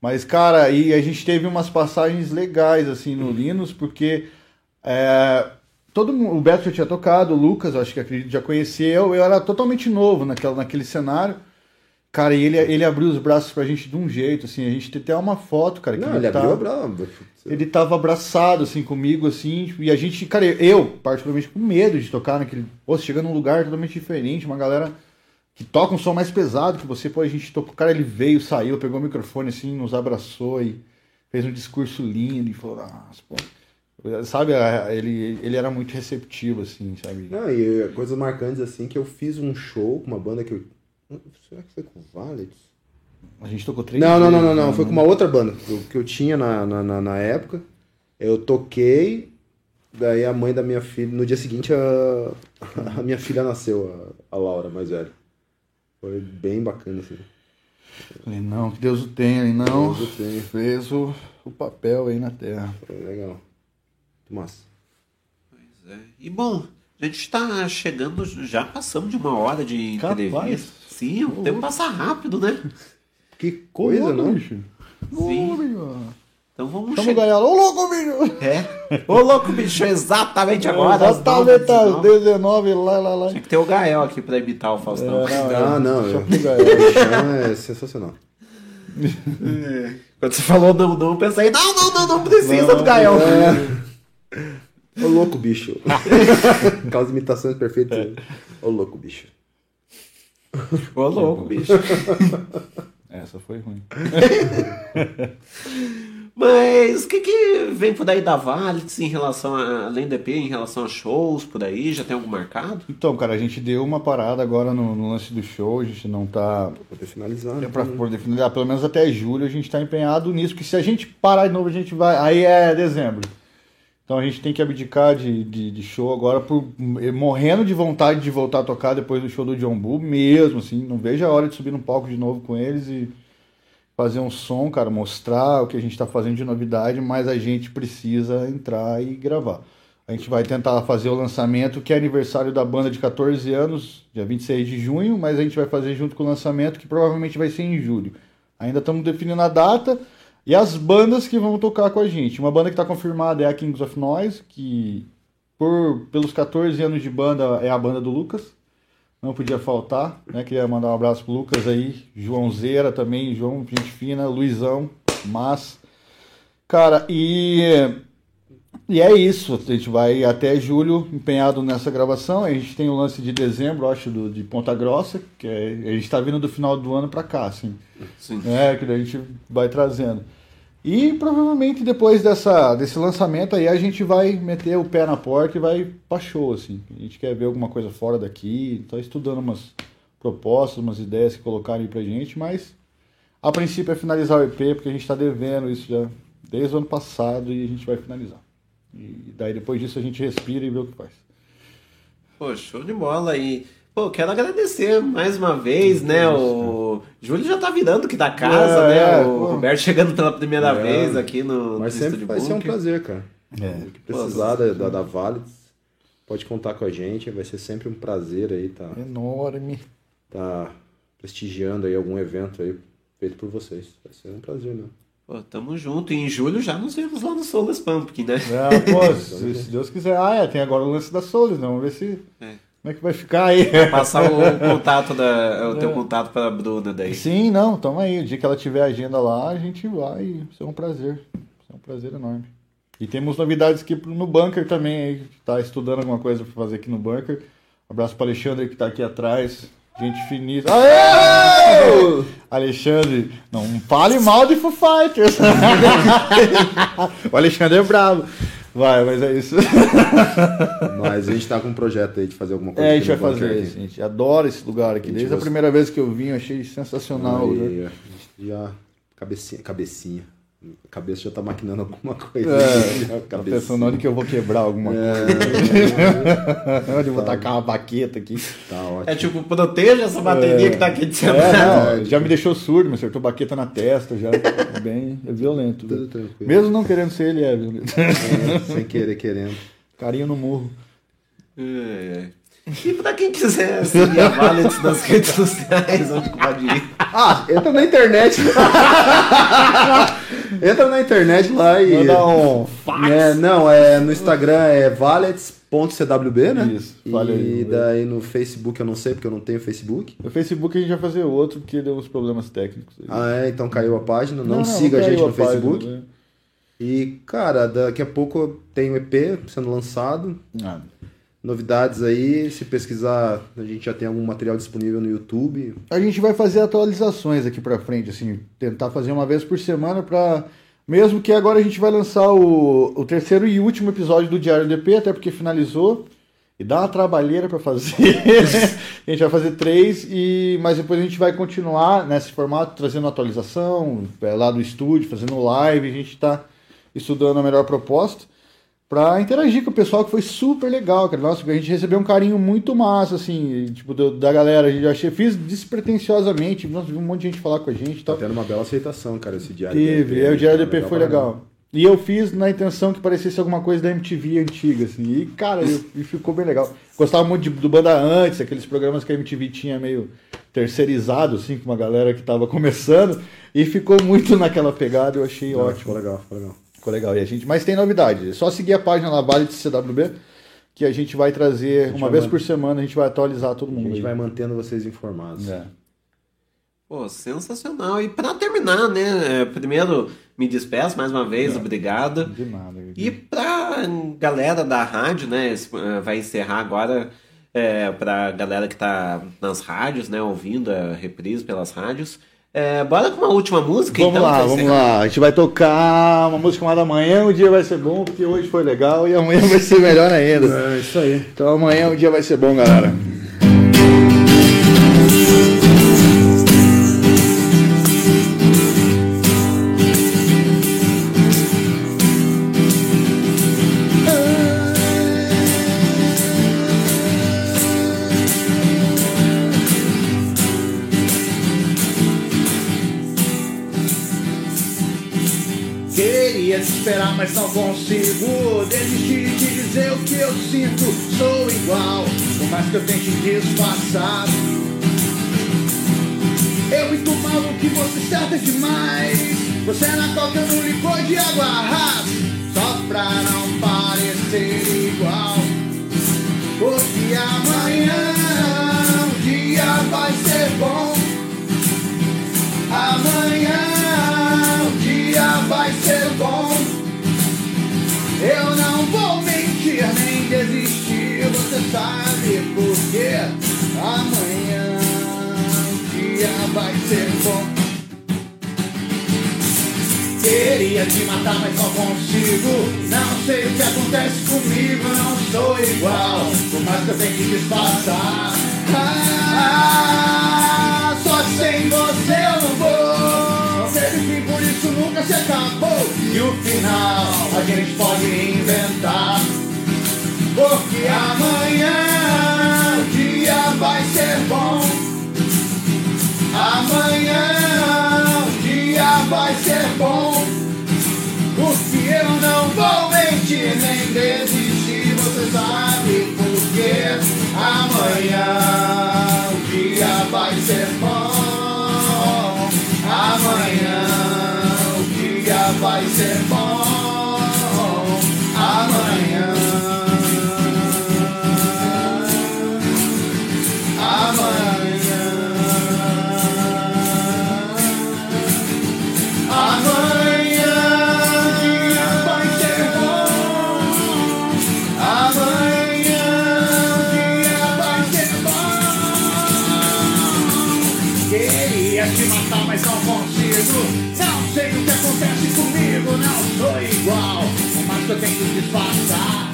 Mas, cara, e a gente teve umas passagens legais, assim, no Linus, porque é, todo mundo, o Beto já tinha tocado, o Lucas, eu acho que acredito já conheceu, eu era totalmente novo naquela, naquele cenário. Cara, e ele, ele abriu os braços pra gente de um jeito, assim, a gente tem até uma foto, cara, que Não, ele tá- abriu a brava. ele tava abraçado, assim, comigo, assim, tipo, e a gente, cara, eu, particularmente, com medo de tocar naquele. Pô, chega num lugar totalmente diferente, uma galera que toca um som mais pesado que você, pô, a gente tocou. Cara, ele veio, saiu, pegou o microfone, assim, nos abraçou e fez um discurso lindo e falou, nossa, pô. Sabe, ele, ele era muito receptivo, assim, sabe? Não, e coisas marcantes assim, que eu fiz um show com uma banda que eu. Será que foi com o Valet? A gente tocou três Não, não, não, não, não. né? Foi com uma outra banda que eu, tinha na, na, na, na época. Eu toquei, daí a mãe da minha filha. No dia seguinte a, [LAUGHS] a minha filha nasceu, a, a Laura, mais velha. Foi bem bacana, assim. Falei, não, que Deus o tenha, e não. Deus o tenha. Fez o, o papel aí na terra. Foi legal. Muito massa. É. E bom, a gente tá chegando, já passamos de uma hora de Capaz. entrevista. Sim, o tempo passa rápido, né? Que Coisa, coisa, não? bicho. Sim. Bicho. Então vamos o chegar. Gaiolo. Ô, louco, bicho! É. Ô, louco, bicho, exatamente agora. Exatamente, às dezenove. 19, lá, lá, lá. Tinha que ter o Gael aqui pra imitar o Faustão. É, não, é. Ah, não. Eu, pro Gael. [LAUGHS] é sensacional. É. Quando você falou não, não, eu pensei, não, não, não, não precisa Não, do Gael. Ô louco, bicho. [LAUGHS] Aquelas imitações perfeitas. Ô louco, bicho. Ô, louco, bicho. Essa foi ruim. [LAUGHS] Mas o que, que vem por aí da Valitz em relação a, além do EP, em relação a shows por aí? Já tem algum marcado? Então, cara, a gente deu uma parada agora no, no lance do show, a gente não tá. Pra poder finalizar, né? É pra poder finalizar, pelo menos até julho a gente tá empenhado nisso, que se a gente parar de novo, a gente vai. Aí é dezembro. Então a gente tem que abdicar de, de, de show agora, por morrendo de vontade de voltar a tocar depois do show do John Bull, mesmo, assim. Não vejo a hora de subir no palco de novo com eles e fazer um som, cara, mostrar o que a gente tá fazendo de novidade, mas a gente precisa entrar e gravar. A gente vai tentar fazer o lançamento, que é aniversário da banda de 14 anos, dia 26 de junho, mas a gente vai fazer junto com o lançamento, que provavelmente vai ser em julho. Ainda estamos definindo a data e as bandas que vão tocar com a gente. Uma banda que está confirmada é a Kings of Noise, que por pelos 14 anos de banda é a banda do Lucas. Não podia faltar, né? Queria mandar um abraço pro Lucas aí, João Zeira também, João, gente fina, Luizão, mas cara, e e é isso, a gente vai até julho empenhado nessa gravação. A gente tem o lance de dezembro, acho, do, de Ponta Grossa, que é, a gente está vindo do final do ano para cá, assim. Sim. É, que daí a gente vai trazendo. E provavelmente depois dessa, desse lançamento aí a gente vai meter o pé na porta e vai pra show, assim. A gente quer ver alguma coisa fora daqui, tá estudando umas propostas, umas ideias que colocarem pra gente, mas a princípio é finalizar o EP, porque a gente tá devendo isso já desde o ano passado e a gente vai finalizar. E daí depois disso a gente respira e vê o que faz. Pô, show de bola aí. Pô, quero agradecer mais uma vez, né? O Júlio já tá virando que da casa, É, né? é, o pô. Roberto chegando pela primeira É. vez aqui no, Mas no sempre vai ser um prazer, cara. É. O que precisar da, da, da Vale, pode contar com a gente. Vai ser sempre um prazer aí tá, Enorme. tá prestigiando aí algum evento aí feito por vocês. Vai ser um prazer, né? Pô, tamo junto. E em julho já nos vemos lá no Soulless Pumpkin, né? É, pô, [LAUGHS] se, se Deus quiser. Ah, é, tem agora o lance da Souls, né? Vamos ver se. É. Como é que vai ficar aí? Passar o [LAUGHS] contato da, o teu É. contato pra Bruna daí. Sim, não, tamo aí. O dia que ela tiver agenda lá, a gente vai. Vai ser um prazer. Vai ser um prazer enorme. E temos novidades aqui no bunker também aí. Tá estudando alguma coisa pra fazer aqui no bunker. Abraço pro Alexandre que tá aqui atrás. Gente finíssima. Aê! [LAUGHS] Alexandre, não fale mal de Foo Fighters. [LAUGHS] o Alexandre é bravo. Vai, mas é isso. [LAUGHS] Mas a gente tá com um projeto aí de fazer alguma coisa. É, a gente vai fazer aqui. isso. A gente adora esse lugar aqui. A Desde a primeira vez que eu vim, eu achei sensacional. Aí, né? a gente já. Cabecinha. Cabecinha. A cabeça já tá maquinando alguma [LAUGHS] coisa. É, tá pensando onde que eu vou quebrar alguma É. coisa. [LAUGHS] onde eu vou tacar uma baqueta aqui. Tá ótimo. É tipo, proteja essa bateria que tá aqui de cima. [LAUGHS] É, não, já me deixou surdo, me acertou baqueta na testa, já. É bem é violento. Tudo tranquilo. Mesmo não querendo ser, ele é violento. É, sem querer, querendo. Carinho no murro. É. E pra quem quiser seguir a Valet nas redes sociais, onde pode ir? Ah, entra na internet. [LAUGHS] entra na internet lá e. Manda um fax. É, não, é, no Instagram é valets.cwb, né? Isso, E valeu. daí no Facebook eu não sei, porque eu não tenho Facebook. No Facebook a gente vai fazer outro, porque deu uns problemas técnicos. aí. Ah, é, então caiu a página. Não, Não, siga não a gente no a página, Facebook. né? E, cara, daqui a pouco tem o EP sendo lançado. Ah. Novidades aí, se pesquisar, a gente já tem algum material disponível no YouTube. A gente vai fazer atualizações aqui pra frente, assim, tentar fazer uma vez por semana pra. Mesmo que agora a gente vai lançar o, o terceiro e último episódio do Diário DP, até porque finalizou. E dá uma trabalheira pra fazer. [LAUGHS] a gente vai fazer três, e mas depois a gente vai continuar nesse formato, trazendo atualização é, lá do estúdio, fazendo live. A gente tá estudando a melhor proposta pra interagir com o pessoal, que foi super legal, cara. Nossa, a gente recebeu um carinho muito massa, assim, tipo, do- da galera. A gente achei, fiz despretensiosamente, nossa, vi um monte de gente falar com a gente e tal. Tá tendo uma bela aceitação, cara, esse diário Teve, DP, é, o Diário DP foi legal. E eu fiz na intenção que parecesse alguma coisa da MTV antiga, assim. E, cara, eu- e ficou bem legal. Gostava muito de- do Banda Antes, aqueles programas que a MTV tinha meio terceirizado, assim, com uma galera que tava começando. E ficou muito [LAUGHS] naquela pegada, eu achei Não, ótimo. Ficou legal, ficou legal. Ficou legal. E a gente, mas tem novidade. É só seguir a página lá, Vale de CWB, que a gente vai trazer gente uma vai vez man- por semana, a gente vai atualizar todo A mundo. gente aí. vai mantendo vocês informados. É. Pô, sensacional. E pra terminar, né? é, Primeiro, me despeço mais uma vez, obrigado. De nada. E pra galera da rádio, né? eh, Vai encerrar agora é, pra galera que tá nas rádios, né? Ouvindo a reprise pelas rádios. É, bora com uma última música, Vamos então. lá, vamos encerrar. lá. A gente vai tocar uma música chamada Amanhã o dia vai ser bom, porque hoje foi legal e amanhã vai ser melhor ainda. É isso aí. Então amanhã o dia vai ser bom, galera. Mas não consigo desistir de dizer o que eu sinto. Sou igual, por mais que eu tente disfarçar. Eu muito mal o que você certa demais. Você na coca no licor de água rasa, só pra não parecer igual. Porque amanhã o dia vai ser bom. Amanhã o dia vai ser bom. Eu não vou mentir nem desistir, você sabe por quê. Amanhã o dia vai ser bom. Queria te matar, mas não consigo. Não sei o que acontece comigo, não sou igual. Por mais que eu tenha que disfarçar. Ah, só sem você nunca se acabou. E o final a gente pode inventar. Porque amanhã o dia vai ser bom. Amanhã o dia vai ser bom. Porque eu não vou mentir nem desistir. Você sabe por quê? Amanhã dia vai tenho que passar.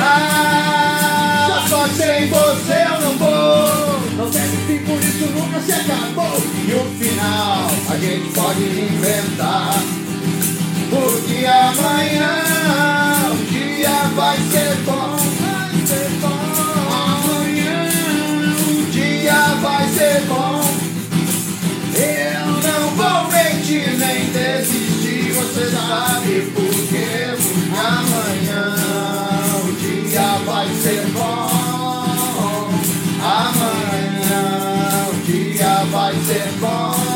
Ah, só sem você eu não vou. Não deve se por isso nunca se acabou. E o final a gente pode inventar. Porque amanhã o dia vai ser bom. Vai ser bom. Amanhã o dia vai ser bom. Eu não vou mentir nem desistir, você sabe por ser bom. Amanhã o dia vai ser bom.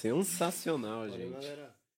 sensacional, gente.